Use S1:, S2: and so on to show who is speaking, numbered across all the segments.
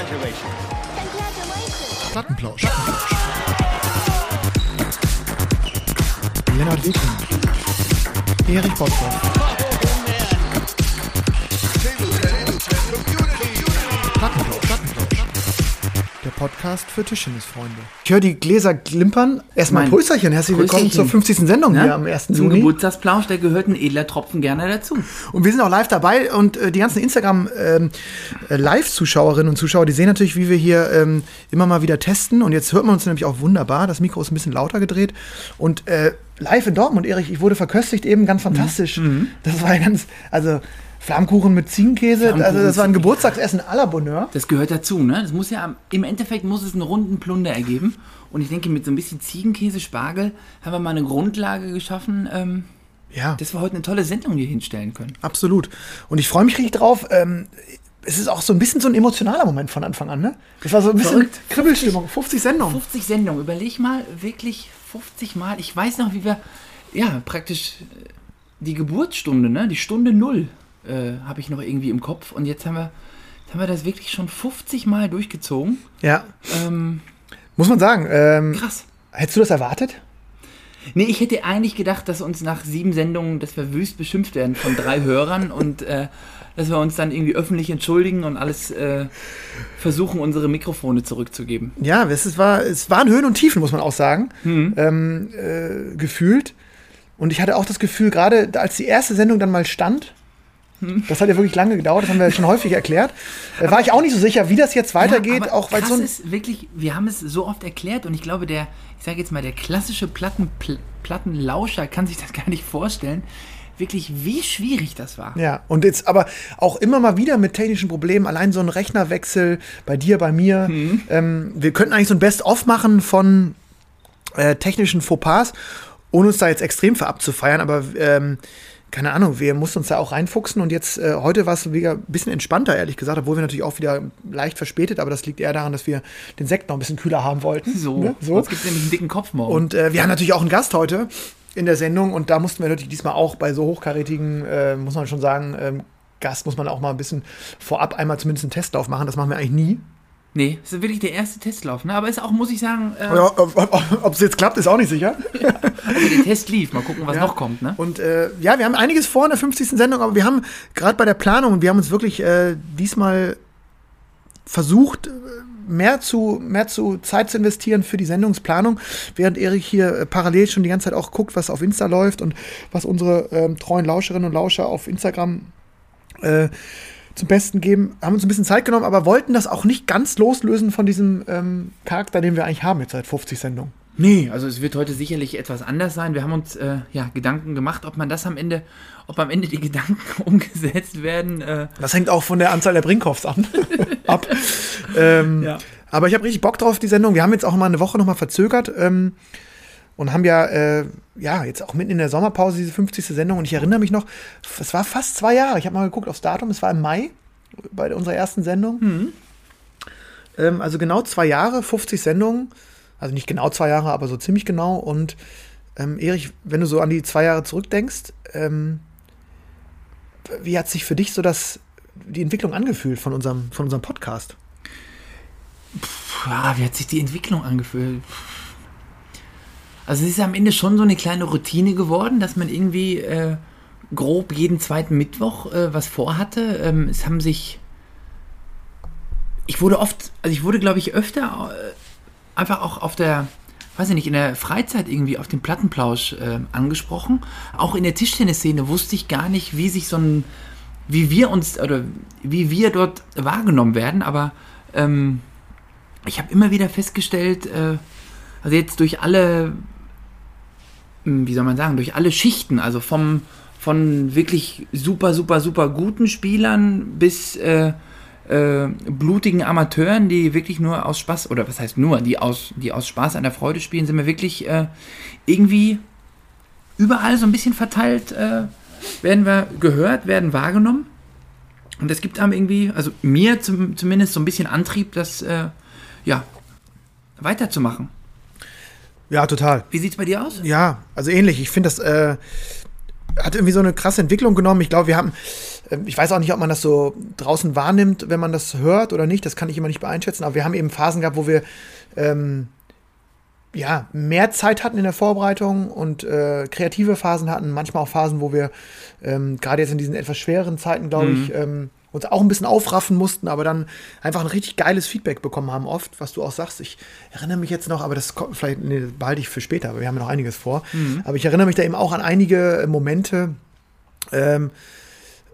S1: Congratulations.
S2: Plattenplausch. Lennart Wegner. Erich Botthoff. Podcast für Tischtennisfreunde. Ich höre die Gläser klimpern. Erstmal
S3: Mein
S2: Prösterchen. Herzlich willkommen zur 50. Sendung
S3: Ne?
S2: hier am 1.
S3: Zum
S2: Juni.
S3: Geburtstagsplausch, da gehört ein edler Tropfen gerne dazu.
S2: Und wir sind auch live dabei und äh, die ganzen Instagram-Live-Zuschauerinnen und Zuschauer, die sehen natürlich, wie wir hier ähm, immer mal wieder testen. Und jetzt hört man uns nämlich auch wunderbar. Das Mikro ist ein bisschen lauter gedreht. Und äh, live in Dortmund, Erich, ich wurde verköstigt eben ganz fantastisch. Das war ja ganz, also Flammkuchen mit Ziegenkäse.
S3: Flammkuchen
S2: also das war ein Geburtstagsessen à la Bonheur.
S3: Das gehört dazu, ne? Das muss ja, im Endeffekt muss es einen runden Plunder ergeben. Und ich denke, mit so ein bisschen Ziegenkäse, Spargel haben wir mal eine Grundlage geschaffen, ähm,
S2: Ja,
S3: dass wir heute eine tolle Sendung hier hinstellen können.
S2: absolut. Und ich freue mich richtig drauf. Ähm, es ist auch so ein bisschen so ein emotionaler Moment von Anfang an, ne? Das war so ein bisschen
S3: Verrückt.
S2: Kribbelstimmung. 50 Sendungen.
S3: 50 Sendungen, überleg mal, wirklich 50 Mal. Ich weiß noch, wie wir, ja, praktisch äh, die Geburtsstunde, ne? Die Stunde Null äh, habe ich noch irgendwie im Kopf. Und jetzt haben wir, jetzt haben wir das wirklich schon 50 Mal durchgezogen.
S2: Ja,
S3: Ähm,
S2: muss man sagen. Ähm,
S3: krass.
S2: hättest du das erwartet?
S3: Nee, ich hätte eigentlich gedacht, dass uns nach sieben Sendungen, dass wir wüst beschimpft werden von drei Hörern und äh, dass wir uns dann irgendwie öffentlich entschuldigen und alles äh, versuchen, unsere Mikrofone zurückzugeben.
S2: Ja, es, war, es waren Höhen und Tiefen, muss man auch sagen,
S3: Mhm.
S2: ähm, äh, gefühlt. Und ich hatte auch das Gefühl, gerade als die erste Sendung dann mal stand, Das hat ja wirklich lange gedauert, das haben wir ja schon häufig erklärt, äh, war ich auch nicht so sicher, wie das jetzt weitergeht,
S3: aber
S2: auch weil so
S3: ist wirklich, wir haben es so oft erklärt und ich glaube, der, ich sage jetzt mal, der klassische Platten, Pl Plattenlauscher kann sich das gar nicht vorstellen, wirklich wie schwierig das war.
S2: Ja, und jetzt aber auch immer mal wieder mit technischen Problemen, allein so ein Rechnerwechsel bei dir, bei mir.
S3: Mhm.
S2: Ähm, wir könnten eigentlich so ein Best-of machen von äh, technischen Fauxpas, ohne uns da jetzt extrem für abzufeiern, aber ähm, keine Ahnung, wir mussten uns da auch reinfuchsen und jetzt äh, heute war es wieder ein bisschen entspannter, ehrlich gesagt, obwohl wir natürlich auch wieder leicht verspätet, aber das liegt eher daran, dass wir den Sekt noch ein bisschen kühler haben wollten.
S3: So,
S2: Ne? so.
S3: sonst gibt es nämlich einen dicken Kopf morgen.
S2: Und äh, wir haben natürlich auch einen Gast heute in der Sendung und da mussten wir natürlich diesmal auch bei so hochkarätigen, äh, muss man schon sagen, ähm, Gast muss man auch mal ein bisschen vorab einmal zumindest einen Testlauf machen. Das machen wir eigentlich nie.
S3: Nee, das ist wirklich der erste Testlauf. Ne? Aber ist auch, muss ich sagen, äh,
S2: Ja, Ob es jetzt klappt, ist auch nicht sicher.
S3: also der Test lief. Mal gucken, was
S2: Ja.
S3: noch kommt. Ne?
S2: Und äh, ja, wir haben einiges vor in der 50. Sendung, aber wir haben gerade bei der Planung, wir haben uns wirklich äh, diesmal versucht, äh, mehr zu, mehr zu Zeit zu investieren für die Sendungsplanung, während Erik hier äh, parallel schon die ganze Zeit auch guckt, was auf Insta läuft und was unsere ähm, treuen Lauscherinnen und Lauscher auf Instagram äh, zum Besten geben, haben uns ein bisschen Zeit genommen, aber wollten das auch nicht ganz loslösen von diesem ähm, Charakter, den wir eigentlich haben jetzt seit 50 Sendungen.
S3: Nee, also es wird heute sicherlich etwas anders sein. Wir haben uns äh, ja Gedanken gemacht, ob man das am Ende, ob am Ende die Gedanken umgesetzt werden. Äh,
S2: Das hängt auch von der Anzahl der Brinkhoffs an. ab. Ähm,
S3: Ja.
S2: Aber ich habe richtig Bock drauf, die Sendung. Wir haben jetzt auch mal eine Woche noch mal verzögert ähm, und haben ja, äh, ja, jetzt auch mitten in der Sommerpause diese 50. Sendung. Und ich erinnere mich noch, es war fast zwei Jahre. Ich habe mal geguckt aufs Datum, es war im Mai bei unserer ersten Sendung. Ähm, also genau zwei Jahre, 50 Sendungen. Also nicht genau zwei Jahre, aber so ziemlich genau. Und ähm, Erich, wenn du so an die zwei Jahre zurückdenkst, ähm, wie hat sich für dich so das, die Entwicklung angefühlt von unserem, von unserem Podcast?
S3: ja, wie hat sich die Entwicklung angefühlt? Also es ist am Ende schon so eine kleine Routine geworden, dass man irgendwie äh, grob jeden zweiten Mittwoch äh, was vorhatte. Ähm, es haben sich ich wurde oft, also ich wurde glaube ich öfter äh, einfach auch auf der, weiß ich nicht, in der Freizeit irgendwie auf den Plattenplausch äh, angesprochen. Auch in der Tischtennisszene wusste ich gar nicht, wie sich so ein, wie wir uns oder wie wir dort wahrgenommen werden, aber ähm, ich habe immer wieder festgestellt, äh, also jetzt durch alle, hm, wie soll man sagen, durch alle Schichten, also vom von wirklich super, super, super guten Spielern bis äh, äh, blutigen Amateuren, die wirklich nur aus Spaß, oder was heißt nur, die aus, die aus Spaß an der Freude spielen, sind wir wirklich äh, irgendwie überall so ein bisschen verteilt, äh, werden wir gehört, werden wahrgenommen. Und das gibt einem irgendwie, also mir zum, zumindest so ein bisschen Antrieb, das äh, ja, weiterzumachen.
S2: Ja, total.
S3: Wie sieht's bei dir aus?
S2: Ja, also ähnlich. Ich finde, das äh, hat irgendwie so eine krasse Entwicklung genommen. Ich glaube, wir haben ähm, ich weiß auch nicht, ob man das so draußen wahrnimmt, wenn man das hört oder nicht. Das kann ich immer nicht beeinschätzen. Aber wir haben eben Phasen gehabt, wo wir ähm, ja, mehr Zeit hatten in der Vorbereitung und äh, kreative Phasen hatten, manchmal auch Phasen, wo wir ähm, gerade jetzt in diesen etwas schwereren Zeiten, glaube
S3: Mhm.
S2: ich, ähm, uns auch ein bisschen aufraffen mussten, aber dann einfach ein richtig geiles Feedback bekommen haben, oft, was du auch sagst. Ich erinnere mich jetzt noch, aber das kommt vielleicht, nee, behalte ich für später, aber wir haben ja noch einiges vor.
S3: Mhm.
S2: Aber ich erinnere mich da eben auch an einige Momente, ähm,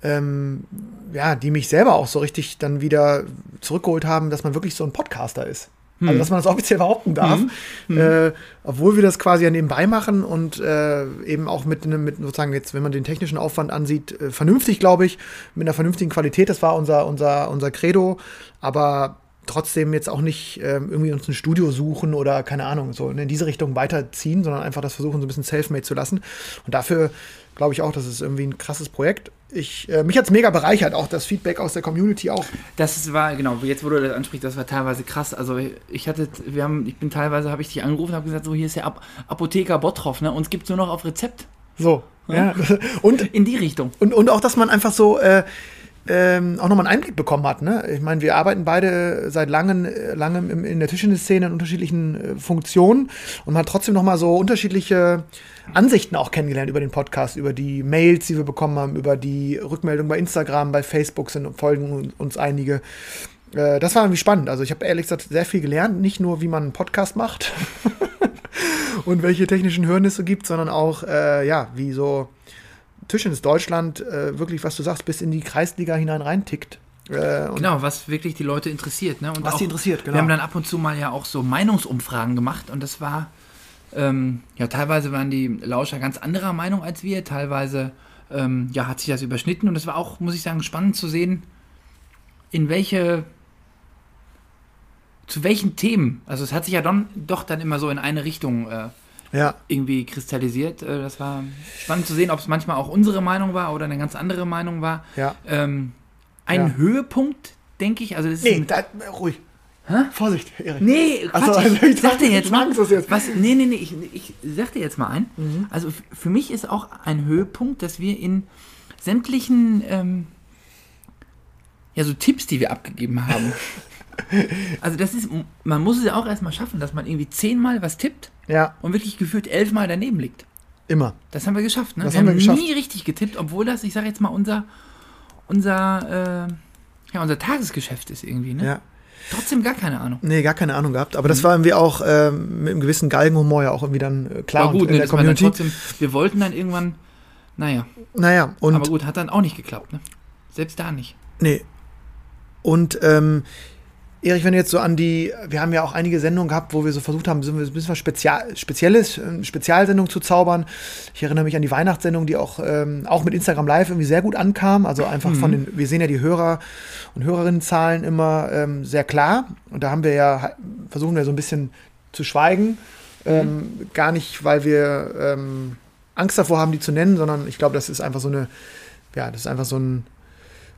S2: ähm, ja, die mich selber auch so richtig dann wieder zurückgeholt haben, dass man wirklich so ein Podcaster ist. Also, dass man das offiziell behaupten darf, Äh, obwohl wir das quasi ja nebenbei machen und äh, eben auch mit einem, mit sozusagen jetzt, wenn man den technischen Aufwand ansieht, äh, vernünftig, glaube ich, mit einer vernünftigen Qualität. Das war unser, unser, unser Credo, aber trotzdem jetzt auch nicht ähm, irgendwie uns ein Studio suchen oder keine Ahnung, so in diese Richtung weiterziehen, sondern einfach das versuchen, so ein bisschen self-made zu lassen. Und dafür glaube ich auch, das ist irgendwie ein krasses Projekt. Ich, äh, mich hat es mega bereichert, auch das Feedback aus der Community auch.
S3: Das war, genau, jetzt wo du das ansprichst, das war teilweise krass. Also ich hatte, wir haben, ich bin teilweise, habe ich dich angerufen und habe gesagt, so hier ist der Ap Apotheker Bottroff, ne? Uns gibt es nur noch auf Rezept.
S2: So, ja. Und
S3: In die Richtung.
S2: Und, und auch, dass man einfach so äh, ähm, auch nochmal einen Einblick bekommen hat. Ne? Ich meine, wir arbeiten beide seit langem, äh, langem in der Tischtennis-Szene in unterschiedlichen äh, Funktionen und man hat trotzdem nochmal so unterschiedliche Ansichten auch kennengelernt über den Podcast, über die Mails, die wir bekommen haben, über die Rückmeldungen bei Instagram, bei Facebook sind folgen uns einige. Äh, das war irgendwie spannend. Also ich habe ehrlich gesagt sehr viel gelernt, nicht nur wie man einen Podcast macht und welche technischen so gibt, sondern auch äh, ja, wie so Tischtennis Deutschland äh, wirklich, was du sagst, bis in die Kreisliga hinein reintickt. Äh,
S3: Genau, was wirklich die Leute interessiert. Ne? Und
S2: Was die interessiert, genau.
S3: Wir haben dann ab und zu mal ja auch so Meinungsumfragen gemacht und das war, ähm, ja, teilweise waren die Lauscher ganz anderer Meinung als wir, teilweise, ähm, ja, hat sich das überschnitten und es war auch, muss ich sagen, spannend zu sehen, in welche, zu welchen Themen, also es hat sich ja dann, doch dann immer so in eine Richtung äh,
S2: ja,
S3: irgendwie kristallisiert. Äh, das war spannend zu sehen, ob es manchmal auch unsere Meinung war oder eine ganz andere Meinung war.
S2: ja.
S3: Ähm, ein
S2: Ja.
S3: Höhepunkt, denke ich. Also das ist
S2: Nee, da, ruhig. Vorsicht, Erik.
S3: nee, Quatsch,
S2: also
S3: ich,
S2: ich
S3: sag dir jetzt mal.
S2: jetzt.
S3: Was, nee, nee, nee, ich, ich sag dir jetzt mal ein.
S2: Mhm.
S3: Also für mich ist auch ein Höhepunkt, dass wir in sämtlichen ähm, ja, so Tipps, die wir abgegeben haben. also das ist, man muss es ja auch erstmal schaffen, dass man irgendwie zehnmal was tippt
S2: Ja,
S3: und wirklich gefühlt elfmal daneben liegt.
S2: immer.
S3: Das haben wir geschafft, ne?
S2: Das
S3: wir
S2: haben wir geschafft.
S3: nie richtig getippt, obwohl das, ich sag jetzt mal, unser, unser, äh, ja, unser Tagesgeschäft ist irgendwie, ne?
S2: Ja.
S3: Trotzdem gar keine Ahnung.
S2: Nee, gar keine Ahnung gehabt. Aber das war irgendwie auch ähm, mit einem gewissen Galgenhumor ja auch irgendwie dann äh, klar
S3: Aber gut,
S2: in
S3: ne,
S2: der
S3: war
S2: Community.
S3: trotzdem, wir wollten dann irgendwann, naja,
S2: Naja, und
S3: aber gut, hat dann auch nicht geklappt, ne? Selbst da nicht.
S2: Nee. Und ähm, Erich, wenn du jetzt so an die, wir haben ja auch einige Sendungen gehabt, wo wir so versucht haben, so ein bisschen was Spezial, Spezielles, äh, Spezialsendung zu zaubern. Ich erinnere mich an die Weihnachtssendung, die auch, ähm, auch mit Instagram Live irgendwie sehr gut ankam. Also einfach von den, wir sehen ja die Hörer und Hörerinnenzahlen immer ähm, sehr klar. Und da haben wir ja, versuchen wir so ein bisschen zu schweigen. Ähm, gar nicht, weil wir ähm, Angst davor haben, die zu nennen, sondern ich glaube, das ist einfach so eine, ja, das ist einfach so ein,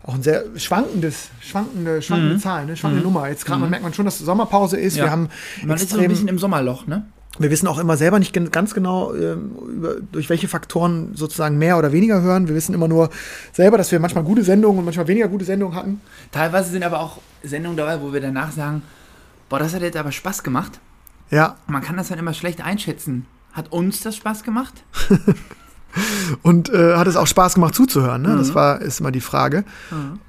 S2: auch ein sehr schwankendes, schwankende, schwankende Zahl, ne? schwankende Nummer. Jetzt gerade man merkt man schon, dass Sommerpause ist.
S3: Ja.
S2: Wir haben
S3: Man ist so ein
S2: extrem,
S3: bisschen im Sommerloch, ne?
S2: wir wissen auch immer selber nicht ganz genau, ähm, über, durch welche Faktoren sozusagen mehr oder weniger hören. Wir wissen immer nur selber, dass wir manchmal gute Sendungen und manchmal weniger gute Sendungen hatten.
S3: Teilweise sind aber auch Sendungen dabei, wo wir danach sagen, boah, das hat jetzt aber Spaß gemacht.
S2: Ja,
S3: Man kann das dann immer schlecht einschätzen. Hat uns das Spaß gemacht?
S2: und äh, hat es auch Spaß gemacht zuzuhören. Ne?
S3: Mhm.
S2: Das war ist immer die Frage.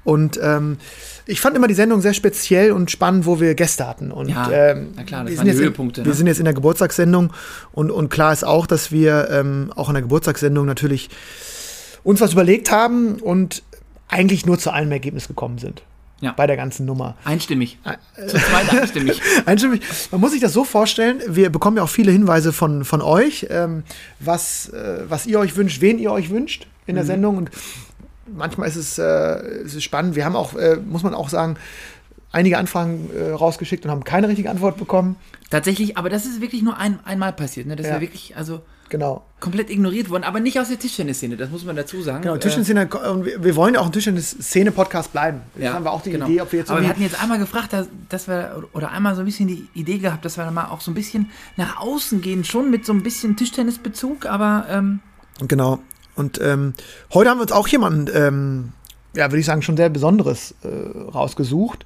S2: Und ähm, ich fand immer die Sendung sehr speziell und spannend, wo wir Gäste hatten. Und,
S3: Ja,
S2: ähm,
S3: na klar, das
S2: wir
S3: waren
S2: sind
S3: die
S2: jetzt
S3: Höhepunkte,
S2: In, wir
S3: ne?
S2: sind jetzt in der Geburtstagssendung und, und klar ist auch, dass wir ähm, auch in der Geburtstagssendung natürlich uns was überlegt haben und eigentlich nur zu einem Ergebnis gekommen sind.
S3: Ja.
S2: Bei der ganzen Nummer.
S3: Einstimmig. Zu zweit einstimmig.
S2: Einstimmig. Man muss sich das so vorstellen, wir bekommen ja auch viele Hinweise von, von euch, ähm, was, äh, was ihr euch wünscht, wen ihr euch wünscht in der Sendung. Und manchmal ist es, äh, es ist spannend. Wir haben auch, äh, muss man auch sagen, einige Anfragen äh, rausgeschickt und haben keine richtige Antwort bekommen.
S3: Tatsächlich, aber das ist wirklich nur ein, einmal passiert, ne? Das
S2: ja
S3: wirklich, also
S2: Genau.
S3: komplett ignoriert worden, aber nicht aus der Tischtennisszene, das muss man dazu sagen.
S2: Genau,
S3: Äh,
S2: Tischtennis-Szene, und wir, wollen ja auch ein Tischtennis-Szene-Podcast bleiben. Jetzt
S3: Ja,
S2: haben wir auch die
S3: genau.
S2: Idee, ob wir jetzt
S3: Aber wir hatten jetzt einmal gefragt, dass, dass wir, oder einmal so ein bisschen die Idee gehabt, dass wir dann mal auch so ein bisschen nach außen gehen, schon mit so ein bisschen Tischtennisbezug, aber ähm,
S2: Genau. Und ähm, heute haben wir uns auch jemanden ähm, ja, würde ich sagen, schon sehr Besonderes äh, rausgesucht.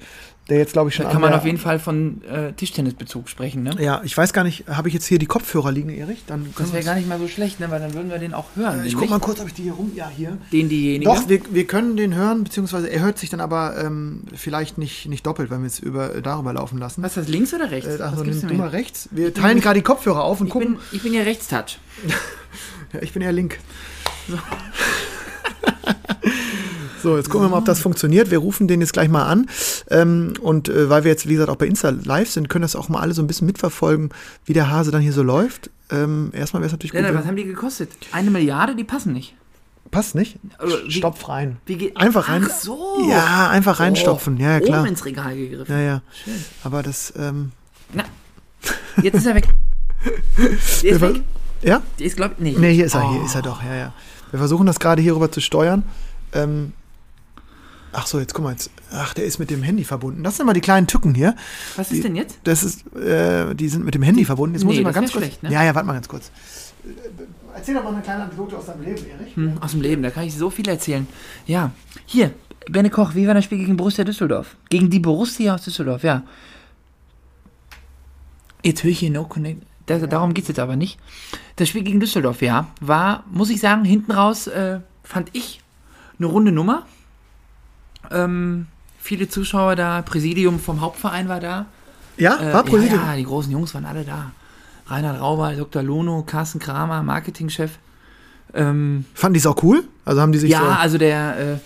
S2: Der jetzt, glaube ich, schon
S3: Da kann man auf jeden Fall von äh, Tischtennisbezug sprechen, ne?
S2: Ja, ich weiß gar nicht, habe ich jetzt hier die Kopfhörer liegen, Erich? Dann
S3: Das wäre gar nicht mal so schlecht, ne? Weil dann würden wir den auch hören.
S2: Ich
S3: den
S2: guck mal kurz, ob ich die hier rum. Ja, hier.
S3: Den diejenige.
S2: Doch, wir, wir können den hören, beziehungsweise er hört sich dann aber ähm, vielleicht nicht, nicht doppelt, wenn wir es über, äh, darüber laufen lassen.
S3: Was ist das, links oder rechts?
S2: Äh, also nimm du mal rechts. Wir teilen gerade die Kopfhörer auf und
S3: ich,
S2: gucken.
S3: bin, ich bin ja Rechtstouch.
S2: Ja, ich bin eher link. So, jetzt gucken wir mal, ob das funktioniert. Wir rufen den jetzt gleich mal an. Ähm, und äh, weil wir jetzt, wie gesagt, auch bei Insta live sind, können das auch mal alle so ein bisschen mitverfolgen, wie der Hase dann hier so läuft. Ähm, erstmal wäre es natürlich gut.
S3: Lennart, was haben die gekostet? Eine Milliarde? Die passen nicht.
S2: Passt nicht?
S3: Wie-
S2: Stopf rein.
S3: Wie geht
S2: Einfach rein.
S3: Ach so.
S2: Ja, einfach reinstopfen. Ja, ja, klar.
S3: Oben ins Regal gegriffen.
S2: Ja, ja.
S3: Schön.
S2: Aber das, ähm,
S3: Na, jetzt ist er weg. Der ist weg.
S2: ja?
S3: Der ist, glaub ich, nicht.
S2: Nee, hier ist er,
S3: Oh.
S2: hier ist er doch, ja, ja. Wir versuchen das gerade hier rüber zu steuern. Ähm, ach so, jetzt guck mal, jetzt, ach, der ist mit dem Handy verbunden. Das sind mal die kleinen Tücken hier.
S3: Was ist denn jetzt?
S2: Das ist, äh, die sind mit dem Handy verbunden. Jetzt muss
S3: Nee,
S2: ich mal
S3: das
S2: ganz kurz.
S3: schlecht, ne?
S2: Ja, ja, warte mal ganz kurz. Äh, Erzähl doch mal eine kleine Anekdote aus deinem Leben, Erich.
S3: Hm, aus dem Leben, da kann ich so viel erzählen. Ja, hier, Benne Koch, wie war das Spiel gegen Borussia Düsseldorf? Gegen die Borussia aus Düsseldorf, ja. Jetzt höre ich hier No Connect. Da, Darum geht es jetzt aber nicht. Das Spiel gegen Düsseldorf, ja, war, muss ich sagen, hinten raus äh, fand ich eine runde Nummer. Ähm, viele Zuschauer da, Präsidium vom Hauptverein war da.
S2: Ja,
S3: Äh,
S2: war Präsidium.
S3: Ja, ja, die großen Jungs waren alle da. Reinhard Rauber, Dr. Lono, Carsten Kramer, Marketingchef. Ähm,
S2: Fanden die es auch cool? Also haben die sich
S3: ja,
S2: so.
S3: also der, äh,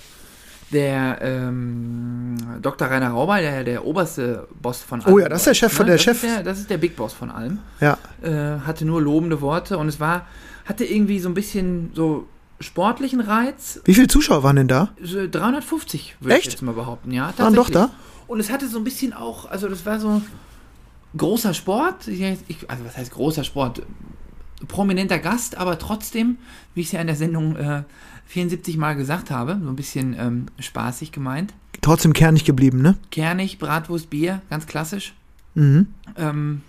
S3: der ähm, Dr. Rainer Rauber, der, der oberste Boss von allem.
S2: Oh ja, das ist der Chef von- der
S3: das
S2: Chef.
S3: Ist der, das ist der Big Boss von allem.
S2: Ja.
S3: Äh, hatte nur lobende Worte und es war, hatte irgendwie so ein bisschen so sportlichen Reiz.
S2: Wie viele Zuschauer waren denn da?
S3: So 350, würde ich jetzt mal behaupten, ja.
S2: Waren doch da?
S3: Und es hatte so ein bisschen auch, also das war so großer Sport. Ich, ich- also was heißt großer Sport? Prominenter Gast, aber trotzdem, wie ich es ja in der Sendung äh, 74 Mal gesagt habe, so ein bisschen ähm, spaßig gemeint.
S2: Trotzdem kernig geblieben, ne?
S3: Kernig, Bratwurst, Bier, ganz klassisch.
S2: Mhm.
S3: Ähm,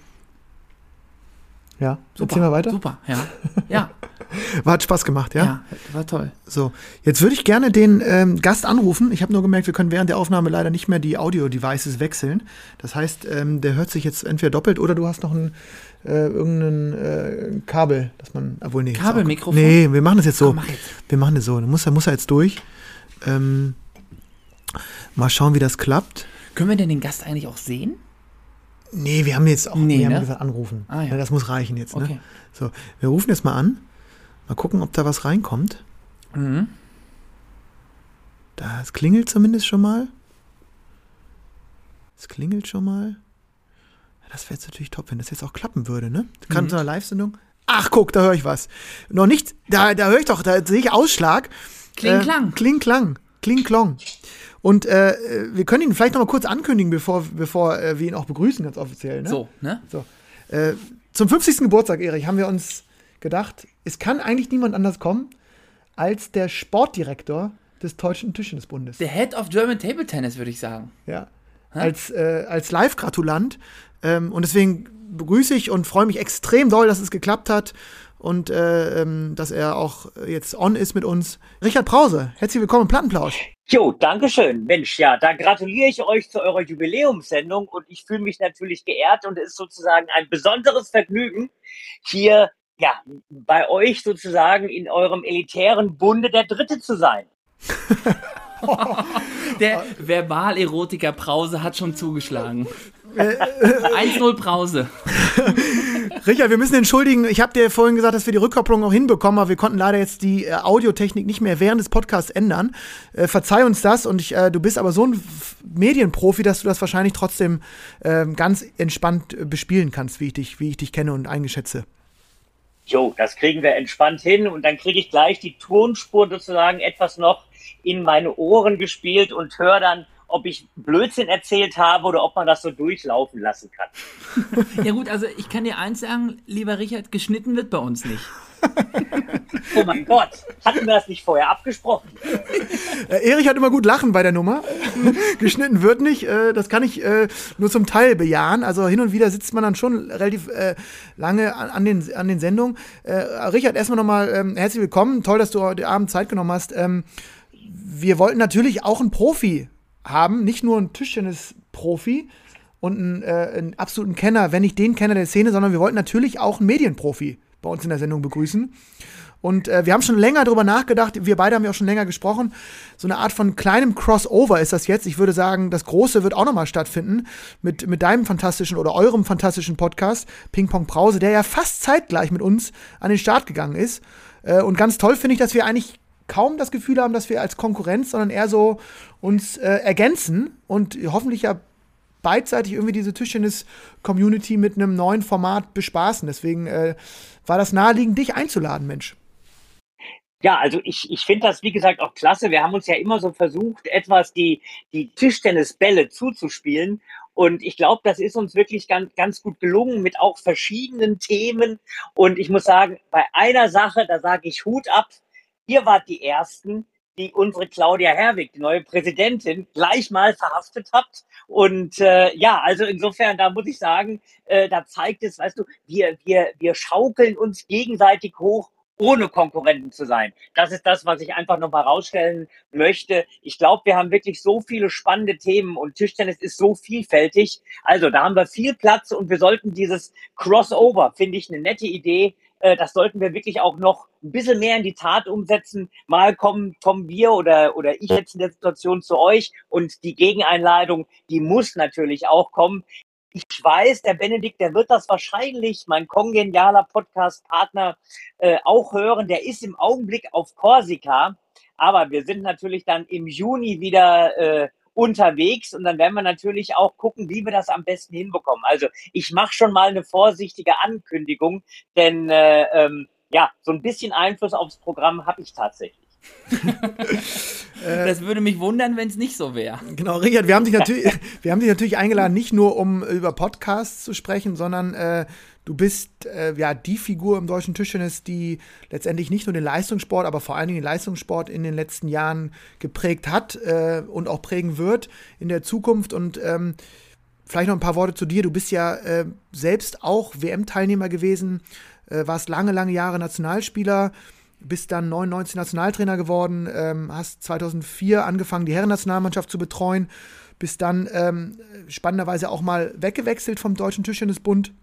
S2: Ja.
S3: super,
S2: Erzähl mal weiter.
S3: Super, ja. Ja,
S2: War, hat Spaß gemacht, ja?
S3: ja, war toll.
S2: So, jetzt würde ich gerne den ähm, Gast anrufen. Ich habe nur gemerkt, wir können während der Aufnahme leider nicht mehr die Audio-Devices wechseln. Das heißt, ähm, der hört sich jetzt entweder doppelt oder du hast noch ein äh, irgendein äh, Kabel, das man. Obwohl, nee.
S3: Kabelmikrofon?
S2: Nee, wir machen das jetzt so.
S3: Komm, jetzt.
S2: Wir machen das so. Dann muss er, muss er jetzt durch. Ähm, mal schauen, wie das klappt.
S3: Können wir denn den Gast eigentlich auch sehen?
S2: Nee, wir haben jetzt auch
S3: Nee,
S2: wir haben
S3: ne?
S2: gesagt, anrufen.
S3: Ah, ja.
S2: Ja, das muss reichen jetzt. Ne?
S3: Okay.
S2: So, wir rufen jetzt mal an. Mal gucken, ob da was reinkommt.
S3: Mhm.
S2: Da, es klingelt zumindest schon mal. Es klingelt schon mal. Das wäre jetzt natürlich top, wenn das jetzt auch klappen würde, ne? Kann
S3: Mhm.
S2: so eine Live-Sendung. Ach, guck, da höre ich was. Noch nicht, da, da höre ich doch, da sehe ich Ausschlag.
S3: Kling, klang.
S2: Äh, kling, klang. Kling, klong. Und äh, äh, wir können ihn vielleicht noch mal kurz ankündigen, bevor, bevor äh, wir ihn auch begrüßen, ganz offiziell. Ne?
S3: So, ne?
S2: So. Äh, zum 50. Geburtstag, Erich, haben wir uns gedacht, es kann eigentlich niemand anders kommen als der Sportdirektor des Deutschen Tischtennisbundes.
S3: Der Head of German Table Tennis, würde ich sagen.
S2: Ja. Als, äh, als Live-Gratulant. Ähm, und deswegen begrüße ich und freue mich extrem doll, dass es geklappt hat und äh, ähm, dass er auch jetzt on ist mit uns. Richard Brause, herzlich willkommen im Plattenplausch.
S1: Jo, Dankeschön. Mensch, ja, da gratuliere ich euch zu eurer Jubiläumssendung und ich fühle mich natürlich geehrt und es ist sozusagen ein besonderes Vergnügen, hier ja, bei euch sozusagen in eurem elitären Bunde der Dritte zu sein.
S3: Der Verbalerotiker Brause hat schon zugeschlagen. 1-0 Brause.
S2: Richard, wir müssen entschuldigen. Ich habe dir vorhin gesagt, dass wir die Rückkopplung auch hinbekommen, aber wir konnten leider jetzt die äh, Audiotechnik nicht mehr während des Podcasts ändern. Äh, verzeih uns das und ich, äh, du bist aber so ein F- Medienprofi, dass du das wahrscheinlich trotzdem ähm, ganz entspannt äh, bespielen kannst, wie ich dich, wie ich dich kenne und eingeschätze.
S1: Jo, das kriegen wir entspannt hin und dann kriege ich gleich die Tonspur sozusagen etwas noch in meine Ohren gespielt und höre dann, ob ich Blödsinn erzählt habe oder ob man das so durchlaufen lassen kann.
S3: Ja gut, also ich kann dir eins sagen, lieber Richard, geschnitten wird bei uns nicht.
S1: Oh mein Gott, hatten wir das nicht vorher abgesprochen?
S2: Äh, Erich hat immer gut lachen bei der Nummer. Geschnitten wird nicht. Äh, das kann ich äh, nur zum Teil bejahen. Also hin und wieder sitzt man dann schon relativ lange an, den, an den Sendungen. Richard, erstmal nochmal ähm, herzlich willkommen. Toll, dass du heute Abend Zeit genommen hast. Ähm, wir wollten natürlich auch einen Profi haben, nicht nur ein Tischtennis-Profi und einen, einen absoluten Kenner, wenn nicht den Kenner der Szene, sondern wir wollten natürlich auch einen Medienprofi bei uns in der Sendung begrüßen. Und äh, wir haben schon länger darüber nachgedacht, wir beide haben ja auch schon länger gesprochen. So eine Art von kleinem Crossover ist das jetzt. Ich würde sagen, das Große wird auch nochmal stattfinden mit, mit deinem fantastischen oder eurem fantastischen Podcast, Ping Pong Brause, der ja fast zeitgleich mit uns an den Start gegangen ist. Äh, und ganz toll finde ich, dass wir eigentlich kaum das Gefühl haben, dass wir als Konkurrenz, sondern eher so uns äh, ergänzen und hoffentlich ja beidseitig irgendwie diese Tischtennis-Community mit einem neuen Format bespaßen. Deswegen äh, war das naheliegend, dich einzuladen, Mensch.
S1: Ja, also ich, ich finde das, wie gesagt, auch klasse. Wir haben uns ja immer so versucht, etwas die, die Tischtennisbälle zuzuspielen. Und ich glaube, das ist uns wirklich ganz, ganz gut gelungen mit auch verschiedenen Themen. Und ich muss sagen, bei einer Sache, da sage ich Hut ab. Ihr wart die Ersten, die unsere Claudia Herwig, die neue Präsidentin, gleich mal verhaftet habt. Und äh, ja, also insofern, da muss ich sagen, äh, da zeigt es, weißt du, wir, wir, wir schaukeln uns gegenseitig hoch ohne Konkurrenten zu sein. Das ist das, was ich einfach nochmal rausstellen möchte. Ich glaube, wir haben wirklich so viele spannende Themen und Tischtennis ist so vielfältig. Also da haben wir viel Platz und wir sollten dieses Crossover, finde ich eine nette Idee. Äh, das sollten wir wirklich auch noch ein bisschen mehr in die Tat umsetzen. Mal kommen, kommen wir oder, oder ich jetzt in der Situation zu euch und die Gegeneinladung, die muss natürlich auch kommen ich weiß, der Benedikt, der wird das wahrscheinlich, mein kongenialer Podcast-Partner, äh, auch hören. Der ist im Augenblick auf Korsika, aber wir sind natürlich dann im Juni wieder äh, unterwegs und dann werden wir natürlich auch gucken, wie wir das am besten hinbekommen. Also ich mache schon mal eine vorsichtige Ankündigung, denn äh, ähm, ja, so ein bisschen Einfluss aufs Programm habe ich tatsächlich.
S3: das würde mich wundern, wenn es nicht so wäre.
S2: Genau, Richard, wir haben dich natürlich, wir haben dich natürlich eingeladen, nicht nur um über Podcasts zu sprechen, sondern äh, du bist äh, ja die Figur im deutschen Tischtennis, die letztendlich nicht nur den Leistungssport, aber vor allen Dingen den Leistungssport in den letzten Jahren geprägt hat äh, und auch prägen wird in der Zukunft. Und ähm, vielleicht noch ein paar Worte zu dir. Du bist ja äh, selbst auch WM-Teilnehmer gewesen, äh, warst lange, lange Jahre Nationalspieler bist dann 99 Nationaltrainer geworden, ähm, hast 2004 angefangen, die Herrennationalmannschaft zu betreuen, bist dann ähm, spannenderweise auch mal weggewechselt vom Deutschen Tischtennisbund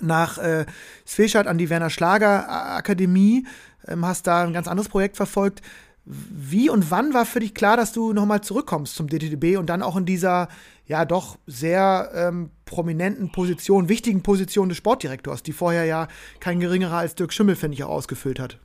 S2: nach äh, Sveshad an die Werner Schlager Akademie, ähm, hast da ein ganz anderes Projekt verfolgt. Wie und wann war für dich klar, dass du nochmal zurückkommst zum DTDB und dann auch in dieser ja doch sehr ähm, prominenten Position, wichtigen Position des Sportdirektors, die vorher ja kein geringerer als Dirk Schimmel, finde ich, auch ausgefüllt hat?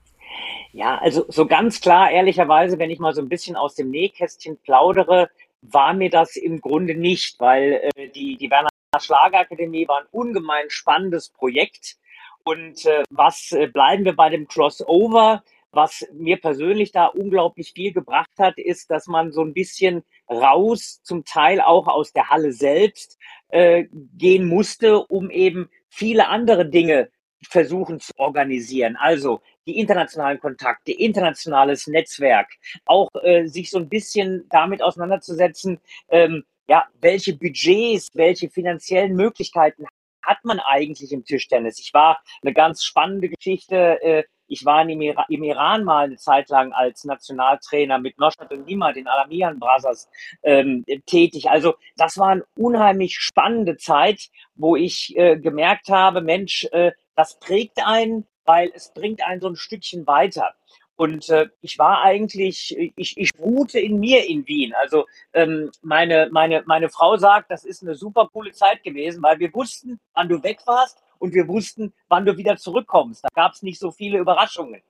S1: Ja, also so ganz klar, ehrlicherweise, wenn ich mal so ein bisschen aus dem Nähkästchen plaudere, war mir das im Grunde nicht, weil äh, die, die Werner Schlagerakademie war ein ungemein spannendes Projekt. Und äh, was äh, bleiben wir bei dem Crossover? Was mir persönlich da unglaublich viel gebracht hat, ist, dass man so ein bisschen raus, zum Teil auch aus der Halle selbst, äh, gehen musste, um eben viele andere Dinge versuchen zu organisieren. Also die internationalen Kontakte, internationales Netzwerk, auch äh, sich so ein bisschen damit auseinanderzusetzen, ähm, ja, welche Budgets, welche finanziellen Möglichkeiten hat man eigentlich im Tischtennis? Ich war eine ganz spannende Geschichte. Äh, ich war im, Ira im, Iran mal eine Zeit lang als Nationaltrainer mit Noshat und Nima, den Alamian Brothers, ähm, tätig. Also das war eine unheimlich spannende Zeit, wo ich äh, gemerkt habe, Mensch, äh, das prägt einen, weil es bringt einen so ein Stückchen weiter. Und äh, ich war eigentlich, ich, ich ruhte in mir in Wien. Also ähm, meine, meine, meine Frau sagt, das ist eine super coole Zeit gewesen, weil wir wussten, wann du weg warst und wir wussten, wann du wieder zurückkommst. Da gab es nicht so viele Überraschungen.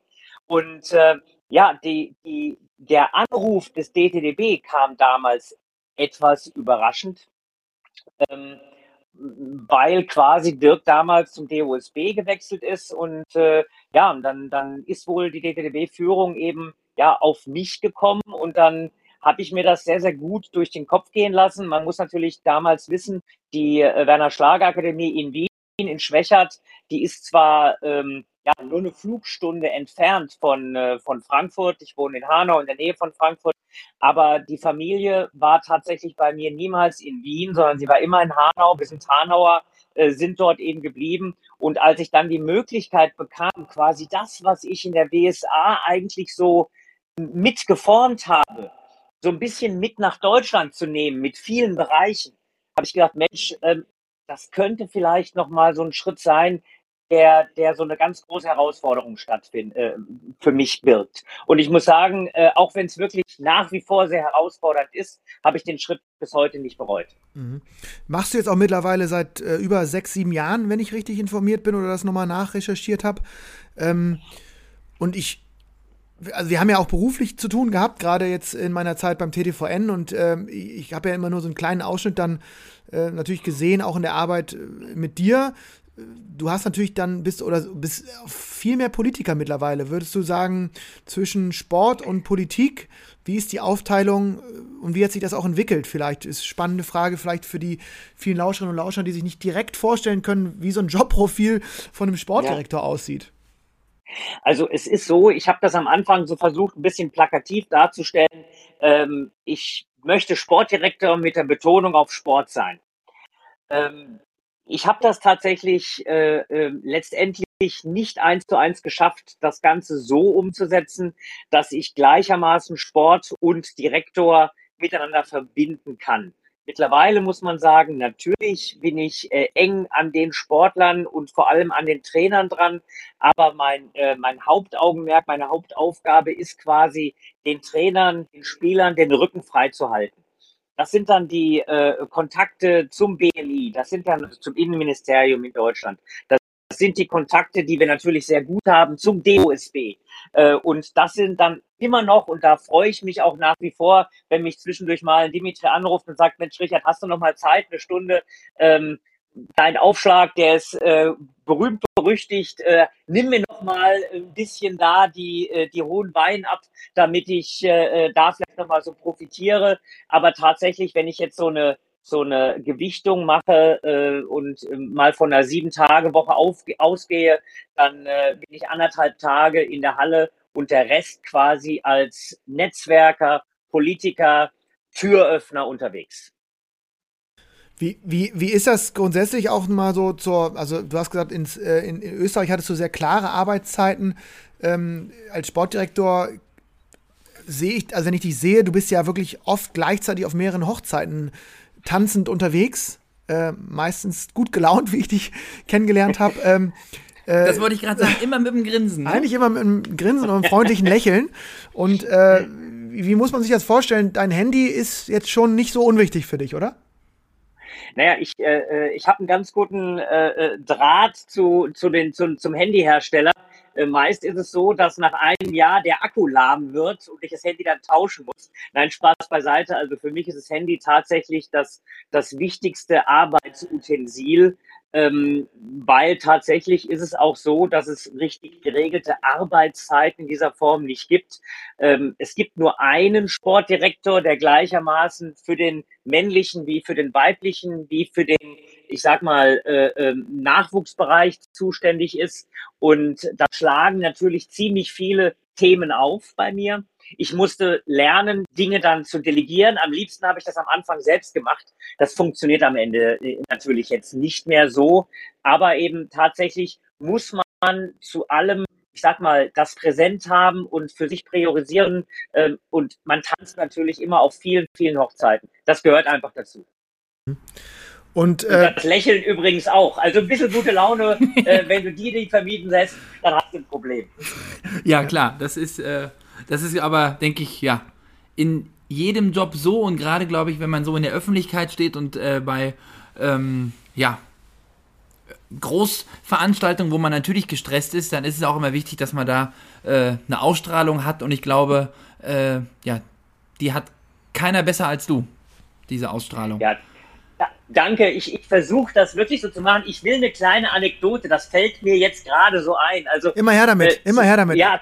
S1: Und äh, ja, die, die, der Anruf des DTDB kam damals etwas überraschend. Ähm, weil quasi Dirk damals zum DOSB gewechselt ist und äh, ja, dann, dann ist wohl die DTDB-Führung eben ja auf mich gekommen und dann habe ich mir das sehr, sehr gut durch den Kopf gehen lassen. Man muss natürlich damals wissen, die äh, Werner Schlager Akademie in Wien, in Schwächert, die ist zwar ähm, ja, nur eine Flugstunde entfernt von, äh, von Frankfurt. Ich wohne in Hanau in der Nähe von Frankfurt. Aber die Familie war tatsächlich bei mir niemals in Wien, sondern sie war immer in Hanau. Wir sind Hanauer, äh, sind dort eben geblieben. Und als ich dann die Möglichkeit bekam, quasi das, was ich in der WSA eigentlich so mitgeformt habe, so ein bisschen mit nach Deutschland zu nehmen, mit vielen Bereichen, habe ich gedacht, Mensch, ähm, das könnte vielleicht nochmal so ein Schritt sein, der, der so eine ganz große Herausforderung stattfindet, äh, für mich birgt. Und ich muss sagen, äh, auch wenn es wirklich nach wie vor sehr herausfordernd ist, habe ich den Schritt bis heute nicht bereut.
S2: Mhm. Machst du jetzt auch mittlerweile seit äh, über sechs, sieben Jahren, wenn ich richtig informiert bin oder das nochmal nachrecherchiert habe. Ähm, und ich, also wir haben ja auch beruflich zu tun gehabt, gerade jetzt in meiner Zeit beim TTVN und ähm, ich habe ja immer nur so einen kleinen Ausschnitt dann äh, natürlich gesehen, auch in der Arbeit äh, mit dir. Du hast natürlich dann bist oder bist viel mehr Politiker mittlerweile. Würdest du sagen, zwischen Sport und Politik, wie ist die Aufteilung äh, und wie hat sich das auch entwickelt? Vielleicht ist eine spannende Frage, vielleicht für die vielen Lauscherinnen und Lauscher, die sich nicht direkt vorstellen können, wie so ein Jobprofil von einem Sportdirektor ja. aussieht.
S1: Also es ist so, ich habe das am Anfang so versucht, ein bisschen plakativ darzustellen. Ähm, ich möchte Sportdirektor mit der Betonung auf Sport sein. Ähm, ich habe das tatsächlich äh, äh, letztendlich nicht eins zu eins geschafft, das Ganze so umzusetzen, dass ich gleichermaßen Sport und Direktor miteinander verbinden kann. Mittlerweile muss man sagen, natürlich bin ich äh, eng an den Sportlern und vor allem an den Trainern dran, aber mein, äh, mein Hauptaugenmerk, meine Hauptaufgabe ist quasi, den Trainern, den Spielern den Rücken frei zu halten. Das sind dann die äh, Kontakte zum BMI, das sind dann zum Innenministerium in Deutschland. Das sind die Kontakte, die wir natürlich sehr gut haben zum DOSB. Äh, und das sind dann immer noch, und da freue ich mich auch nach wie vor, wenn mich zwischendurch mal Dimitri anruft und sagt, Mensch, Richard, hast du noch mal Zeit, eine Stunde? Ähm, dein Aufschlag, der ist äh, berühmt berüchtigt. Äh, nimm mir noch mal ein bisschen da die, die hohen Wein ab, damit ich da vielleicht noch mal so profitiere. Aber tatsächlich, wenn ich jetzt so eine so eine Gewichtung mache äh, und äh, mal von einer sieben Tage Woche auf, ausgehe, dann äh, bin ich anderthalb Tage in der Halle und der Rest quasi als Netzwerker, Politiker, Türöffner unterwegs.
S2: Wie, wie, wie ist das grundsätzlich auch mal so zur, also du hast gesagt, ins, äh, in, in, Österreich hattest du sehr klare Arbeitszeiten. Ähm, als Sportdirektor sehe ich, also wenn ich dich sehe, du bist ja wirklich oft gleichzeitig auf mehreren Hochzeiten tanzend unterwegs. Äh, meistens gut gelaunt, wie ich dich kennengelernt habe. Ähm,
S3: äh, das wollte ich gerade sagen, immer mit einem Grinsen.
S2: Ne? Eigentlich immer mit einem Grinsen und einem freundlichen Lächeln. Und äh, wie, wie muss man sich das vorstellen? Dein Handy ist jetzt schon nicht so unwichtig für dich, oder?
S1: Naja, ich, äh, äh, ich habe einen ganz guten äh, äh, Draht zu, zu den, zu, zum Handyhersteller. Äh, meist ist es so, dass nach einem Jahr der Akku lahm wird und ich das Handy dann tauschen muss. Nein, Spaß beiseite. Also für mich ist das Handy tatsächlich das, das wichtigste Arbeitsutensil ähm, weil tatsächlich ist es auch so, dass es richtig geregelte Arbeitszeiten in dieser Form nicht gibt. Ähm, es gibt nur einen Sportdirektor, der gleichermaßen für den männlichen wie für den weiblichen wie für den, ich sag mal, äh, äh, Nachwuchsbereich zuständig ist. Und da schlagen natürlich ziemlich viele Themen auf bei mir. Ich musste lernen, Dinge dann zu delegieren. Am liebsten habe ich das am Anfang selbst gemacht. Das funktioniert am Ende äh, natürlich jetzt nicht mehr so. Aber eben tatsächlich muss man zu allem ich sag mal, das präsent haben und für sich priorisieren. Ähm, und man tanzt natürlich immer auf vielen, vielen Hochzeiten. Das gehört einfach dazu. Und, äh, und das Lächeln übrigens auch. Also ein bisschen gute Laune, äh, wenn du die nicht vermieden lässt, dann hast du ein Problem.
S3: Ja, klar, das ist, äh, das ist aber, denke ich, ja, in jedem Job so und gerade, glaube ich, wenn man so in der Öffentlichkeit steht und äh, bei, ähm, ja, Großveranstaltungen, wo man natürlich gestresst ist, dann ist es auch immer wichtig, dass man da äh, eine Ausstrahlung hat und ich glaube, äh, ja, die hat keiner besser als du, diese Ausstrahlung.
S1: Ja, danke. Ich, ich versuche das wirklich so zu machen. Ich will eine kleine Anekdote, das fällt mir jetzt gerade so ein. Also,
S2: immer her damit, äh, immer her damit.
S1: Ja,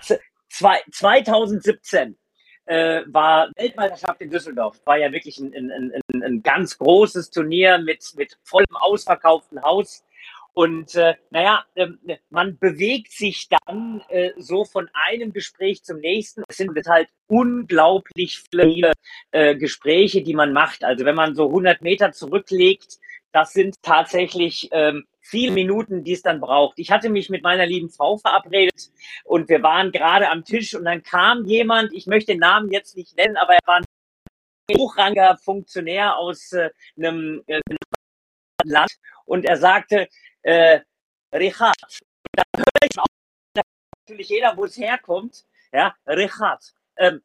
S1: zwei, 2017 äh, war Weltmeisterschaft in Düsseldorf. War ja wirklich ein, ein, ein, ein ganz großes Turnier mit, mit vollem ausverkauften Haus. Und äh, naja, äh, man bewegt sich dann äh, so von einem Gespräch zum nächsten. Es sind halt unglaublich viele äh, Gespräche, die man macht. Also wenn man so 100 Meter zurücklegt, das sind tatsächlich ähm, viele Minuten, die es dann braucht. Ich hatte mich mit meiner lieben Frau verabredet und wir waren gerade am Tisch und dann kam jemand, ich möchte den Namen jetzt nicht nennen, aber er war ein hochrangiger Funktionär aus äh, einem äh, Land und er sagte, äh, Richard, da höre ich auch natürlich jeder, wo es herkommt, ja, Richard, ähm,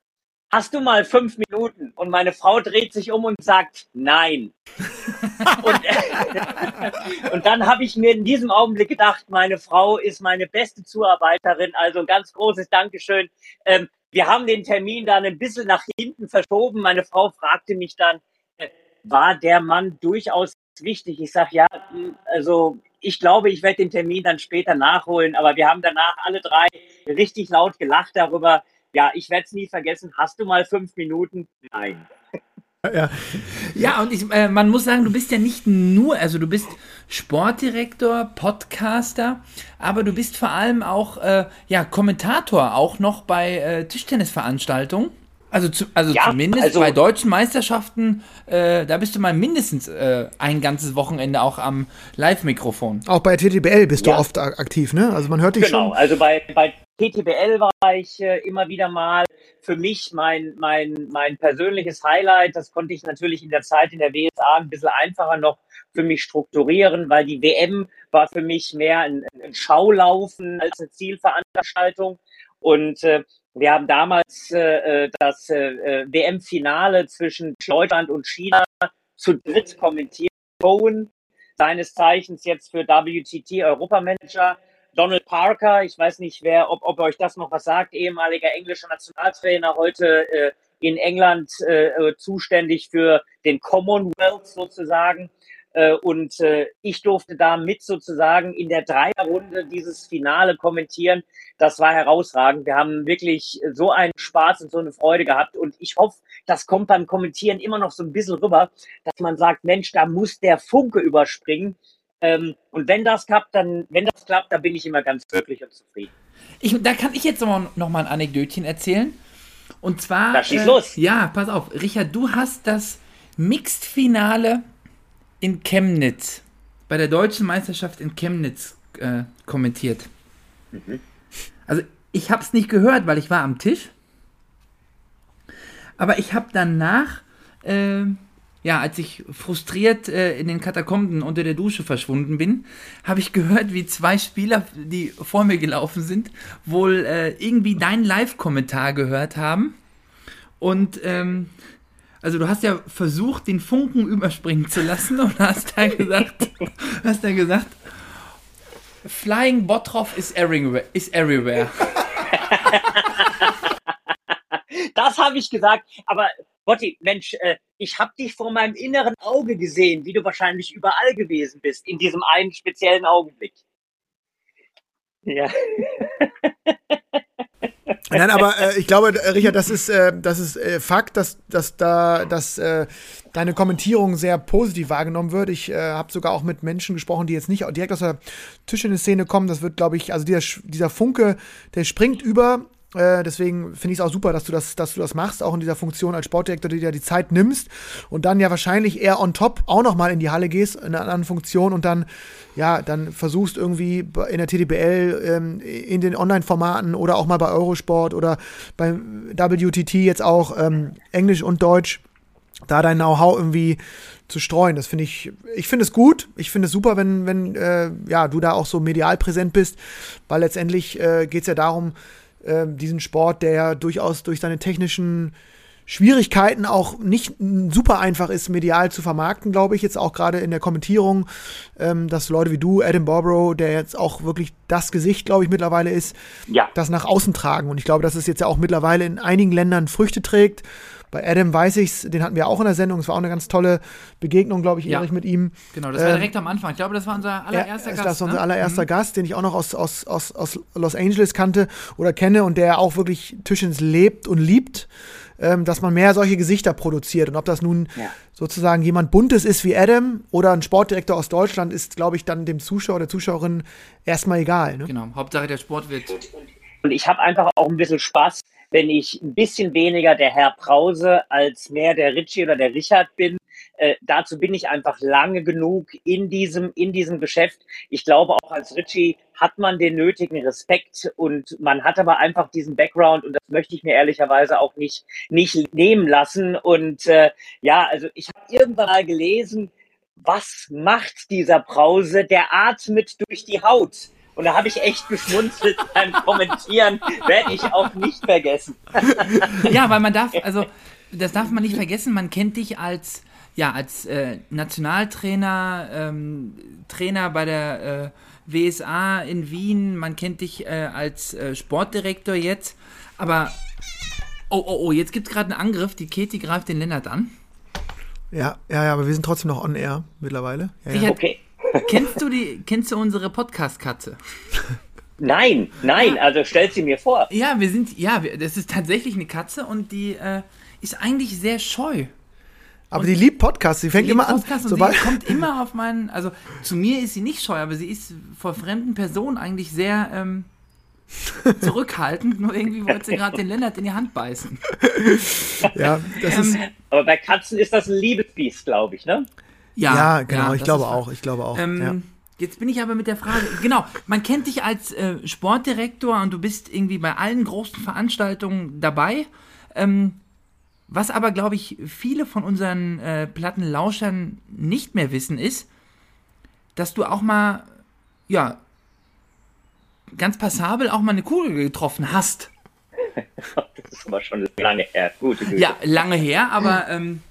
S1: hast du mal fünf Minuten? Und meine Frau dreht sich um und sagt, nein. und, und, dann habe ich mir in diesem Augenblick gedacht, meine Frau ist meine beste Zuarbeiterin, also ein ganz großes Dankeschön. Ähm, wir haben den Termin dann ein bisschen nach hinten verschoben. Meine Frau fragte mich dann, äh, war der Mann durchaus wichtig? Ich sage, ja, also ich glaube, ich werde den Termin dann später nachholen, aber wir haben danach alle drei richtig laut gelacht darüber, ja, ich werde es nie vergessen. Hast du mal fünf Minuten? Nein.
S3: Ja, ja und ich, äh, man muss sagen, du bist ja nicht nur, also du bist Sportdirektor, Podcaster, aber du bist vor allem auch äh, ja, Kommentator, auch noch bei äh, Tischtennisveranstaltungen. Also, zu, also ja, zumindest also, bei deutschen Meisterschaften, äh, da bist du mal mindestens äh, ein ganzes Wochenende auch am Live-Mikrofon.
S2: Auch bei TTBL bist ja. du oft aktiv, ne? Also man hört dich genau, schon.
S1: Genau, also bei, bei TTBL war ich äh, immer wieder mal für mich mein, mein, mein persönliches Highlight. Das konnte ich natürlich in der Zeit in der WSA ein bisschen einfacher noch für mich strukturieren, weil die WM war für mich mehr ein, ein Schaulaufen als eine Zielveranstaltung. Und äh, wir haben damals äh, äh das äh, äh WM-Finale zwischen Deutschland und China zu dritt kommentiert. Cohen, seines Zeichens jetzt für WTT Europamanager. Donald Parker, ich weiß nicht, wer, ob, ob euch das noch was sagt, ehemaliger englischer Nationaltrainer, heute äh, in England äh, äh zuständig für den Commonwealth sozusagen. Äh, und äh, ich durfte da mit sozusagen in der Dreierrunde dieses Finale kommentieren. Das war herausragend. Wir haben wirklich so einen Spaß und so eine Freude gehabt. Und ich hoffe, das kommt beim Kommentieren immer noch so ein bisschen rüber, dass man sagt, Mensch, da muss der Funke überspringen. Ähm, und wenn das klappt, dann, wenn das klappt, dann bin ich immer ganz glücklich und zufrieden.
S3: Ich, da kann ich jetzt noch, noch mal ein Anekdötchen erzählen. Und zwar.
S1: Da schieß äh, los.
S3: Ja, pass auf. Richard, du hast das Mixed-Finale in Chemnitz, bei der deutschen Meisterschaft in Chemnitz äh, kommentiert. Mhm. Also ich habe es nicht gehört, weil ich war am Tisch. Aber ich habe danach, äh, ja, als ich frustriert äh, in den Katakomben unter der Dusche verschwunden bin, habe ich gehört, wie zwei Spieler, die vor mir gelaufen sind, wohl äh, irgendwie deinen Live-Kommentar gehört haben. Und ähm, also du hast ja versucht, den Funken überspringen zu lassen und hast da gesagt, hast da gesagt, Flying Bottroff is everywhere. Is everywhere.
S1: das habe ich gesagt, aber Botti, Mensch, äh, ich habe dich vor meinem inneren Auge gesehen, wie du wahrscheinlich überall gewesen bist, in diesem einen speziellen Augenblick. Ja.
S2: Nein, aber äh, ich glaube, äh, Richard, das ist, äh, das ist äh, Fakt, dass, dass da dass, äh, deine Kommentierung sehr positiv wahrgenommen wird. Ich äh, habe sogar auch mit Menschen gesprochen, die jetzt nicht direkt aus der Tischtennis-Szene kommen. Das wird, glaube ich, also dieser, dieser Funke, der springt über äh, deswegen finde ich es auch super, dass du, das, dass du das machst, auch in dieser Funktion als Sportdirektor, die dir die Zeit nimmst und dann ja wahrscheinlich eher on top auch nochmal in die Halle gehst, in einer anderen Funktion und dann, ja, dann versuchst irgendwie in der TDBL, ähm, in den Online-Formaten oder auch mal bei Eurosport oder beim WTT jetzt auch ähm, Englisch und Deutsch, da dein Know-how irgendwie zu streuen. Das finde ich, ich finde es gut. Ich finde es super, wenn, wenn äh, ja, du da auch so medial präsent bist, weil letztendlich äh, geht es ja darum, äh, diesen Sport, der ja durchaus durch seine technischen Schwierigkeiten auch nicht super einfach ist, medial zu vermarkten, glaube ich, jetzt auch gerade in der Kommentierung, ähm, dass Leute wie du, Adam Barbrough, der jetzt auch wirklich das Gesicht, glaube ich, mittlerweile ist, ja. das nach außen tragen. Und ich glaube, dass es jetzt ja auch mittlerweile in einigen Ländern Früchte trägt. Bei Adam weiß ich's, den hatten wir auch in der Sendung. Es war auch eine ganz tolle Begegnung, glaube ich, ja. Erich, mit ihm.
S3: Genau, das war ähm, direkt am Anfang. Ich glaube, das war unser allererster
S2: ja,
S3: Gast.
S2: Das war unser ne? allererster mhm. Gast, den ich auch noch aus, aus, aus, aus Los Angeles kannte oder kenne und der auch wirklich Tischens lebt und liebt, ähm, dass man mehr solche Gesichter produziert. Und ob das nun ja. sozusagen jemand Buntes ist wie Adam oder ein Sportdirektor aus Deutschland, ist, glaube ich, dann dem Zuschauer, der Zuschauerin erstmal egal. Ne?
S3: Genau, Hauptsache der Sport wird.
S1: Und ich habe einfach auch ein bisschen Spaß wenn ich ein bisschen weniger der Herr Brause als mehr der Richie oder der Richard bin. äh, dazu bin ich einfach lange genug in diesem, in diesem Geschäft. Ich glaube, auch als Richie hat man den nötigen Respekt und man hat aber einfach diesen Background und das möchte ich mir ehrlicherweise auch nicht, nicht nehmen lassen. Und äh, ja, also ich habe irgendwann mal gelesen, was macht dieser Brause? Der atmet durch die Haut. Und da habe ich echt geschmunzelt beim Kommentieren. Werde ich auch nicht vergessen.
S3: ja, weil man darf, also das darf man nicht vergessen, man kennt dich als, ja, als äh, Nationaltrainer, ähm, Trainer bei der äh, WSA in Wien, man kennt dich äh, als äh, Sportdirektor jetzt, aber oh, oh, oh, jetzt gibt es gerade einen Angriff, die Katie greift den Lennart an.
S2: Ja, ja, ja, aber wir sind trotzdem noch on air mittlerweile. Ja,
S3: ja. Okay. Kennst du die, kennst du unsere Podcast-Katze?
S1: Nein, nein, also stell sie mir vor.
S3: Ja, wir sind, ja, das ist tatsächlich eine Katze und die äh, ist eigentlich sehr scheu.
S2: Aber und die liebt Podcasts, sie fängt immer an.
S3: Und sie kommt immer auf meinen, also zu mir ist sie nicht scheu, aber sie ist vor fremden Personen eigentlich sehr ähm, zurückhaltend, nur irgendwie wollte sie gerade den Lennart in die Hand beißen.
S2: Ja, das ähm, ist.
S1: Aber bei Katzen ist das ein Liebesbiest, glaube ich, ne?
S2: Ja, ja genau, ja, ich glaube auch, ich glaube auch.
S3: Ähm,
S2: ja.
S3: Jetzt bin ich aber mit der Frage, genau, man kennt dich als äh, Sportdirektor und du bist irgendwie bei allen großen Veranstaltungen dabei. Ähm, was aber, glaube ich, viele von unseren äh, Plattenlauschern nicht mehr wissen, ist, dass du auch mal, ja, ganz passabel auch mal eine Kugel getroffen hast.
S1: das ist aber schon lange her. Gute
S3: Güte. Ja, lange her, aber ähm,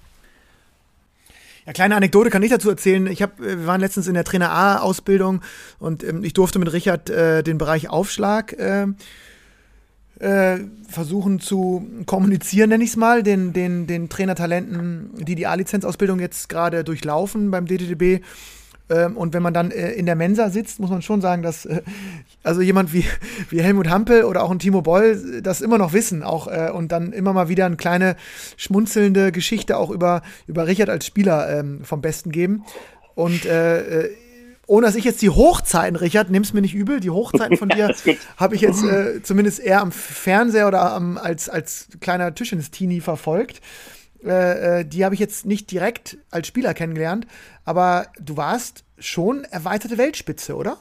S2: ja, kleine Anekdote kann ich dazu erzählen. Ich hab, äh, wir waren letztens in der Trainer A-Ausbildung und ähm, ich durfte mit Richard äh, den Bereich Aufschlag äh, äh, versuchen zu kommunizieren, nenne ich es mal, den, den, den Trainertalenten, die die A-Lizenzausbildung jetzt gerade durchlaufen beim DDDB. Ähm, und wenn man dann äh, in der Mensa sitzt, muss man schon sagen, dass äh, also jemand wie, wie Helmut Hampel oder auch ein Timo Boll das immer noch wissen auch äh, und dann immer mal wieder eine kleine schmunzelnde Geschichte auch über, über Richard als Spieler ähm, vom Besten geben. Und äh, ohne dass ich jetzt die Hochzeiten, Richard, nimm's mir nicht übel, die Hochzeiten von dir habe ich jetzt äh, zumindest eher am Fernseher oder am, als, als kleiner Tischtennis-Teenie verfolgt. Äh, die habe ich jetzt nicht direkt als Spieler kennengelernt, aber du warst schon erweiterte Weltspitze, oder?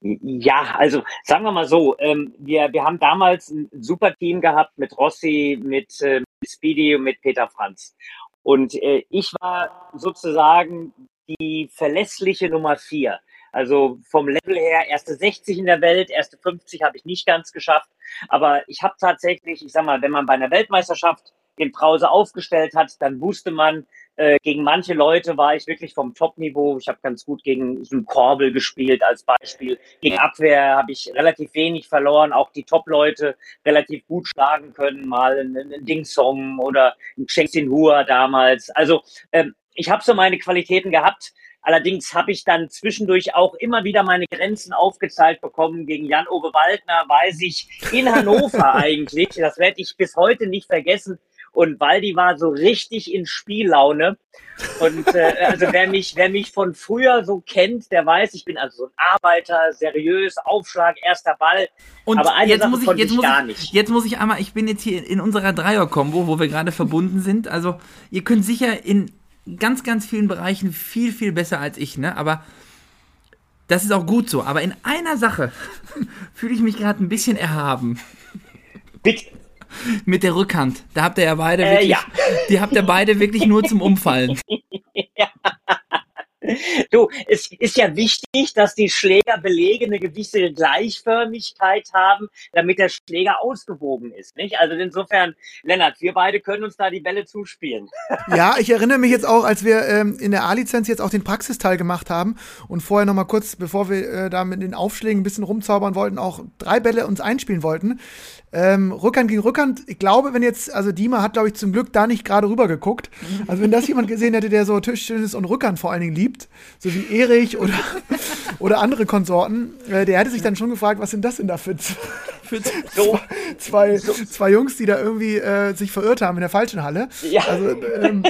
S1: Ja, also sagen wir mal so, ähm, wir, wir haben damals ein super Team gehabt mit Rossi, mit äh, Speedy und mit Peter Franz. Und äh, ich war sozusagen die verlässliche Nummer vier. Also vom Level her, erste 60 in der Welt, erste 50 habe ich nicht ganz geschafft. Aber ich habe tatsächlich, ich sag mal, wenn man bei einer Weltmeisterschaft den Browser aufgestellt hat, dann wusste man, äh, gegen manche Leute war ich wirklich vom Top-Niveau. Ich habe ganz gut gegen so einen Korbel gespielt als Beispiel. Gegen Abwehr habe ich relativ wenig verloren. Auch die Top-Leute relativ gut schlagen können. Mal einen, Ding Song oder ein Chengxin Hua damals. Also ähm, ich habe so meine Qualitäten gehabt. Allerdings habe ich dann zwischendurch auch immer wieder meine Grenzen aufgezeigt bekommen. Gegen Jan-Ove Waldner weiß ich in Hannover eigentlich, das werde ich bis heute nicht vergessen, und Waldi war so richtig in Spiellaune. Und äh, also wer mich, wer mich von früher so kennt, der weiß, ich bin also so ein Arbeiter, seriös, Aufschlag, erster Ball.
S3: Und aber eine jetzt Sache muss ich, jetzt ich muss gar ich, nicht. Jetzt muss ich einmal, ich bin jetzt hier in unserer Dreier-Kombo, wo wir gerade verbunden sind. Also ihr könnt sicher in ganz, ganz vielen Bereichen viel, viel besser als ich, ne? Aber das ist auch gut so. Aber in einer Sache fühle ich mich gerade ein bisschen erhaben.
S1: Bitte.
S3: Mit der Rückhand. Da habt ihr ja beide äh, wirklich, ja. die habt ihr beide wirklich nur zum Umfallen. ja.
S1: Du, es ist ja wichtig, dass die Schläger belege eine gewisse Gleichförmigkeit haben, damit der Schläger ausgewogen ist. Nicht? Also insofern, Lennart, wir beide können uns da die Bälle zuspielen.
S2: Ja, ich erinnere mich jetzt auch, als wir ähm, in der A-Lizenz jetzt auch den Praxisteil gemacht haben und vorher noch mal kurz, bevor wir äh, da mit den Aufschlägen ein bisschen rumzaubern wollten, auch drei Bälle uns einspielen wollten. Ähm, Rückhand gegen Rückhand, ich glaube, wenn jetzt, also Dima hat, glaube ich, zum Glück da nicht gerade rüber geguckt. Also wenn das jemand gesehen hätte, der so Tischtennis und Rückhand vor allen Dingen liebt, so wie Erich oder, oder andere Konsorten, äh, der hätte sich dann schon gefragt, was sind das denn da für, für zwei, zwei Jungs, die da irgendwie äh, sich verirrt haben in der falschen Halle. Ja. Also, ähm,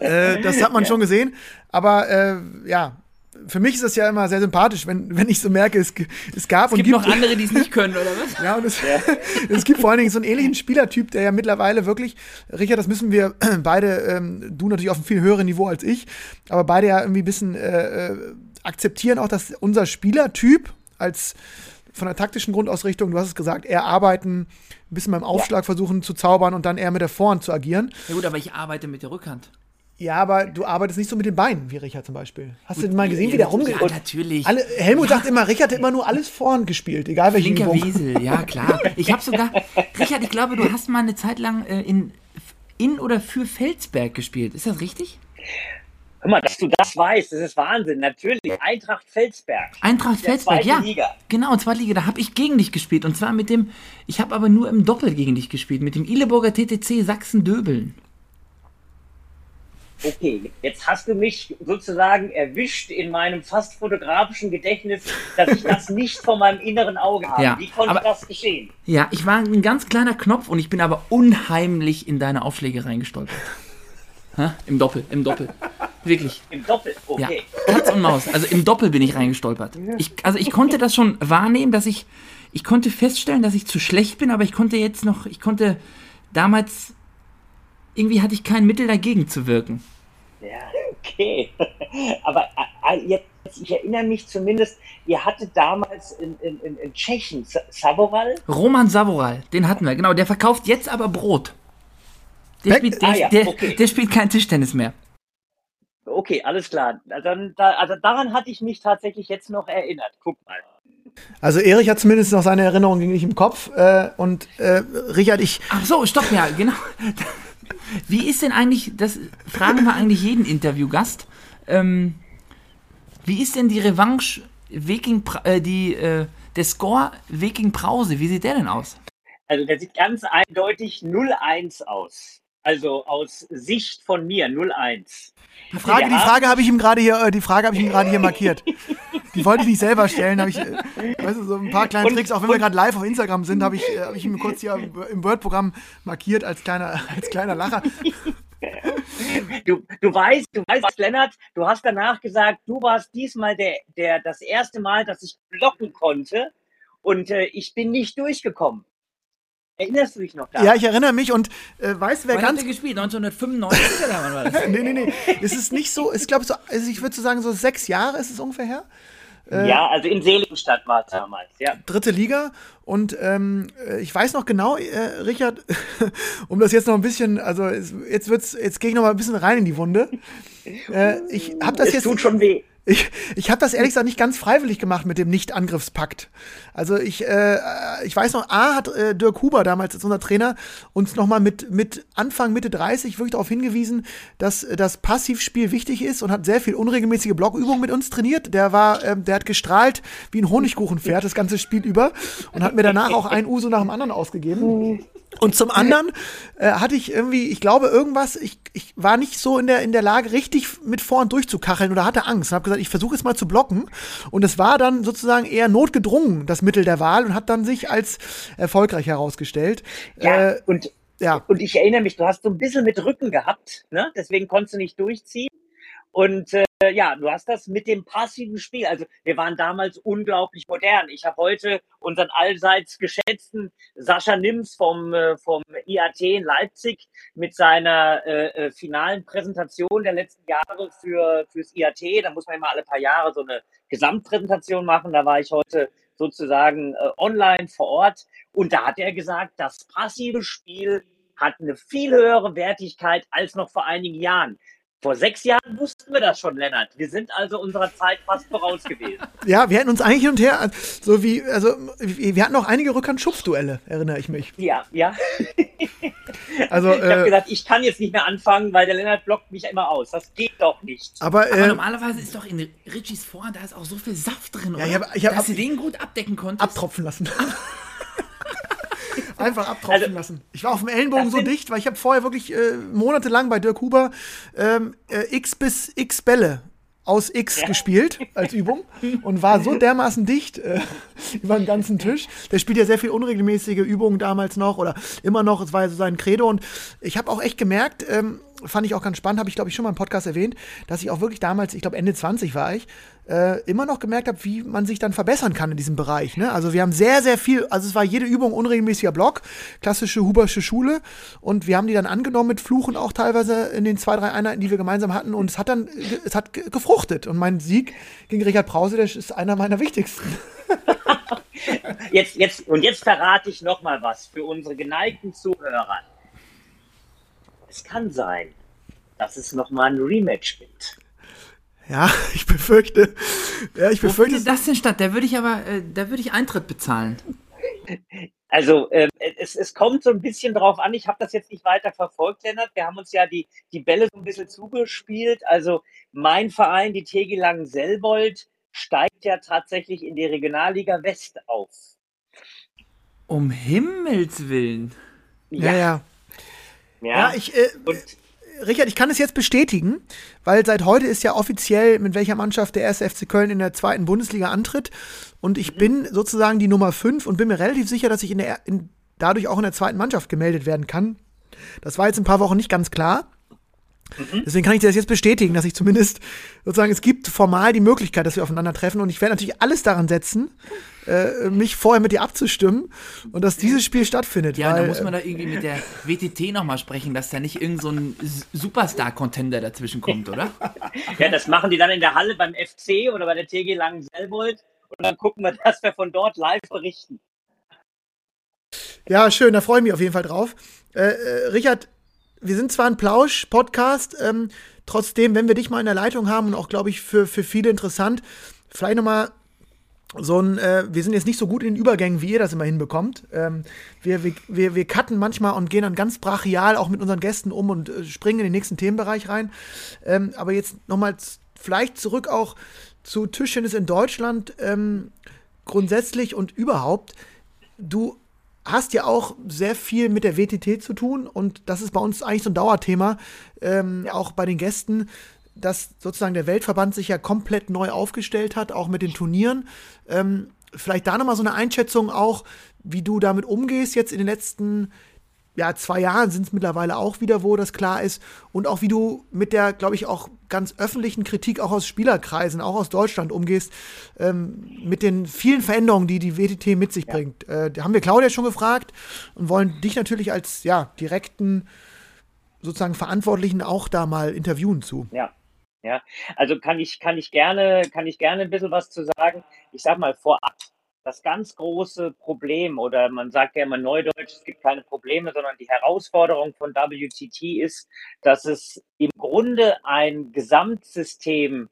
S2: äh, das hat man schon gesehen. Aber äh, ja, für mich ist das ja immer sehr sympathisch, wenn, wenn ich so merke, es, es gab
S3: es gibt und gibt. noch andere, die es nicht können, oder was?
S2: ja, und es, ja. es gibt vor allen Dingen so einen ähnlichen Spielertyp, der ja mittlerweile wirklich, Richard, das müssen wir beide, ähm, du natürlich auf einem viel höheren Niveau als ich, aber beide ja irgendwie ein bisschen äh, äh akzeptieren auch, dass unser Spielertyp als von der taktischen Grundausrichtung, du hast es gesagt, eher arbeiten, ein bisschen beim Aufschlag ja. versuchen zu zaubern und dann eher mit der Vorhand zu agieren.
S3: Ja gut, aber ich arbeite mit der Rückhand.
S2: Ja, aber du arbeitest nicht so mit den Beinen wie Richard zum Beispiel. Hast Gut, du mal gesehen, ja, wie der rumgeht?
S3: Ja, natürlich.
S2: Alle, Helmut ja. sagt immer, Richard hat immer nur alles Vorhand gespielt, egal welche
S3: Linker Übung. Wiesel, ja klar. Ich habe sogar, Richard, ich glaube, du hast mal eine Zeit lang äh, in, in oder für Felsberg gespielt. Ist das richtig?
S1: Hör mal, dass du das weißt, das ist Wahnsinn. Natürlich, Eintracht Felsberg.
S3: Eintracht Felsberg, ja. Liga. Genau, zweite Liga. Da habe ich gegen dich gespielt. Und zwar mit dem, ich habe aber nur im Doppel gegen dich gespielt, mit dem Ileburger TTC Sachsen-Döbeln.
S1: Okay, jetzt hast du mich sozusagen erwischt in meinem fast fotografischen Gedächtnis, dass ich das nicht vor meinem inneren Auge habe. Ja, Wie konnte aber, das geschehen?
S3: Ja, ich war ein ganz kleiner Knopf und ich bin aber unheimlich in deine Aufschläge reingestolpert. Ha? Im Doppel, im Doppel. Wirklich.
S1: Im Doppel, okay.
S3: Ja, Katz und Maus. Also im Doppel bin ich reingestolpert. Ich, also ich konnte das schon wahrnehmen, dass ich, ich konnte feststellen, dass ich zu schlecht bin, aber ich konnte jetzt noch, ich konnte damals, irgendwie hatte ich kein Mittel dagegen zu wirken.
S1: Ja, okay. Aber äh, äh, jetzt, ich erinnere mich zumindest, ihr hattet damals in, in, in Tschechien Savoral.
S3: Roman Savoral, den hatten wir, genau. Der verkauft jetzt aber Brot. Der, spielt, der, ah, ja, der, okay. der spielt kein Tischtennis mehr.
S1: Okay, alles klar. Dann, da, also daran hatte ich mich tatsächlich jetzt noch erinnert. Guck mal.
S2: Also Erich hat zumindest noch seine Erinnerung nicht im Kopf. Äh, und äh, Richard, ich.
S3: Ach so, stopp, ja, genau. Wie ist denn eigentlich, das fragen wir eigentlich jeden Interviewgast, ähm, wie ist denn die Revanche Viking, äh, die, äh, der Score Viking Brause, wie sieht der denn aus?
S1: Also der sieht ganz eindeutig 0-1 aus. Also aus Sicht von mir 0-1.
S2: Die Frage, die Frage habe ich ihm gerade hier, äh, die Frage habe ich ihm gerade hier markiert. Die wollte ich nicht selber stellen, habe ich, äh, weißt du, so ein paar kleine und, Tricks, auch wenn wir gerade live auf Instagram sind, habe ich, äh, hab ich ihm kurz hier im Word-Programm markiert als kleiner, als kleiner Lacher.
S1: Du, du weißt, du weißt, Lennart, du hast danach gesagt, du warst diesmal der, der, das erste Mal, dass ich blocken konnte und äh, ich bin nicht durchgekommen. Erinnerst du dich noch
S2: daran? Ja, ich erinnere mich und äh, weißt wer
S3: wann
S2: ganz.
S3: Hat gespielt? 1995 oder wann war das?
S2: nee, nee, nee. Es ist nicht so, ich glaube, so, also ich würde so sagen, so sechs Jahre ist es ungefähr her.
S1: Äh, ja, also in Seligenstadt war es damals, ja.
S2: Dritte Liga. Und ähm, äh, ich weiß noch genau, äh, Richard, um das jetzt noch ein bisschen, also jetzt wird's, jetzt gehe ich noch mal ein bisschen rein in die Wunde. Äh, ich habe das
S1: es
S2: jetzt.
S1: tut schon weh.
S2: Ich, ich habe das ehrlich gesagt nicht ganz freiwillig gemacht mit dem Nicht-Angriffspakt. Also ich, äh, ich weiß noch, A hat äh, Dirk Huber damals als unser Trainer uns nochmal mit, mit Anfang, Mitte 30 wirklich darauf hingewiesen, dass das Passivspiel wichtig ist und hat sehr viel unregelmäßige Blockübungen mit uns trainiert. Der war, ähm, der hat gestrahlt wie ein Honigkuchenpferd das ganze Spiel über und hat mir danach auch ein Uso nach dem anderen ausgegeben. Und zum anderen äh, hatte ich irgendwie, ich glaube, irgendwas, ich, ich war nicht so in der, in der Lage, richtig mit vorn durchzukacheln oder hatte Angst und habe gesagt, ich versuche es mal zu blocken. Und es war dann sozusagen eher notgedrungen, das Mittel der Wahl, und hat dann sich als erfolgreich herausgestellt.
S1: Ja, äh, und, ja. und ich erinnere mich, du hast so ein bisschen mit Rücken gehabt, ne? deswegen konntest du nicht durchziehen. Und äh, ja, du hast das mit dem passiven Spiel. Also wir waren damals unglaublich modern. Ich habe heute unseren allseits geschätzten Sascha Nims vom, äh, vom IAT in Leipzig mit seiner äh, äh, finalen Präsentation der letzten Jahre für, fürs IAT. Da muss man immer alle paar Jahre so eine Gesamtpräsentation machen. Da war ich heute sozusagen äh, online vor Ort. Und da hat er gesagt, das passive Spiel hat eine viel höhere Wertigkeit als noch vor einigen Jahren. Vor sechs Jahren wussten wir das schon, Lennart. Wir sind also unserer Zeit fast voraus gewesen.
S2: Ja, wir hatten uns eigentlich hin und her, so wie, also wir hatten auch einige Rückhand-Schubsduelle, erinnere ich mich.
S1: Ja, ja. Also, ich habe äh, gesagt, ich kann jetzt nicht mehr anfangen, weil der Lennart blockt mich immer aus. Das geht doch nicht.
S3: Aber, äh, aber normalerweise ist doch in Richies Vorhand, da ist auch so viel Saft drin,
S2: ja, oder? Ich hab, ich hab
S3: Dass ab, du den gut abdecken konntest.
S2: Abtropfen lassen. Einfach abtropfen also, lassen. Ich war auf dem Ellenbogen so dicht, weil ich habe vorher wirklich äh, monatelang bei Dirk Huber ähm, äh, X bis X Bälle aus X ja. gespielt als Übung und war so dermaßen dicht äh, über den ganzen Tisch. Der spielt ja sehr viel unregelmäßige Übungen damals noch oder immer noch. Es war ja so sein Credo und ich habe auch echt gemerkt, ähm, fand ich auch ganz spannend, habe ich glaube ich schon mal im Podcast erwähnt, dass ich auch wirklich damals, ich glaube Ende 20 war ich, äh, immer noch gemerkt habe, wie man sich dann verbessern kann in diesem Bereich. Ne? Also wir haben sehr, sehr viel, also es war jede Übung unregelmäßiger Block, klassische Hubersche Schule und wir haben die dann angenommen mit Fluchen auch teilweise in den zwei, drei Einheiten, die wir gemeinsam hatten und es hat dann, es hat gefruchtet und mein Sieg gegen Richard Brause, der ist einer meiner wichtigsten.
S1: jetzt, jetzt, und jetzt verrate ich noch mal was für unsere geneigten Zuhörer. Es kann sein, dass es noch mal ein Rematch gibt.
S2: Ja, ich befürchte. Ja, ich befürchte. Wo
S3: findet das denn statt? Da würde ich aber, äh, da würde ich Eintritt bezahlen.
S1: Also äh, es, es kommt so ein bisschen drauf an, ich habe das jetzt nicht weiter verfolgt, Lennart. Wir haben uns ja die, die Bälle so ein bisschen zugespielt. Also mein Verein, die TG Langen-Selbold, steigt ja tatsächlich in die Regionalliga West auf.
S3: Um Himmels Willen.
S2: Ja, ja. Ja, ja ich. Äh, Richard, ich kann es jetzt bestätigen, weil seit heute ist ja offiziell, mit welcher Mannschaft der 1. FC Köln in der zweiten Bundesliga antritt. Und ich mhm. bin sozusagen die Nummer 5 und bin mir relativ sicher, dass ich in der, in, dadurch auch in der zweiten Mannschaft gemeldet werden kann. Das war jetzt ein paar Wochen nicht ganz klar. Mhm. Deswegen kann ich dir das jetzt bestätigen, dass ich zumindest sozusagen, es gibt formal die Möglichkeit, dass wir aufeinandertreffen und ich werde natürlich alles daran setzen, äh, mich vorher mit dir abzustimmen und dass dieses Spiel stattfindet.
S3: Ja, da muss man da irgendwie mit der WTT nochmal sprechen, dass da nicht irgend so ein Superstar-Contender dazwischen kommt, oder?
S1: ja, das machen die dann in der Halle beim FC oder bei der TG Langen-Selbold und dann gucken wir, dass wir von dort live berichten.
S2: Ja, schön, da freue ich mich auf jeden Fall drauf. Äh, äh, Richard, wir sind zwar ein Plausch-Podcast, ähm, trotzdem, wenn wir dich mal in der Leitung haben und auch, glaube ich, für, für viele interessant, vielleicht nochmal so ein, äh, wir sind jetzt nicht so gut in den Übergängen, wie ihr das immer hinbekommt. Ähm, wir, wir, wir, wir cutten manchmal und gehen dann ganz brachial auch mit unseren Gästen um und äh, springen in den nächsten Themenbereich rein. Ähm, aber jetzt nochmal vielleicht zurück auch zu Tischtennis in Deutschland ähm, grundsätzlich und überhaupt. Du hast ja auch sehr viel mit der WTT zu tun und das ist bei uns eigentlich so ein Dauerthema, ähm, auch bei den Gästen, dass sozusagen der Weltverband sich ja komplett neu aufgestellt hat, auch mit den Turnieren. Ähm, vielleicht da nochmal so eine Einschätzung auch, wie du damit umgehst jetzt in den letzten ja, zwei Jahren sind es mittlerweile auch wieder, wo das klar ist. Und auch wie du mit der, glaube ich, auch ganz öffentlichen Kritik auch aus Spielerkreisen, auch aus Deutschland umgehst, ähm, mit den vielen Veränderungen, die die WTT mit sich ja. bringt. Äh, da haben wir Claudia schon gefragt und wollen dich natürlich als ja, direkten sozusagen Verantwortlichen auch da mal interviewen zu.
S1: Ja. Ja, also kann ich, kann ich gerne, kann ich gerne ein bisschen was zu sagen. Ich sag mal vorab, das ganz große Problem oder man sagt ja immer neudeutsch, es gibt keine Probleme, sondern die Herausforderung von WTT ist, dass es im Grunde ein Gesamtsystem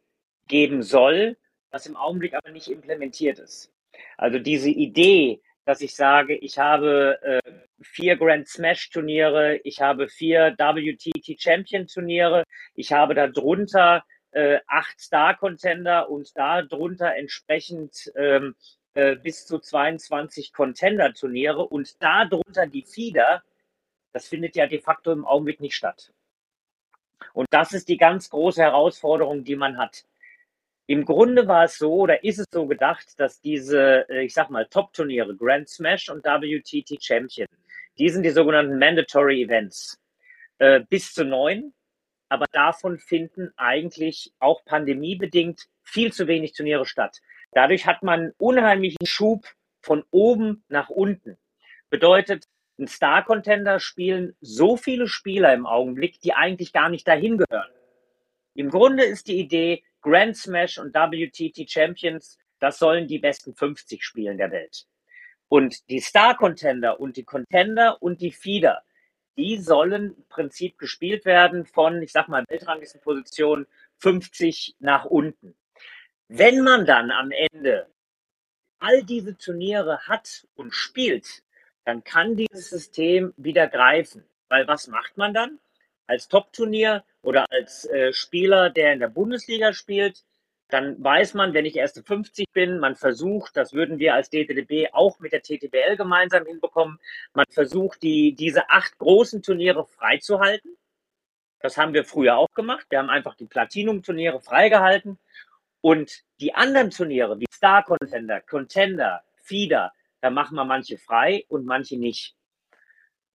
S1: geben soll, was im Augenblick aber nicht implementiert ist. Also diese Idee, dass ich sage, ich habe äh, vier Grand Smash Turniere, ich habe vier WTT Champion Turniere, ich habe darunter äh, acht Star Contender und darunter entsprechend ähm, äh, bis zu 22 Contender-Turniere und darunter die Fieder, das findet ja de facto im Augenblick nicht statt. Und das ist die ganz große Herausforderung, die man hat. Im Grunde war es so oder ist es so gedacht, dass diese, äh, ich sag mal, Top-Turniere, Grand Smash und WTT Champion, die sind die sogenannten Mandatory Events. Äh, bis zu neun, aber davon finden eigentlich auch pandemiebedingt viel zu wenig Turniere statt. Dadurch hat man unheimlichen Schub von oben nach unten. Bedeutet, ein Star-Contender spielen so viele Spieler im Augenblick, die eigentlich gar nicht dahin gehören. Im Grunde ist die Idee, Grand Smash und WTT Champions, das sollen die besten 50 spielen der Welt. Und die Star-Contender und die Contender und die Feeder, die sollen im Prinzip gespielt werden von, ich sag mal, Weltranglistenposition 50 nach unten. Wenn man dann am Ende all diese Turniere hat und spielt, dann kann dieses System wieder greifen. Weil was macht man dann? Als Top-Turnier oder als äh, Spieler, der in der Bundesliga spielt, dann weiß man, wenn ich erste 50 bin, man versucht, das würden wir als DTDB auch mit der TTBL gemeinsam hinbekommen, man versucht, die, diese acht großen Turniere freizuhalten. Das haben wir früher auch gemacht. Wir haben einfach die Platinum-Turniere freigehalten und die anderen Turniere wie Star Contender, Contender, Feeder, da machen wir manche frei und manche nicht.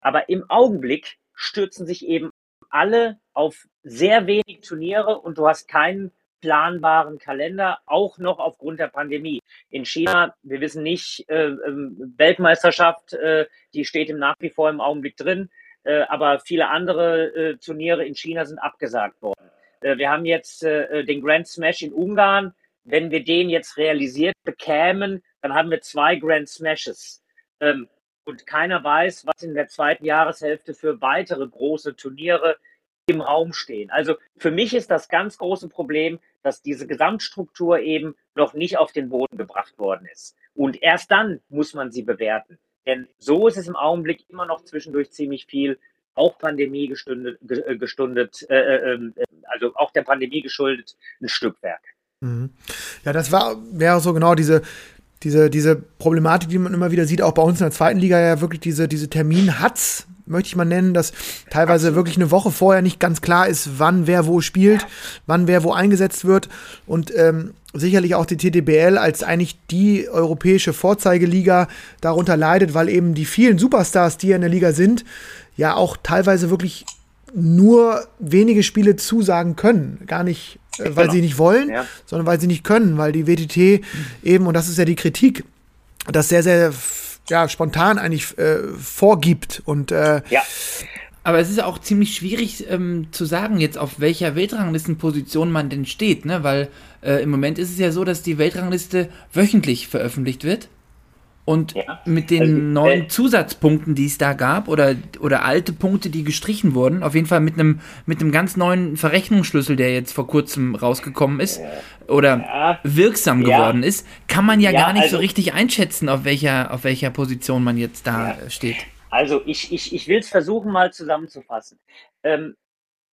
S1: Aber im Augenblick stürzen sich eben alle auf sehr wenig Turniere und du hast keinen planbaren Kalender, auch noch aufgrund der Pandemie. In China, wir wissen nicht, äh, ähm, Weltmeisterschaft, äh, die steht im nach wie vor im Augenblick drin, äh, aber viele andere äh, Turniere in China sind abgesagt worden. Äh, wir haben jetzt äh, den Grand Smash in Ungarn. Wenn wir den jetzt realisiert bekämen, dann haben wir zwei Grand Smashes. Ähm, und keiner weiß, was in der zweiten Jahreshälfte für weitere große Turniere im Raum stehen. Also für mich ist das ganz große Problem, dass diese Gesamtstruktur eben noch nicht auf den Boden gebracht worden ist. Und erst dann muss man sie bewerten. Denn so ist es im Augenblick immer noch zwischendurch ziemlich viel, auch Pandemie gestundet, äh, gestundet äh, äh, ähm, also auch der Pandemie geschuldet, ein Stückwerk.
S2: Mhm. Ja, das war, wäre so genau diese, diese, diese Problematik, die man immer wieder sieht, auch bei uns in der zweiten Liga ja wirklich diese, diese Termin-Hatz, möchte ich mal nennen, dass teilweise wirklich eine Woche vorher nicht ganz klar ist, wann wer wo spielt, wann wer wo eingesetzt wird. Und ähm, sicherlich auch die TDBL als eigentlich die europäische Vorzeigeliga darunter leidet, weil eben die vielen Superstars, die ja in der Liga sind, ja auch teilweise wirklich nur wenige Spiele zusagen können. Gar nicht, äh, weil genau. sie nicht wollen, ja. sondern weil sie nicht können, weil die WTT eben, und das ist ja die Kritik, das sehr, sehr ja, spontan eigentlich äh, vorgibt. Und äh,
S3: ja. Aber es ist auch ziemlich schwierig ähm, zu sagen, jetzt auf welcher Weltranglistenposition man denn steht, ne? Weil äh, im Moment ist es ja so, dass die Weltrangliste wöchentlich veröffentlicht wird. Und ja. mit den also, neuen äh, Zusatzpunkten, die es da gab, oder, oder alte Punkte, die gestrichen wurden, auf jeden Fall mit einem mit einem ganz neuen Verrechnungsschlüssel, der jetzt vor kurzem rausgekommen ist oder ja. wirksam geworden ja. ist, kann man ja, gar nicht also, so richtig einschätzen, auf welcher, auf welcher Position man jetzt da steht.
S1: Also ich, ich, ich will es versuchen, mal zusammenzufassen. Ähm,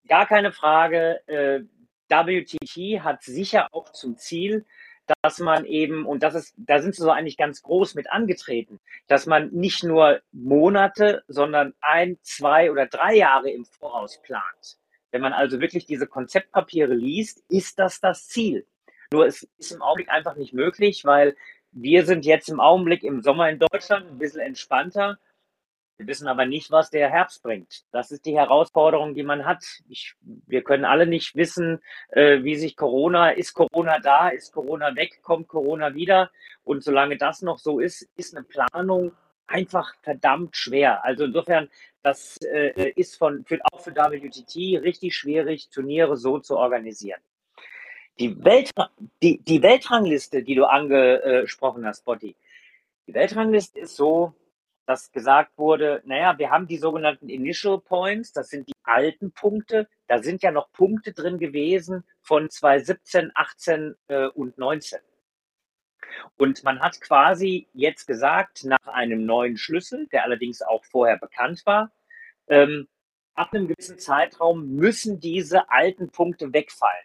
S1: gar keine Frage, äh, WTT hat sicher auch zum Ziel, dass man eben, und das ist, da sind sie so eigentlich ganz groß mit angetreten, dass man nicht nur Monate, sondern ein, zwei oder drei Jahre im Voraus plant. Wenn man also wirklich diese Konzeptpapiere liest, ist das das Ziel. Nur es ist im Augenblick einfach nicht möglich, weil wir sind jetzt im Augenblick im Sommer in Deutschland ein bisschen entspannter wir wissen aber nicht, was der Herbst bringt. Das ist die Herausforderung, die man hat. Ich, wir können alle nicht wissen, äh, wie sich Corona, ist Corona da, ist Corona weg, kommt Corona wieder. Und solange das noch so ist, ist eine Planung einfach verdammt schwer. Also insofern, das äh, ist von, für, auch für WTT richtig schwierig, Turniere so zu organisieren. Die, Welt, die, die Weltrangliste, die du angesprochen hast, Botti, die Weltrangliste ist so, dass gesagt wurde, naja, wir haben die sogenannten Initial Points, das sind die alten Punkte. Da sind ja noch Punkte drin gewesen von 2017, 18 äh, und 19. Und man hat quasi jetzt gesagt, nach einem neuen Schlüssel, der allerdings auch vorher bekannt war, ähm, ab einem gewissen Zeitraum müssen diese alten Punkte wegfallen.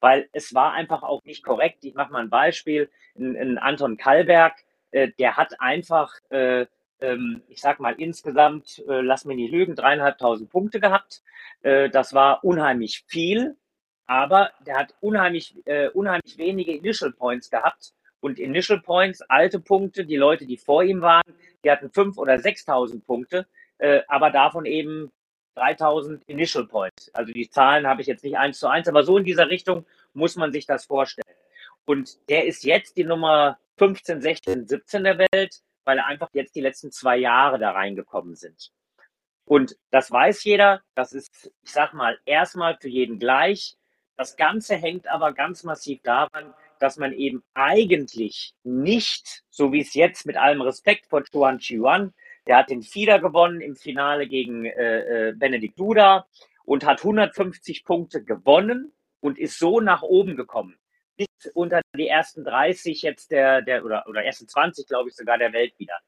S1: Weil es war einfach auch nicht korrekt. Ich mache mal ein Beispiel. In, in Anton Kallberg, äh, der hat einfach äh, ähm, ich sag mal, insgesamt, äh, lass mich nicht lügen, dreieinhalbtausend Punkte gehabt. Äh, das war unheimlich viel, aber der hat unheimlich, äh, unheimlich wenige Initial Points gehabt. Und Initial Points, alte Punkte, die Leute, die vor ihm waren, die hatten fünf oder sechstausend Punkte, aber davon eben 3000 Initial Points. Also die Zahlen habe ich jetzt nicht eins zu eins, aber so in dieser Richtung muss man sich das vorstellen. Und der ist jetzt die Nummer 15, 16, 17 der Welt weil einfach jetzt die letzten zwei Jahre da reingekommen sind. Und das weiß jeder, das ist, ich sag mal, erstmal für jeden gleich. Das Ganze hängt aber ganz massiv daran, dass man eben eigentlich nicht, so wie es jetzt mit allem Respekt von Chuan Chiuan, der hat den Fieder gewonnen im Finale gegen äh, äh, Benedikt Duda und hat 150 Punkte gewonnen und ist so nach oben gekommen bis unter die ersten 30 jetzt der, der oder, oder ersten 20, glaube ich, sogar der Welt wieder.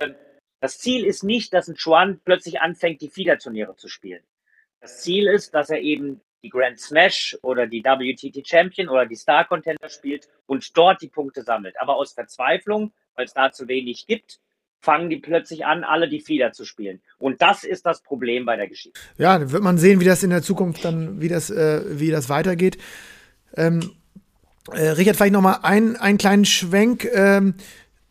S1: Ähm, das Ziel ist nicht, dass ein Chuan plötzlich anfängt, die FIDA-Turniere zu spielen. Das Ziel ist, dass er eben die Grand Smash oder die WTT Champion oder die Star Contender spielt und dort die Punkte sammelt. Aber aus Verzweiflung, weil es da zu wenig gibt, fangen die plötzlich an, alle die Fieder zu spielen. Und das ist das Problem bei der Geschichte.
S2: Ja, dann wird man sehen, wie das in der Zukunft dann, wie das, äh, wie das weitergeht. Ähm, äh, Richard, vielleicht noch mal ein, einen kleinen Schwenk. Ähm,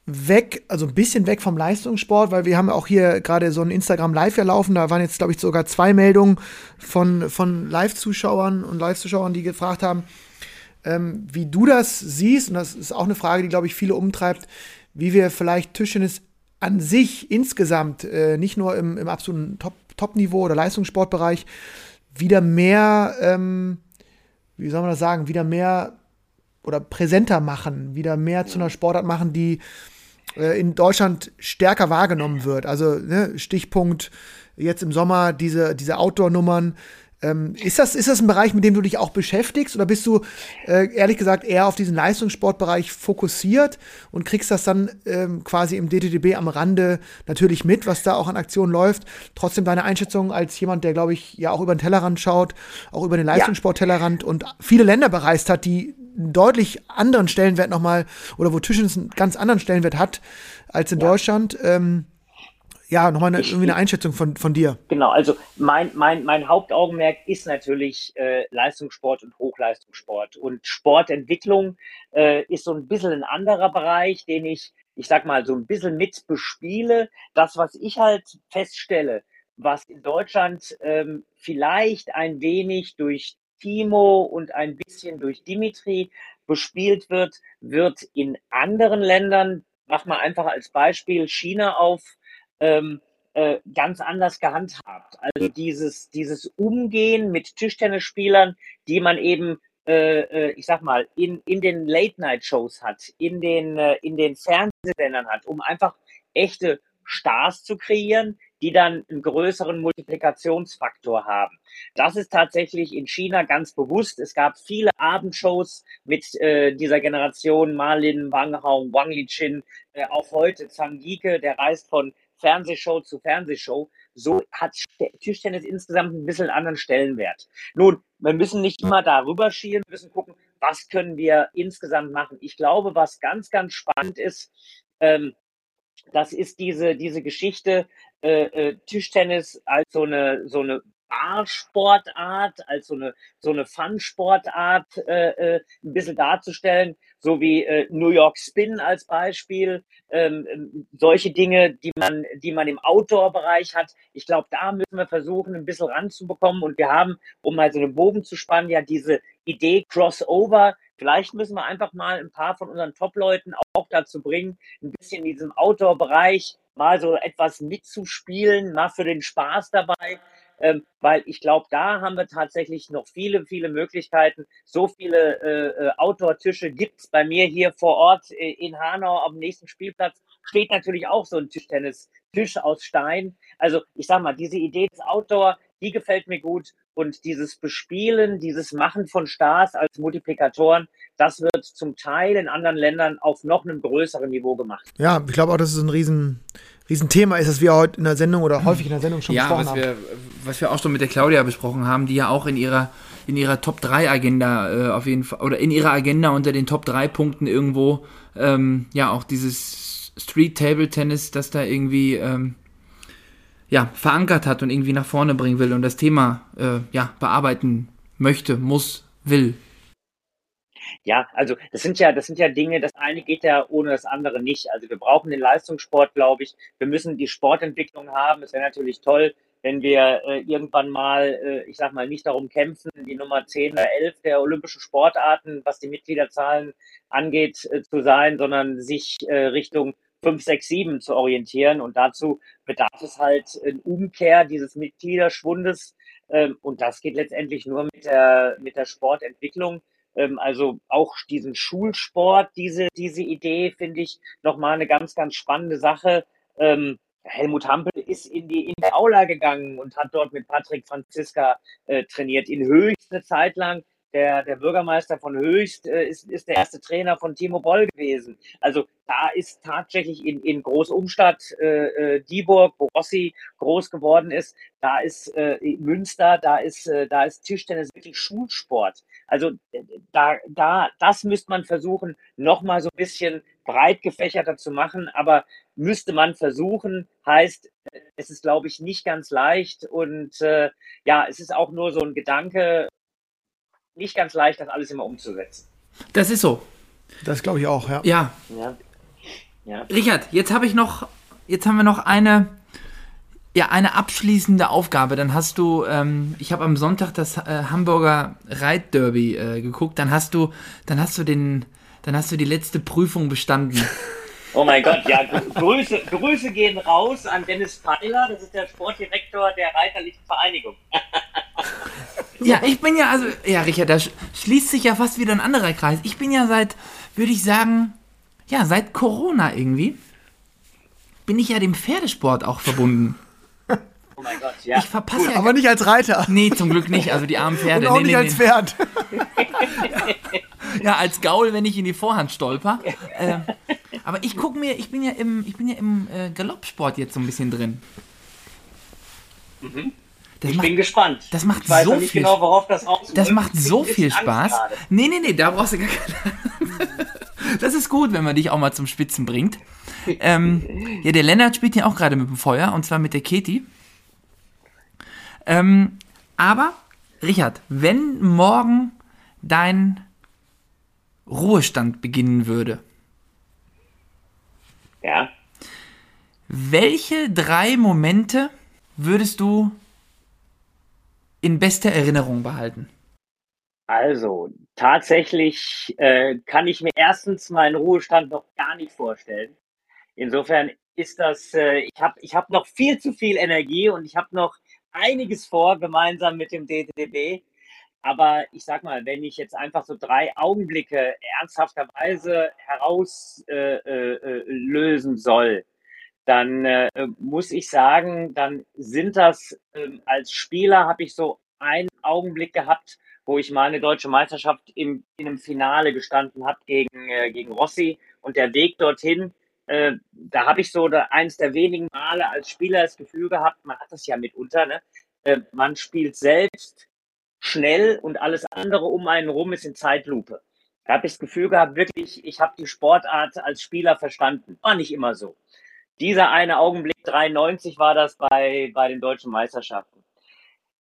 S2: weg, also ein bisschen weg vom Leistungssport, weil wir haben auch hier gerade so ein Instagram Live ja laufen. Da waren jetzt, glaube ich, sogar zwei Meldungen von, von Live-Zuschauern und Live-Zuschauern, die gefragt haben, ähm, wie du das siehst. Und das ist auch eine Frage, die, glaube ich, viele umtreibt, wie wir vielleicht Tischtennis an sich insgesamt, äh, nicht nur im, im absoluten Top-Niveau Top oder Leistungssportbereich, wieder mehr, ähm, wie soll man das sagen, wieder mehr oder präsenter machen, wieder mehr zu einer Sportart machen, die äh, in Deutschland stärker wahrgenommen wird. Also ne, Stichpunkt jetzt im Sommer diese, diese Outdoor-Nummern. Ähm, ist, das, ist das ein Bereich, mit dem du dich auch beschäftigst oder bist du äh, ehrlich gesagt eher auf diesen Leistungssportbereich fokussiert und kriegst das dann ähm, quasi im DTDB am Rande natürlich mit, was da auch an Aktionen läuft? Trotzdem deine Einschätzung als jemand, der glaube ich ja auch über den Tellerrand schaut, auch über den Leistungssporttellerrand ja. und viele Länder bereist hat, die einen deutlich anderen Stellenwert nochmal oder wo Tischtennis einen ganz anderen Stellenwert hat als in ja. Deutschland. Ähm, ja, nochmal eine, irgendwie eine Einschätzung von, von dir.
S1: Genau, also mein, mein, mein Hauptaugenmerk ist natürlich äh, Leistungssport und Hochleistungssport. Und Sportentwicklung äh, ist so ein bisschen ein anderer Bereich, den ich, ich sag mal, so ein bisschen mit bespiele. Das, was ich halt feststelle, was in Deutschland ähm, vielleicht ein wenig durch Timo und ein bisschen durch Dimitri bespielt wird, wird in anderen Ländern, mach mal einfach als Beispiel China auf, ähm, äh, ganz anders gehandhabt. Also dieses, dieses Umgehen mit Tischtennisspielern, die man eben, äh, äh, ich sag mal, in, in den Late-Night-Shows hat, in den, äh, in den Fernsehsendern hat, um einfach echte Stars zu kreieren, die dann einen größeren Multiplikationsfaktor haben. Das ist tatsächlich in China ganz bewusst. Es gab viele Abendshows mit äh, dieser Generation, Malin, Wang Hao, Wang Liqin, äh, auch heute Zhang Yike, der reist von Fernsehshow zu Fernsehshow. So hat Tischtennis insgesamt ein bisschen anderen Stellenwert. Nun, wir müssen nicht immer darüber schielen, wir müssen gucken, was können wir insgesamt machen. Ich glaube, was ganz, ganz spannend ist, ähm, das ist diese, diese Geschichte äh, äh, Tischtennis als so eine, so eine Barsportart, als so eine, so eine Fun-Sportart äh, äh, ein bisschen darzustellen, so wie äh, New York Spin als Beispiel, ähm, ähm, solche Dinge, die man, die man im Outdoor-Bereich hat. Ich glaube, da müssen wir versuchen, ein bisschen ranzubekommen und wir haben, um mal so einen Bogen zu spannen, ja diese Idee Crossover. Vielleicht müssen wir einfach mal ein paar von unseren Top-Leuten auch dazu bringen, ein bisschen in diesem Outdoor-Bereich mal so etwas mitzuspielen, mal für den Spaß dabei ähm, weil ich glaube, da haben wir tatsächlich noch viele, viele Möglichkeiten. So viele äh, äh Outdoor-Tische gibt es bei mir hier vor Ort äh, in Hanau am nächsten Spielplatz. Steht natürlich auch so ein Tischtennis-Tisch aus Stein. Also ich sag mal, diese Idee des Outdoor, die gefällt mir gut. Und dieses Bespielen, dieses Machen von Stars als Multiplikatoren, das wird zum Teil in anderen Ländern auf noch einem größeren Niveau gemacht.
S2: Ja, ich glaube auch, das ist ein riesen, Riesenthema ist, dass wir heute in der Sendung oder häufig in der Sendung schon
S3: ja, besprochen was haben. Wir, was wir auch schon mit der Claudia besprochen haben, die ja auch in ihrer, in ihrer Top 3 Agenda äh, auf jeden Fall, oder in ihrer Agenda unter den Top 3 Punkten irgendwo, ähm, ja, auch dieses Street Table Tennis, das da irgendwie, ähm, ja, verankert hat und irgendwie nach vorne bringen will und das Thema, äh, ja, bearbeiten möchte, muss, will.
S1: Ja, also das sind ja, das sind ja Dinge, das eine geht ja ohne das andere nicht. Also wir brauchen den Leistungssport, glaube ich. Wir müssen die Sportentwicklung haben. Es wäre natürlich toll, wenn wir äh, irgendwann mal, äh, ich sag mal, nicht darum kämpfen, die Nummer 10 oder 11 der olympischen Sportarten, was die Mitgliederzahlen angeht, äh, zu sein, sondern sich äh, Richtung 5, 6, 7 zu orientieren. Und dazu bedarf es halt eine Umkehr dieses Mitgliederschwundes. Ähm, und das geht letztendlich nur mit der, mit der Sportentwicklung. Ähm, also auch diesen Schulsport, diese, diese Idee finde ich nochmal eine ganz, ganz spannende Sache. Ähm, Helmut Hampel ist in die, in die Aula gegangen und hat dort mit Patrick Franziska äh, trainiert. In Höchst eine Zeit lang der, der Bürgermeister von Höchst äh, ist, ist der erste Trainer von Timo Boll gewesen. Also da ist tatsächlich in, in Großumstadt äh, äh, Dieburg, wo Rossi groß geworden ist, da ist äh, Münster, da ist, äh, da ist Tischtennis wirklich Schulsport. Also äh, da, da, das müsste man versuchen, nochmal so ein bisschen breit gefächerter zu machen, aber müsste man versuchen, heißt, es ist, glaube ich, nicht ganz leicht und äh, ja, es ist auch nur so ein Gedanke, nicht ganz leicht, das alles immer umzusetzen.
S3: Das ist so.
S2: Das glaube ich auch, ja.
S3: Ja. ja. Ja. Richard, jetzt habe ich noch, jetzt haben wir noch eine, ja, eine abschließende Aufgabe. Dann hast du, ähm, ich habe am Sonntag das äh, Hamburger Reitderby äh, geguckt. Dann hast du, dann hast du den, dann hast du die letzte Prüfung bestanden.
S1: Oh mein Gott, ja, Grüße, Grüße gehen raus an Dennis Pfeiler, das ist der Sportdirektor der Reiterlichen Vereinigung.
S3: ja, ich bin ja, also, ja, Richard, da schließt sich ja fast wieder ein anderer Kreis. Ich bin ja seit, würde ich sagen, ja, seit Corona irgendwie, bin ich ja dem Pferdesport auch verbunden.
S1: Oh mein Gott, ja.
S2: Ich verpasse ja. Aber nicht als Reiter.
S3: Nee, zum Glück nicht. Also die armen Pferde.
S2: Und auch
S3: nee,
S2: nicht
S3: nee,
S2: als Pferd.
S3: ja, als Gaul, wenn ich in die Vorhand stolper. Äh, aber ich gucke mir, ich bin ja im, ich bin ja im äh, Galoppsport jetzt so ein bisschen drin.
S1: Mhm. Das ich macht, bin gespannt.
S3: Das macht ich weiß so nicht
S1: viel genau, worauf das
S3: Das macht so viel Spaß. Nee, nee, nee, da brauchst du gar keine. das ist gut, wenn man dich auch mal zum Spitzen bringt. Ähm, ja, der Lennart spielt ja auch gerade mit dem Feuer und zwar mit der Keti. Ähm, aber, Richard, wenn morgen dein Ruhestand beginnen würde,
S1: ja.
S3: welche drei Momente würdest du in bester Erinnerung behalten?
S1: Also, tatsächlich äh, kann ich mir erstens meinen Ruhestand noch gar nicht vorstellen. Insofern ist das, äh, ich habe ich hab noch viel zu viel Energie und ich habe noch einiges vor, gemeinsam mit dem DTDB. Aber ich sag mal, wenn ich jetzt einfach so drei Augenblicke ernsthafterweise herauslösen äh, äh, soll, dann äh, muss ich sagen, dann sind das ähm, als Spieler habe ich so einen Augenblick gehabt, wo ich mal eine deutsche Meisterschaft im, in einem Finale gestanden habe gegen, äh, gegen Rossi und der Weg dorthin, äh, da habe ich so da, eins der wenigen Male als Spieler das Gefühl gehabt, man hat das ja mitunter, ne? Äh, man spielt selbst schnell und alles andere um einen rum ist in Zeitlupe. Da habe ich das Gefühl gehabt, wirklich, ich habe die Sportart als Spieler verstanden. War nicht immer so. Dieser eine Augenblick, 93 war das bei, bei den deutschen Meisterschaften.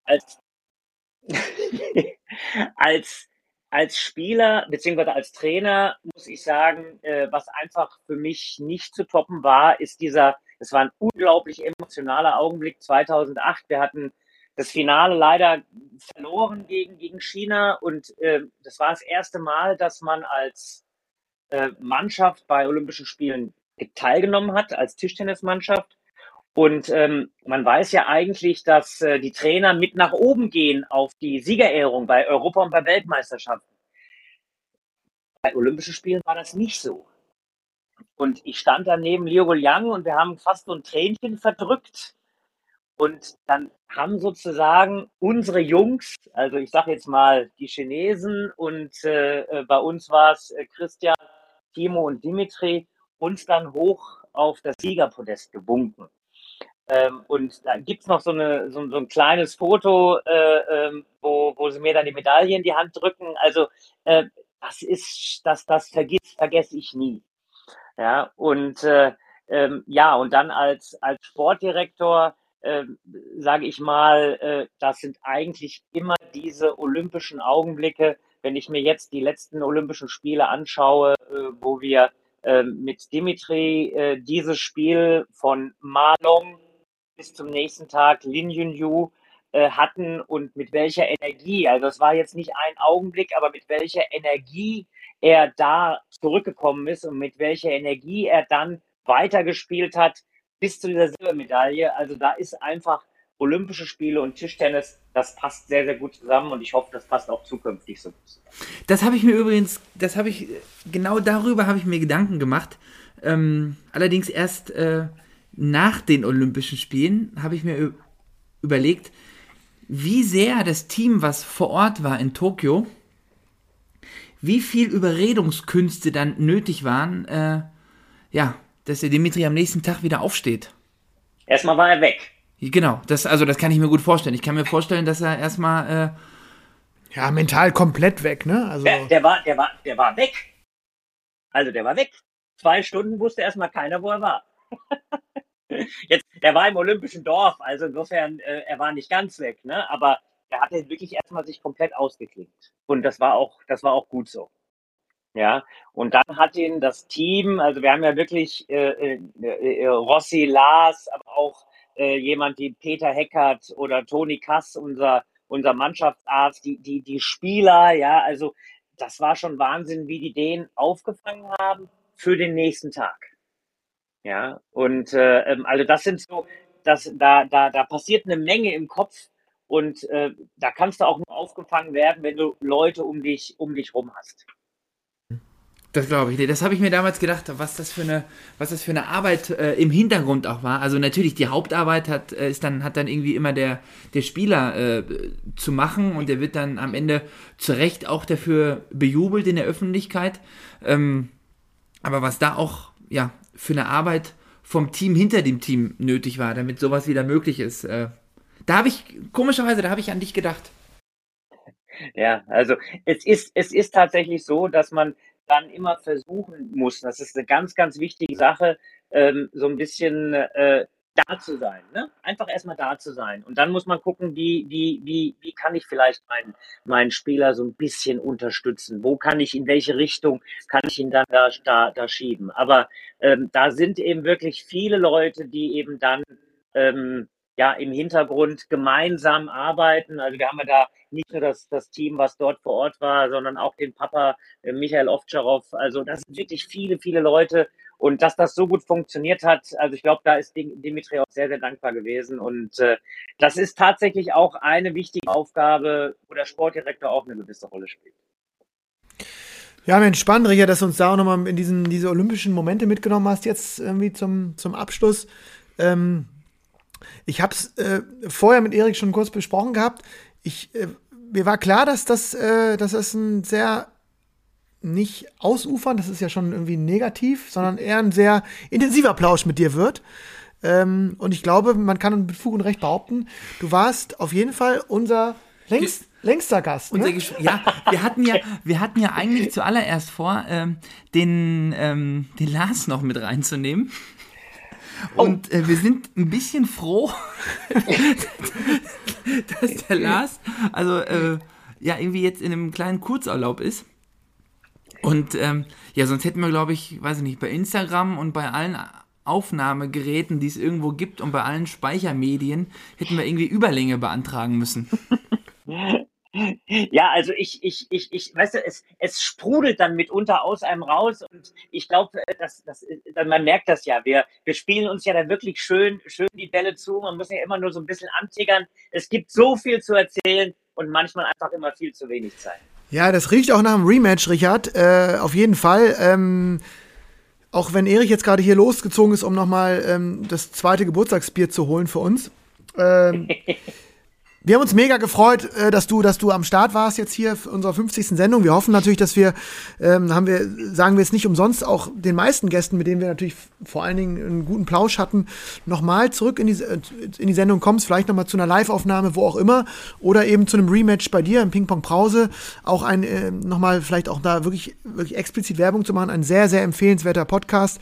S1: Als, als als Spieler beziehungsweise als Trainer muss ich sagen, äh, was einfach für mich nicht zu toppen war, ist dieser, es war ein unglaublich emotionaler Augenblick 2008. Wir hatten das Finale leider verloren gegen, gegen China und äh, das war das erste Mal, dass man als äh, Mannschaft bei Olympischen Spielen teilgenommen hat, als Tischtennismannschaft. Und ähm, man weiß ja eigentlich, dass äh, die Trainer mit nach oben gehen auf die Siegerehrung bei Europa und bei Weltmeisterschaften. Bei Olympischen Spielen war das nicht so. Und ich stand da neben Liu Yang und wir haben fast so ein Tränchen verdrückt. Und dann haben sozusagen unsere Jungs, also ich sage jetzt mal die Chinesen und äh, äh bei uns war es äh, Christian, Timo und Dimitri, uns dann hoch auf das Siegerpodest gewunken. Ähm, und da gibt es noch so, eine, so, so, ein kleines Foto, äh, ähm, wo, wo sie mir dann die Medaille in die Hand drücken. Also äh, das ist, das, das vergiss, vergesse ich nie. Ja, und äh, ähm, ja, und dann als, als Sportdirektor, äh, sage ich mal, äh, das sind eigentlich immer diese olympischen Augenblicke, wenn ich mir jetzt die letzten Olympischen Spiele anschaue, äh, wo wir äh, mit Dimitri äh, dieses Spiel von Malong bis zum nächsten Tag Lin Yunyu äh, hatten und mit welcher Energie. Also es war jetzt nicht ein Augenblick, aber mit welcher Energie er da zurückgekommen ist und mit welcher Energie er dann weitergespielt hat bis zu dieser Silbermedaille. Also da ist einfach Olympische Spiele und Tischtennis, das passt sehr, sehr gut zusammen und ich hoffe, das passt auch zukünftig so.
S3: Das habe ich mir übrigens, das habe ich, genau darüber habe ich mir Gedanken gemacht. Ähm, allerdings erst äh, nach den Olympischen Spielen habe ich mir überlegt, wie sehr das Team, was vor Ort war in Tokio, wie viel Überredungskünste dann nötig waren, äh, ja, dass der Dimitri am nächsten Tag wieder aufsteht.
S1: Erstmal war er weg.
S3: Genau, das, also das kann ich mir gut vorstellen. Ich kann mir vorstellen, dass er erstmal.
S2: Äh, ja, mental komplett weg, ne?
S1: Also der, der, war, der, war, der war weg. Also der war weg. Zwei Stunden wusste erstmal keiner, wo er war. Jetzt, er war im Olympischen Dorf, also insofern, äh, er war nicht ganz weg, ne? Aber er hatte wirklich erstmal sich komplett ausgeklinkt. Und das war auch, das war auch gut so. Ja, und dann hat ihn das Team, also wir haben ja wirklich äh, äh, äh Rossi, Lars, aber auch äh, jemand wie Peter Heckert oder Toni Kass, unser, unser Mannschaftsarzt, die, die, die Spieler, ja, also das war schon Wahnsinn, wie die den aufgefangen haben für den nächsten Tag. Ja, und äh, ähm, also das sind so, das, da, da, da passiert eine Menge im Kopf und äh, da kannst du auch nur aufgefangen werden, wenn du Leute um dich, um dich rum hast.
S3: Das glaube ich. Das habe ich mir damals gedacht, was das für eine, was das für eine Arbeit äh, im Hintergrund auch war. Also natürlich die Hauptarbeit hat, äh, ist dann, hat dann irgendwie immer der, der Spieler äh, zu machen und der wird dann am Ende zu Recht auch dafür bejubelt in der Öffentlichkeit. Ähm, aber was da auch ja, für eine Arbeit vom Team hinter dem Team nötig war, damit sowas wieder möglich ist. Äh, da habe ich, komischerweise, da habe ich an dich gedacht.
S1: Ja, also es ist, es ist tatsächlich so, dass man dann immer versuchen muss, das ist eine ganz, ganz wichtige Sache, ähm, so ein bisschen äh, da zu sein. Ne? Einfach erstmal da zu sein. Und dann muss man gucken, wie, wie, wie, wie kann ich vielleicht meinen, meinen Spieler so ein bisschen unterstützen? Wo kann ich, in welche Richtung kann ich ihn dann da, da, da schieben? Aber ähm, da sind eben wirklich viele Leute, die eben dann ähm, ja im Hintergrund gemeinsam arbeiten. Also wir haben ja da nicht nur das, das Team, was dort vor Ort war, sondern auch den Papa äh, Michael Ovtcharov. Also das sind wirklich viele, viele Leute. Und dass das so gut funktioniert hat, also ich glaube, da ist Dimitri auch sehr, sehr dankbar gewesen. Und äh, das ist tatsächlich auch eine wichtige Aufgabe, wo der Sportdirektor auch eine gewisse Rolle spielt.
S2: Ja, Mensch, spannend, Richard, dass du uns da auch nochmal in diesen, diese olympischen Momente mitgenommen hast, jetzt irgendwie zum, zum Abschluss. Ähm, ich habe es äh, vorher mit Erik schon kurz besprochen gehabt. Ich, äh, mir war klar, dass das, äh, dass das ein sehr nicht ausufern, das ist ja schon irgendwie negativ, sondern eher ein sehr intensiver Plausch mit dir wird. Ähm, und ich glaube, man kann mit Fug und Recht behaupten, du warst auf jeden Fall unser längst, längster Gast.
S3: Ne? ja, wir hatten ja, wir hatten ja eigentlich zuallererst vor, ähm, den, ähm, den Lars noch mit reinzunehmen. Oh. Und äh, wir sind ein bisschen froh, dass der Lars, also äh, ja, irgendwie jetzt in einem kleinen Kurzurlaub ist. Und ähm, ja, sonst hätten wir, glaube ich, weiß ich nicht, bei Instagram und bei allen Aufnahmegeräten, die es irgendwo gibt und bei allen Speichermedien, hätten wir irgendwie Überlänge beantragen müssen.
S1: Ja, also ich, ich, ich, ich, weißt du, es, es sprudelt dann mitunter aus einem raus und ich glaube, äh, das, das, äh, man merkt das ja. Wir, wir spielen uns ja dann wirklich schön, schön die Bälle zu. Man muss ja immer nur so ein bisschen antickern. Es gibt so viel zu erzählen und manchmal einfach immer viel zu wenig Zeit.
S2: Ja, das riecht auch nach einem Rematch, Richard. Äh, auf jeden Fall. Ähm, auch wenn Erich jetzt gerade hier losgezogen ist, um nochmal ähm, das zweite Geburtstagsbier zu holen für uns. Ähm, Wir haben uns mega gefreut, äh, dass du, dass du am Start warst jetzt hier für unsere 50. Sendung. Wir hoffen natürlich, dass wir, ähm, haben wir, sagen wir es nicht umsonst, auch den meisten Gästen, mit denen wir natürlich vor allen Dingen einen guten Plausch hatten, nochmal zurück in die, äh, in die Sendung kommst, vielleicht nochmal zu einer Live-Aufnahme, wo auch immer, oder eben zu einem Rematch bei dir im Ping-Pong Brause. Auch ein, äh, nochmal vielleicht auch da wirklich, wirklich explizit Werbung zu machen. Ein sehr, sehr empfehlenswerter Podcast.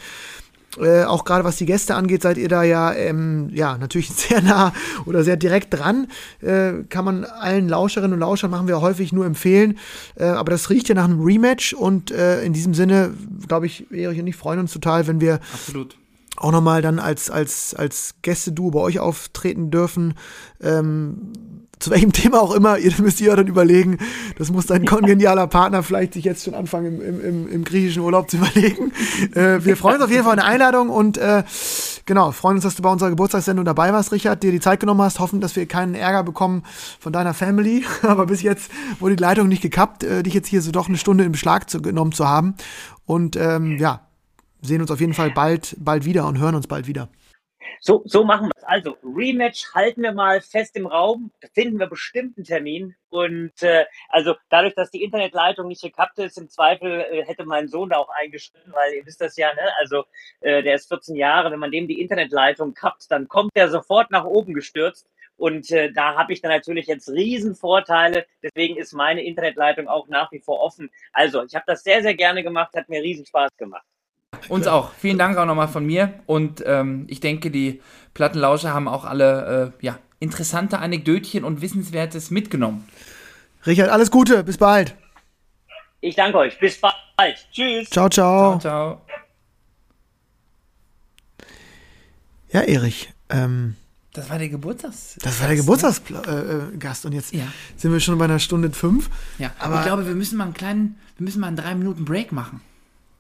S2: Äh, auch gerade was die Gäste angeht, seid ihr da ja, ähm, ja natürlich sehr nah oder sehr direkt dran. Äh, kann man allen Lauscherinnen und Lauschern machen wir häufig nur empfehlen. Äh, aber das riecht ja nach einem Rematch und äh, in diesem Sinne, glaube ich, Erich und ich freuen uns total, wenn wir
S3: Absolut.
S2: auch nochmal dann als, als, als Gäste-Duo bei euch auftreten dürfen. Ähm, zu welchem Thema auch immer, ihr müsst ihr dann überlegen. Das muss dein kongenialer Partner vielleicht sich jetzt schon anfangen, im, im, im griechischen Urlaub zu überlegen. Äh, wir freuen uns auf jeden Fall eine Einladung und äh, genau, freuen uns, dass du bei unserer Geburtstagssendung dabei warst, Richard, dir die Zeit genommen hast, hoffen, dass wir keinen Ärger bekommen von deiner Family. Aber bis jetzt wurde die Leitung nicht gekappt, äh, dich jetzt hier so doch eine Stunde in Beschlag zu, genommen zu haben. Und ähm, ja, sehen uns auf jeden Fall bald, bald wieder und hören uns bald wieder.
S1: So, so machen wir es. Also, Rematch halten wir mal fest im Raum. Finden wir bestimmt einen Termin. Und äh, also dadurch, dass die Internetleitung nicht gekappt ist, im Zweifel äh, hätte mein Sohn da auch eingeschritten, weil ihr wisst das ja, ne? Also äh, der ist 14 Jahre, wenn man dem die Internetleitung kappt, dann kommt der sofort nach oben gestürzt. Und äh, da habe ich dann natürlich jetzt riesen Vorteile. Deswegen ist meine Internetleitung auch nach wie vor offen. Also, ich habe das sehr, sehr gerne gemacht, hat mir riesen Spaß gemacht.
S3: Uns auch. Vielen Dank auch nochmal von mir. Und ähm, ich denke, die Plattenlauscher haben auch alle äh, ja, interessante Anekdötchen und Wissenswertes mitgenommen.
S2: Richard, alles Gute. Bis bald.
S1: Ich danke euch. Bis bald. Tschüss.
S2: Ciao, ciao.
S3: Ciao, ciao.
S2: Ja, Erich, ähm,
S3: Das war der Geburtstags.
S2: das war der Geburtstagsgast äh, Gast. und jetzt
S3: Ja.
S2: sind wir schon bei einer Stunde fünf.
S3: Ja,
S2: Aber-
S3: aber ich glaube, wir müssen mal einen kleinen, wir müssen mal einen drei Minuten Break machen.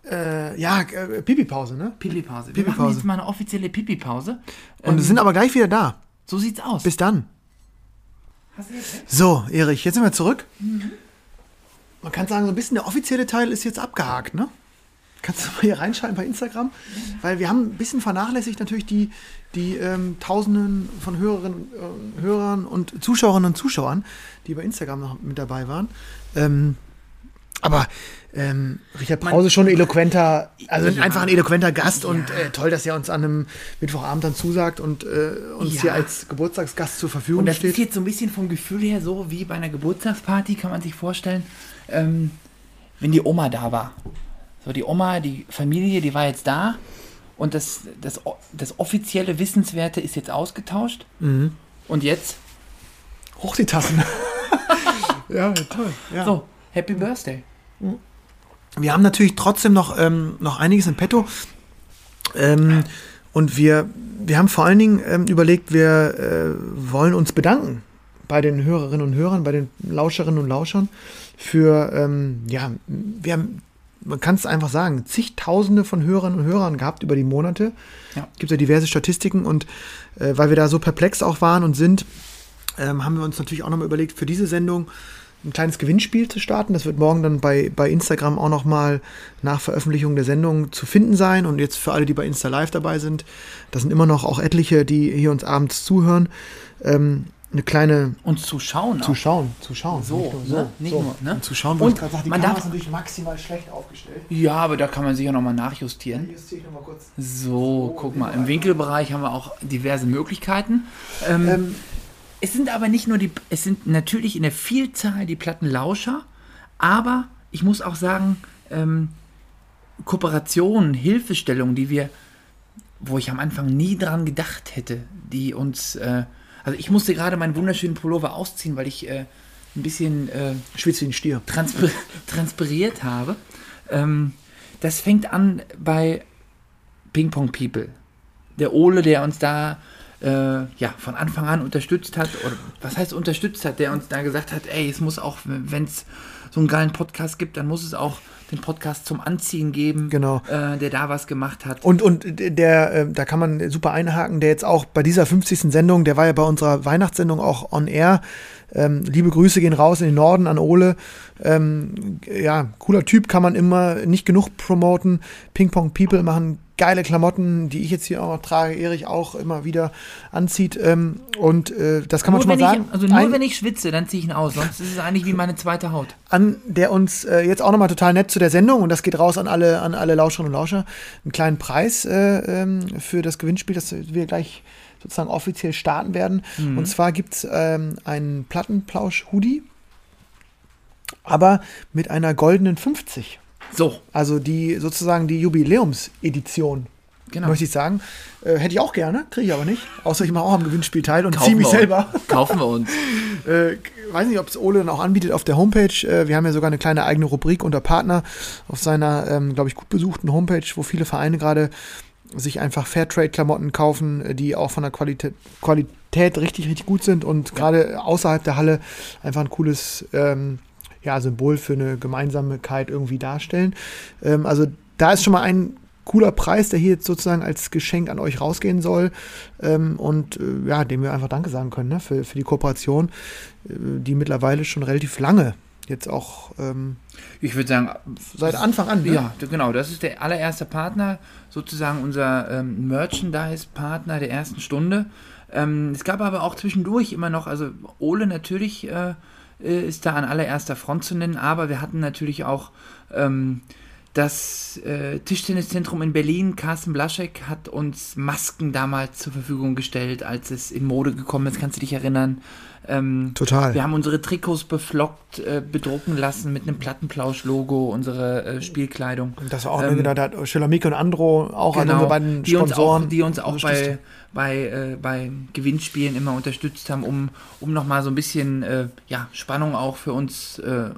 S2: Äh, ja, äh, Pipi-Pause, ne?
S3: Pipi-Pause. Wir
S2: Pipi-Pause.
S3: machen jetzt mal eine offizielle Pipi-Pause.
S2: Und sind aber gleich wieder da.
S3: So sieht's aus.
S2: Bis dann.
S3: Hast du jetzt
S2: So, Erich, jetzt sind wir zurück. Man kann sagen, so ein bisschen der offizielle Teil ist jetzt abgehakt, ne? Kannst du mal hier reinschalten bei Instagram? Weil wir haben ein bisschen vernachlässigt natürlich die, die ähm, Tausenden von Hörerinnen, äh, Hörern und Zuschauerinnen und Zuschauern, die bei Instagram noch mit dabei waren. Ähm, aber ähm, Richard Brause schon ein eloquenter, also
S3: Ja.
S2: einfach ein eloquenter Gast und äh, toll, dass er uns an einem Mittwochabend dann zusagt und äh, uns
S3: Ja.
S2: hier als Geburtstagsgast zur Verfügung
S3: Und das
S2: steht.
S3: ist jetzt so ein bisschen vom Gefühl her so wie bei einer Geburtstagsparty, kann man sich vorstellen, ähm, wenn die Oma da war. So, die Oma, die Familie, die war jetzt da und das, das, das offizielle Wissenswerte ist jetzt ausgetauscht.
S2: Mhm.
S3: Und jetzt,
S2: Hoch die Tassen. ja, toll. Ja.
S3: so, Happy Birthday.
S2: Wir haben natürlich trotzdem noch, ähm, noch einiges im Petto. Ähm, und wir, wir haben vor allen Dingen ähm, überlegt, wir äh, wollen uns bedanken bei den Hörerinnen und Hörern, bei den Lauscherinnen und Lauschern für, ähm, ja, wir haben, man kann es einfach sagen, zigtausende von Hörerinnen und Hörern gehabt über die Monate.
S3: Ja.
S2: Gibt ja diverse Statistiken und äh, weil wir da so perplex auch waren und sind, ähm, haben wir uns natürlich auch nochmal überlegt, für diese Sendung ein kleines Gewinnspiel zu starten. Das wird morgen dann bei, bei Instagram auch nochmal nach Veröffentlichung der Sendung zu finden sein. Und jetzt für alle, die bei Insta Live dabei sind, da sind immer noch auch etliche, die hier uns abends zuhören, ähm, eine kleine
S3: Uns zu schauen auch.
S2: Zuschauen, zuschauen.
S3: So, ne? Nicht nur, ne?
S2: Und zuschauen, wo
S3: Und
S2: ich gerade sage, die
S3: man
S2: Kamera
S3: darf-
S2: ist natürlich maximal schlecht aufgestellt.
S3: Ja, aber da kann man sicher nochmal nachjustieren.
S2: Ziehe ich nochmal kurz.
S3: So, guck mal, im Winkelbereich haben wir auch diverse Möglichkeiten. Ähm,
S2: Ähm,
S3: Es sind aber nicht nur die, es sind natürlich in der Vielzahl die Plattenlauscher, aber ich muss auch sagen, ähm, Kooperationen, Hilfestellungen, die wir, wo ich am Anfang nie dran gedacht hätte, die uns, äh, also ich musste gerade meinen wunderschönen Pullover ausziehen, weil ich äh, ein bisschen äh,
S2: schwitzt wie ein Stier.
S3: transpir transpiriert habe. Ähm, das fängt an bei Ping Pong People. Der Ole, der uns da äh, ja, von Anfang an unterstützt hat, oder was heißt unterstützt hat, der uns da gesagt hat, ey, es muss auch, wenn es so einen geilen Podcast gibt, dann muss es auch den Podcast zum Anziehen geben,
S2: Genau.
S3: äh, der da was gemacht hat.
S2: Und, und der, äh, da kann man super einhaken, der jetzt auch bei dieser 50. Sendung, der war ja bei unserer Weihnachtssendung auch on air. Ähm, liebe Grüße gehen raus in den Norden an Ole. Ähm, ja, cooler Typ, kann man immer nicht genug promoten. Ping Pong People machen geile Klamotten, die ich jetzt hier auch noch trage, Erich auch immer wieder anzieht. Ähm, und äh, das kann man
S3: nur
S2: schon mal sagen.
S3: ich, also nur
S2: Ein-
S3: wenn ich schwitze, dann ziehe ich ihn aus, sonst ist es eigentlich wie meine zweite Haut.
S2: an, der uns äh, jetzt auch nochmal total nett zu der Sendung, und das geht raus an alle, an alle Lauscherinnen und Lauscher, einen kleinen Preis äh, ähm, für das Gewinnspiel, das wir gleich sozusagen offiziell starten werden. Und zwar gibt es ähm, einen Plattenplausch-Hoodie, aber mit einer goldenen 50.
S3: So,
S2: Also die sozusagen die Jubiläumsedition,
S3: genau.
S2: möchte ich sagen. Äh, hätte ich auch gerne, kriege ich aber nicht. Außer ich mache auch am Gewinnspiel teil und ziehe mich selber.
S3: Kaufen wir uns.
S2: Äh, weiß nicht, ob es Ole dann auch anbietet auf der Homepage. Äh, wir haben ja sogar eine kleine eigene Rubrik unter Partner auf seiner, ähm, glaube ich, gut besuchten Homepage, wo viele Vereine gerade sich einfach Fairtrade-Klamotten kaufen, äh, die auch von der Qualität, Qualität richtig, richtig gut sind und gerade außerhalb der Halle einfach ein cooles ähm, ja, Symbol für eine Gemeinsamkeit irgendwie darstellen. Ähm, also da ist schon mal ein cooler Preis, der hier jetzt sozusagen als Geschenk an euch rausgehen soll ähm, und äh, ja, dem wir einfach Danke sagen können ne, für, für die Kooperation, äh, die mittlerweile schon relativ lange jetzt auch ähm,
S3: Ich würde sagen,
S2: seit Anfang an. Ne?
S3: Ja, genau, das ist der allererste Partner, sozusagen unser ähm, Merchandise-Partner der ersten Stunde. Ähm, es gab aber auch zwischendurch immer noch, also Ole natürlich äh, ist da an allererster Front zu nennen, aber wir hatten natürlich auch ähm, das äh, Tischtenniszentrum in Berlin, Carsten Blaschek, hat uns Masken damals zur Verfügung gestellt, als es in Mode gekommen ist, kannst du dich erinnern? Ähm,
S2: Total.
S3: wir haben unsere Trikots beflockt, äh, bedrucken lassen mit einem Plattenplausch-Logo, unsere äh, Spielkleidung.
S2: Das war auch
S3: Ähm,
S2: ähm, da hat Schillermike und Andro auch an unsere beiden
S3: die uns
S2: Sponsoren.
S3: auch, die uns auch bei, bei, äh, bei Gewinnspielen immer unterstützt haben, um, um nochmal so ein bisschen äh, ja, Spannung auch für uns äh,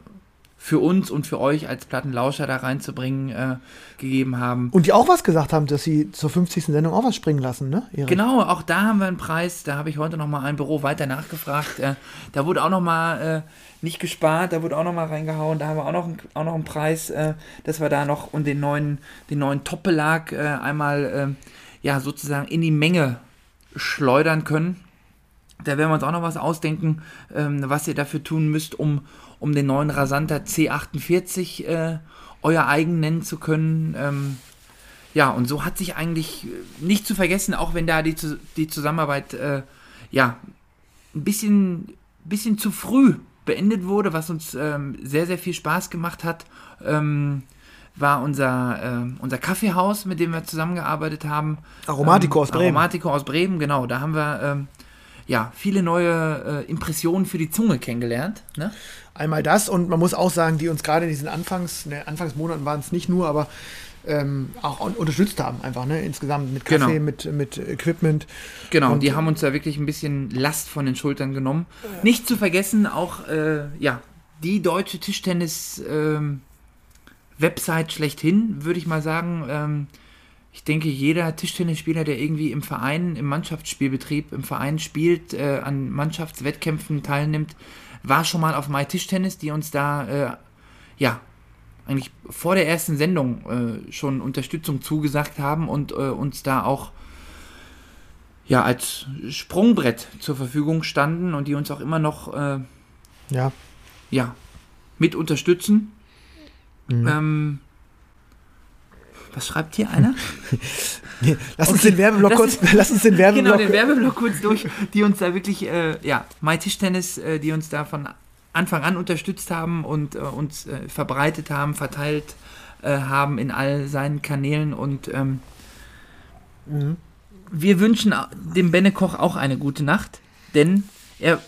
S3: für uns und für euch als Plattenlauscher da reinzubringen äh, gegeben haben.
S2: Und die auch was gesagt haben, dass sie zur 50. Sendung auch was springen lassen, ne?
S3: Erich? Genau, auch da haben wir einen Preis. Da habe ich heute noch mal ein Büro weiter nachgefragt. Äh, da wurde auch noch mal äh, nicht gespart, da wurde auch noch mal reingehauen. Da haben wir auch noch, auch noch einen Preis, äh, dass wir da noch und den neuen, den neuen Top-Belag einmal ja sozusagen in die Menge schleudern können. Da werden wir uns auch noch was ausdenken, ähm, was ihr dafür tun müsst, um um den neuen Rasanter C48 äh, euer eigen nennen zu können. Ähm, ja, und so hat sich eigentlich äh, nicht zu vergessen, auch wenn da die, die Zusammenarbeit äh, ja ein bisschen, bisschen zu früh beendet wurde, was uns ähm, sehr, sehr viel Spaß gemacht hat, ähm, war unser, äh, unser Kaffeehaus, mit dem wir zusammengearbeitet haben.
S2: Aromatico ähm, aus Bremen.
S3: Aromatico aus Bremen, genau. Da haben wir ähm, ja, viele neue äh, Impressionen für die Zunge kennengelernt. Ne?
S2: Einmal das und man muss auch sagen, die uns gerade in diesen Anfangs, ne, Anfangsmonaten waren es nicht nur, aber ähm, auch unterstützt haben, einfach, ne? Insgesamt mit Kaffee, genau. mit, mit Equipment.
S3: Genau, und die haben uns da wirklich ein bisschen Last von den Schultern genommen. Äh, nicht zu vergessen, auch äh, ja, die deutsche Tischtennis-Website ähm, schlechthin, würde ich mal sagen. Ähm, ich denke, jeder Tischtennisspieler, der irgendwie im Verein, im Mannschaftsspielbetrieb, im Verein spielt, äh, an Mannschaftswettkämpfen teilnimmt, war schon mal auf My Tischtennis, die uns da, äh, ja, eigentlich vor der ersten Sendung äh, schon Unterstützung zugesagt haben und äh, uns da auch ja als Sprungbrett zur Verfügung standen und die uns auch immer noch äh,
S2: ja.
S3: ja mit unterstützen. Mhm. Ähm, was schreibt hier einer?
S2: nee, lass, uns den Werbeblock kurz, lass uns den Werbeblock.
S3: Genau, den Werbeblock kurz durch, die uns da wirklich, äh, ja, My Tischtennis, äh, die uns da von Anfang an unterstützt haben und äh, uns äh, verbreitet haben, verteilt äh, haben in all seinen Kanälen und ähm, mhm. wir wünschen dem Benne Koch auch eine gute Nacht, denn er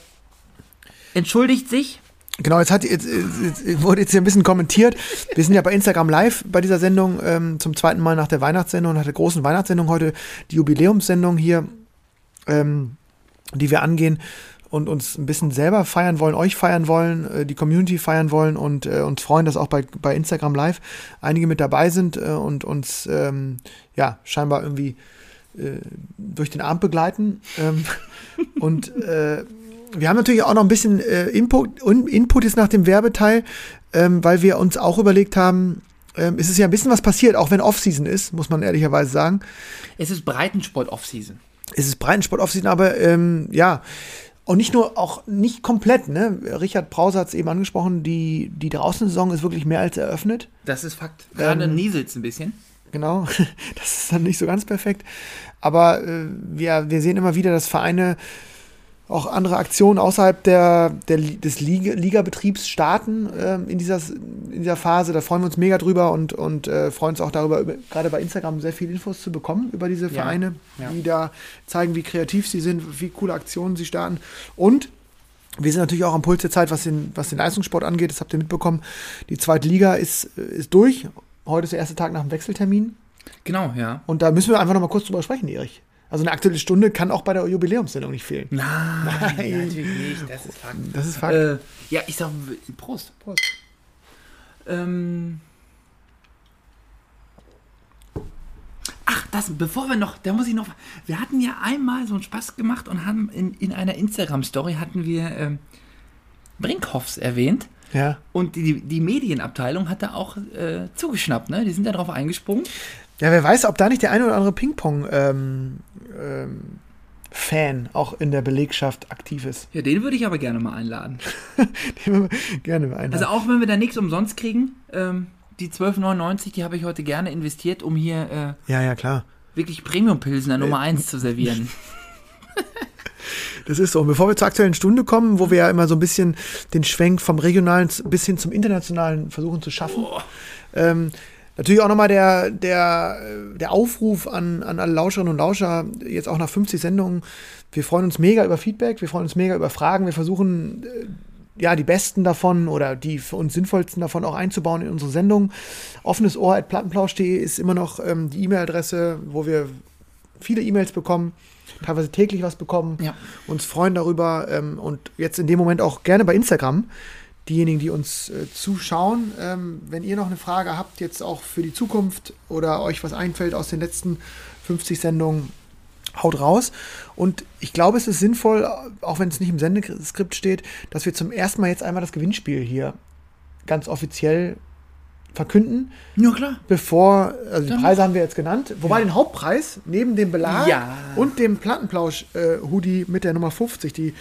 S3: entschuldigt sich
S2: Genau, jetzt, hat, jetzt, jetzt, wurde jetzt hier ein bisschen kommentiert. Wir sind ja bei Instagram live bei dieser Sendung ähm, zum zweiten Mal nach der Weihnachtssendung, nach der großen Weihnachtssendung heute, die Jubiläumssendung hier, ähm, die wir angehen und uns ein bisschen selber feiern wollen, euch feiern wollen, äh, die Community feiern wollen und äh, uns freuen, dass auch bei, bei Instagram live einige mit dabei sind äh, und uns ähm, ja scheinbar irgendwie äh, durch den Abend begleiten. Ähm, und äh, wir haben natürlich auch noch ein bisschen äh, Input, Input jetzt nach dem Werbeteil, ähm, weil wir uns auch überlegt haben, ähm, es ist ja ein bisschen was passiert, auch wenn Offseason ist, muss man ehrlicherweise sagen.
S3: Es ist Breitensport Offseason.
S2: Es ist Breitensport Offseason, aber ähm, ja. Und nicht nur, auch nicht komplett, ne? Richard Brause hat es eben angesprochen, die, die Draußensaison ist wirklich mehr als eröffnet.
S3: Das ist Fakt. Gerade ähm, nieselt ein bisschen.
S2: Genau, das ist dann nicht so ganz perfekt. Aber äh, wir, wir sehen immer wieder, dass Vereine auch andere Aktionen außerhalb der, der des Liga, Ligabetriebs starten ähm, in, dieser, in dieser Phase. Da freuen wir uns mega drüber und, und äh, freuen uns auch darüber, über, gerade bei Instagram sehr viele Infos zu bekommen über diese Vereine, ja, ja. die da zeigen, wie kreativ sie sind, wie coole Aktionen sie starten. Und wir sind natürlich auch am Puls der Zeit, was den, was den Leistungssport angeht. Das habt ihr mitbekommen. Die zweite Liga ist, ist durch. Heute ist der erste Tag nach dem Wechseltermin.
S3: Genau, ja.
S2: Und da müssen wir einfach noch mal kurz drüber sprechen, Erich. Also eine aktuelle Stunde kann auch bei der Jubiläumssendung nicht fehlen.
S3: Nein, Nein. natürlich nicht. Das ist Fakt.
S2: Das ist Fakt.
S3: Äh, ja, ich sag Prost. Prost. Ähm. Ach, das, bevor wir noch, da muss ich noch, wir hatten ja einmal so einen Spaß gemacht und haben in, in einer Instagram-Story hatten wir ähm, Brinkhoffs erwähnt.
S2: Ja.
S3: Und die, die Medienabteilung hat da auch äh, zugeschnappt, ne? Die sind da drauf eingesprungen.
S2: Ja, wer weiß, ob da nicht der eine oder andere Ping-Pong ähm, ähm, Fan auch in der Belegschaft aktiv ist.
S3: Ja, den würde ich aber gerne mal einladen.
S2: den gerne mal einladen.
S3: Also auch wenn wir da nichts umsonst kriegen, ähm, die 12,99, die habe ich heute gerne investiert, um hier
S2: äh, ja, ja, klar.
S3: wirklich Premium-Pilsen Nummer 1 äh, zu servieren.
S2: Das ist so. Und bevor wir zur aktuellen Stunde kommen, wo wir ja immer so ein bisschen den Schwenk vom regionalen bis hin zum internationalen versuchen zu schaffen, oh. ähm, Natürlich auch nochmal der, der, der Aufruf an, an alle Lauscherinnen und Lauscher, jetzt auch nach 50 Sendungen. Wir freuen uns mega über Feedback, wir freuen uns mega über Fragen. Wir versuchen, äh, ja, die besten davon oder die für uns sinnvollsten davon auch einzubauen in unsere Sendung. Offenes Ohr at plattenplausch.de ist immer noch ähm, die E-Mail-Adresse, wo wir viele E-Mails bekommen, teilweise täglich was bekommen,
S3: ja.
S2: uns freuen darüber ähm, und jetzt in dem Moment auch gerne bei Instagram diejenigen, die uns äh, zuschauen. Ähm, wenn ihr noch eine Frage habt, jetzt auch für die Zukunft oder euch was einfällt aus den letzten 50 Sendungen, haut raus. Und ich glaube, es ist sinnvoll, auch wenn es nicht im Sendeskript steht, dass wir zum ersten Mal jetzt einmal das Gewinnspiel hier ganz offiziell verkünden.
S3: Ja, klar.
S2: Bevor, also die Preise haben wir jetzt genannt. Wobei den Hauptpreis neben dem Belag
S3: Ja.
S2: und dem Plattenplausch-Hoodie mit der Nummer 50, die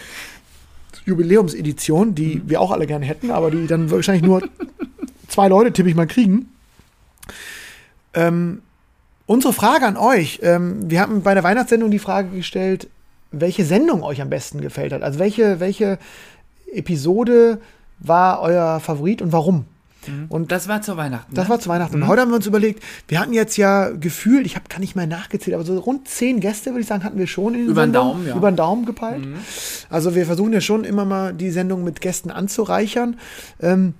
S2: Jubiläumsedition, die wir auch alle gerne hätten, aber die dann wahrscheinlich nur zwei Leute, tippe ich mal, kriegen. Ähm, unsere Frage an euch, ähm, wir haben bei der Weihnachtssendung die Frage gestellt, welche Sendung euch am besten gefällt hat. Also welche, welche Episode war euer Favorit und warum?
S3: Und das war zu Weihnachten.
S2: Das
S3: ne?
S2: war zu Weihnachten. Und heute haben wir uns überlegt, wir hatten jetzt ja gefühlt, ich habe gar nicht mehr nachgezählt, aber so rund zehn Gäste, würde ich sagen, hatten wir schon in den
S3: Über den. Daumen, ja.
S2: Über den Daumen gepeilt. Also wir versuchen ja schon immer mal die Sendung mit Gästen anzureichern. Ähm,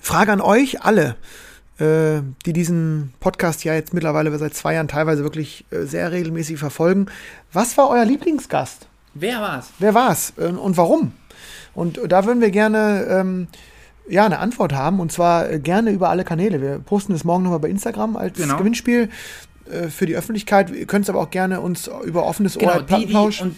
S2: Frage an euch alle, äh, die diesen Podcast ja jetzt mittlerweile seit zwei Jahren teilweise wirklich äh, sehr regelmäßig verfolgen. Was war euer Lieblingsgast?
S3: Wer war's?
S2: Wer war's und warum? Und da würden wir gerne ähm, ja, eine Antwort haben und zwar äh, gerne über alle Kanäle. Wir posten es morgen nochmal bei Instagram als
S3: Genau.
S2: Gewinnspiel äh, für die Öffentlichkeit. Ihr könnt es aber auch gerne uns über offenes Ohr
S3: Genau,
S2: at
S3: die, die,
S2: Plattenplausch.
S3: und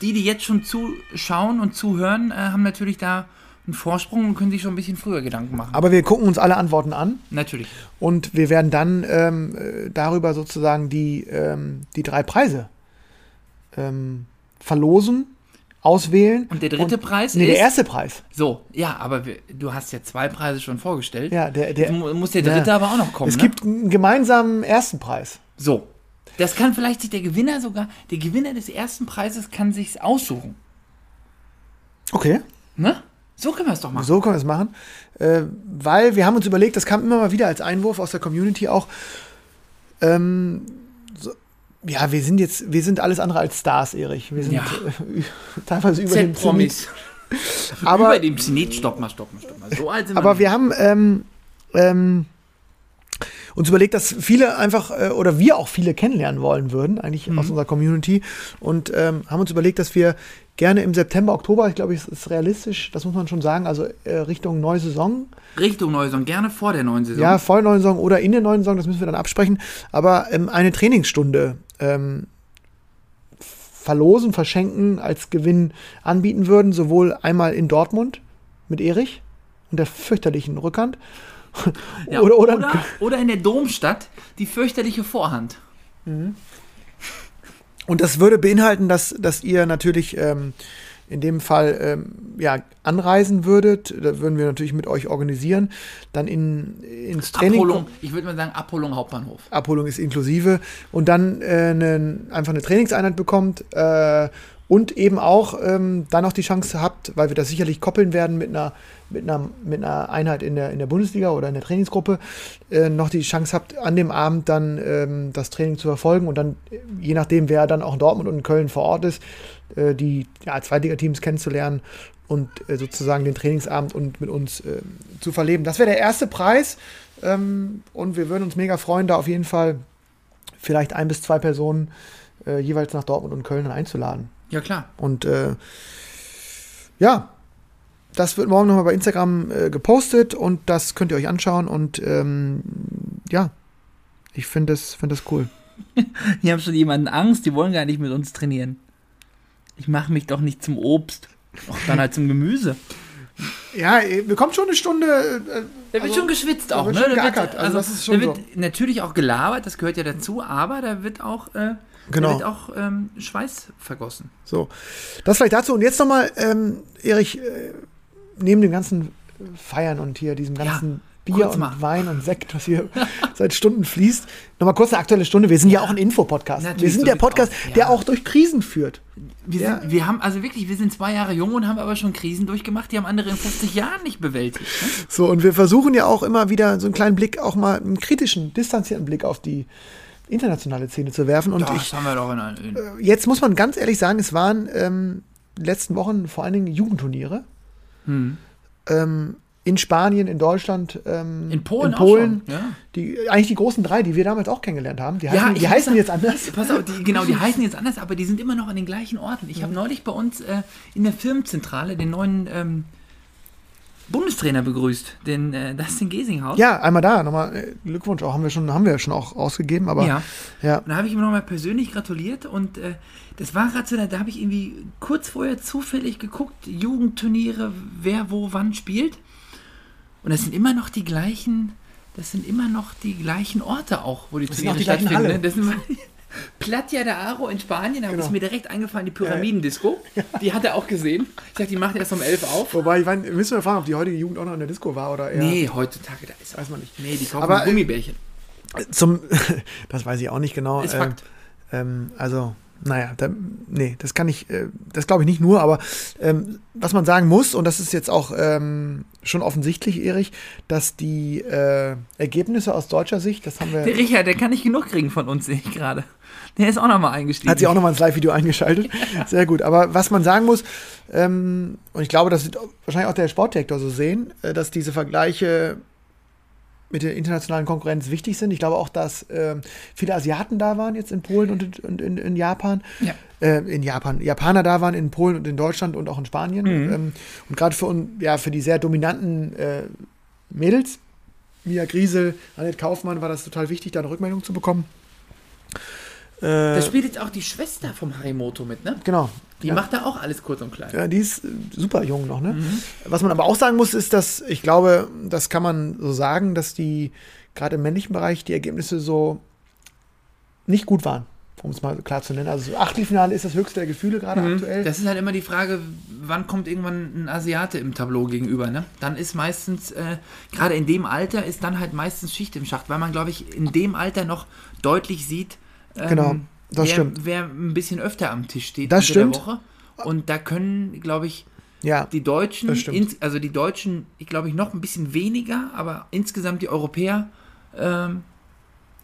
S3: die, die jetzt schon zuschauen und zuhören, äh, haben natürlich da einen Vorsprung und können sich schon ein bisschen früher Gedanken machen.
S2: aber wir gucken uns alle Antworten an
S3: natürlich.
S2: und wir werden dann ähm, äh, darüber sozusagen die, ähm, die drei Preise ähm, verlosen, auswählen.
S3: Und der dritte Preis
S2: Nee,
S3: ist.
S2: der erste Preis.
S3: So, ja, aber wir, du hast ja zwei Preise schon vorgestellt.
S2: Ja, der, der,
S3: Jetzt mu- muss der dritte
S2: Ja.
S3: aber auch noch kommen.
S2: es
S3: ne?
S2: gibt einen gemeinsamen ersten Preis.
S3: So. Das kann vielleicht sich der Gewinner sogar, der Gewinner des ersten Preises kann sich's aussuchen.
S2: Okay.
S3: Ne? So können wir es doch machen.
S2: So können wir es machen. Äh, weil wir haben uns überlegt, das kam immer mal wieder als Einwurf aus der Community auch. Ähm, ja, wir sind jetzt, wir sind alles andere als Stars, Erich. Wir sind
S3: Ja.
S2: äh, teilweise über dem
S3: Z-Promis.
S2: Zenit. Aber,
S3: Über dem Zenit, stopp mal, stopp mal, stopp mal. So alt sind
S2: aber
S3: nicht.
S2: wir haben ähm, ähm, uns überlegt, dass viele einfach äh, oder wir auch viele kennenlernen wollen würden, eigentlich
S3: Mhm.
S2: aus unserer Community. Und ähm, haben uns überlegt, dass wir gerne im September, Oktober, ich glaube, es ist realistisch, das muss man schon sagen, also äh, Richtung neue Saison,
S3: Richtung neue Saison, gerne vor der neuen Saison.
S2: Ja, vor der neuen Saison oder in der neuen Saison, das müssen wir dann absprechen. Aber ähm, eine Trainingsstunde ähm, verlosen, verschenken, als Gewinn anbieten würden, sowohl einmal in Dortmund mit Erich und der fürchterlichen Rückhand.
S3: Ja,
S2: oder, oder,
S3: oder, oder in der Domstadt die fürchterliche Vorhand.
S2: Und das würde beinhalten, dass, dass ihr natürlich ähm, in dem Fall ähm, ja, anreisen würdet. Da würden wir natürlich mit euch organisieren. Dann in, ins Training.
S3: Abholung, ich würde mal sagen Abholung Hauptbahnhof.
S2: Abholung ist inklusive und dann äh, ne, einfach eine Trainingseinheit bekommt äh, und eben auch ähm, dann noch die Chance habt, weil wir das sicherlich koppeln werden mit einer, mit einer, mit einer Einheit in der, in der Bundesliga oder in der Trainingsgruppe, äh, noch die Chance habt, an dem Abend dann ähm, das Training zu verfolgen und dann, äh, je nachdem, wer dann auch in Dortmund und in Köln vor Ort ist, äh, die ja, Zweitligateams kennenzulernen und äh, sozusagen den Trainingsabend und mit uns äh, zu verleben. Das wäre der erste Preis. Ähm, und wir würden uns mega freuen, da auf jeden Fall vielleicht ein bis zwei Personen äh, jeweils nach Dortmund und Köln einzuladen.
S3: Ja, klar.
S2: Und äh, ja, das wird morgen nochmal bei Instagram äh, gepostet und das könnt ihr euch anschauen. Und ähm, ja, ich finde das, find das cool.
S3: Hier haben schon jemanden Angst, die wollen gar nicht mit uns trainieren. Ich mache mich doch nicht zum Obst. Auch dann halt zum Gemüse.
S2: Ja, ihr bekommt schon eine Stunde. Äh,
S3: Da wird
S2: Also,
S3: schon geschwitzt
S2: da
S3: auch,
S2: wird
S3: ne?
S2: schon
S3: Da
S2: geackert. Also das ist schon
S3: da wird natürlich auch gelabert, das gehört ja dazu, aber da wird auch, äh,
S2: Genau.
S3: da wird auch ähm, Schweiß vergossen.
S2: So, das vielleicht dazu. Und jetzt nochmal, ähm, Erich, äh, neben dem ganzen Feiern und hier diesem
S3: Ja,
S2: ganzen Bier
S3: kurz
S2: und
S3: mal.
S2: Wein und Sekt, was hier seit Stunden fließt, nochmal kurz eine aktuelle Stunde. Wir sind ja, auch ein Infopodcast. Wir sind
S3: so
S2: der Podcast,
S3: aus. Ja.
S2: der auch durch Krisen führt.
S3: Wir,
S2: Ja.
S3: sind, wir haben, also wirklich, wir sind zwei Jahre jung und haben aber schon Krisen durchgemacht, die haben andere in 50 Jahren nicht bewältigt. Ne?
S2: So, und wir versuchen ja auch immer wieder so einen kleinen Blick, auch mal einen kritischen, distanzierten Blick auf die internationale Szene zu werfen. Und
S3: Das
S2: ich,
S3: haben wir doch in, in
S2: jetzt muss man ganz ehrlich sagen, es waren ähm, letzten Wochen vor allen Dingen Jugendturniere.
S3: Hm.
S2: Ähm, in Spanien, in Deutschland, ähm,
S3: In Polen
S2: in
S3: auch
S2: Polen
S3: schon, ja.
S2: die, eigentlich die großen drei, die wir damals auch kennengelernt haben. Die heißen,
S3: Ja,
S2: die
S3: ich
S2: heißen jetzt anders.
S3: Pass auf, die, genau, die heißen jetzt anders, aber die sind immer noch an den gleichen Orten. Ich habe neulich bei uns äh, in der Firmenzentrale den neuen ähm, Bundestrainer begrüßt, den äh, Dustin Gesinghaus.
S2: Ja, einmal da, nochmal äh, Glückwunsch auch, haben wir schon, haben wir schon auch ausgegeben, aber
S3: Ja.
S2: ja.
S3: Und da habe ich ihm nochmal persönlich gratuliert und äh, das war gerade so, da, da habe ich irgendwie kurz vorher zufällig geguckt, Jugendturniere, wer wo wann spielt. Und das sind immer noch die gleichen, das sind immer noch die gleichen Orte auch, wo die
S2: auch
S3: Turniere stattfinden. Ne? Das sind Platja de Aro in Spanien, da
S2: Genau.
S3: ist mir direkt eingefallen, die Pyramidendisco. Die hat er auch gesehen. Ich dachte, die macht erst um 11 auf.
S2: Wobei, ich mein, müssen wir fragen, ob die heutige Jugend auch noch in der Disco war oder eher.
S3: Nee, heutzutage, da ist
S2: Weiß man nicht.
S3: Nee, die kaufen
S2: Aber, äh,
S3: Gummibärchen.
S2: Zum, das weiß ich auch nicht genau.
S3: Ist
S2: ähm,
S3: Fakt.
S2: Ähm, also, naja, da, nee, das kann ich, äh, das glaube ich nicht nur, aber ähm, was man sagen muss, und das ist jetzt auch ähm, schon offensichtlich, Erich, dass die äh, Ergebnisse aus deutscher Sicht, das haben wir,
S3: Der Richard, der kann nicht genug kriegen von uns, sehe ich gerade. Der ist auch nochmal eingestiegen.
S2: hat sich auch nochmal ins Live-Video eingeschaltet. Sehr gut. Aber was man sagen muss, ähm, und ich glaube, das wird wahrscheinlich auch der Sportdirektor so sehen, äh, dass diese Vergleiche mit der internationalen Konkurrenz wichtig sind. Ich glaube auch, dass ähm, viele Asiaten da waren jetzt in Polen und, in- in, in Japan.
S3: Ja.
S2: Äh, in Japan. Japaner da waren in Polen und in Deutschland und auch in Spanien.
S3: Mhm.
S2: Ähm, und gerade für, ja, für die sehr dominanten äh, Mädels, Mia Griesel, Annette Kaufmann, war das total wichtig, da eine Rückmeldung zu bekommen. Äh,
S3: Da spielt jetzt auch die Schwester vom Harimoto mit, ne?
S2: genau.
S3: Die
S2: ja.
S3: macht da auch alles kurz und klein.
S2: Ja, die ist äh, super jung noch, ne?
S3: Mhm.
S2: Was man aber auch sagen muss, ist, dass ich glaube, das kann man so sagen, dass die gerade im männlichen Bereich die Ergebnisse so nicht gut waren, um es mal klar zu nennen. Also so Achtelfinale ist das höchste der Gefühle gerade aktuell.
S3: Mhm. Das ist halt immer die Frage, wann kommt irgendwann ein Asiate im Tableau gegenüber, ne? Dann ist meistens, äh, gerade in dem Alter, ist dann halt meistens Schicht im Schacht, weil man, glaube ich, in dem Alter noch deutlich sieht, ähm,
S2: Genau, das
S3: wer,
S2: stimmt.
S3: wer ein bisschen öfter am Tisch steht
S2: Das stimmt.
S3: der Woche. Und da können, glaube ich,
S2: ja,
S3: die Deutschen, also die Deutschen, ich glaube ich, noch ein bisschen weniger, aber insgesamt die Europäer, ähm,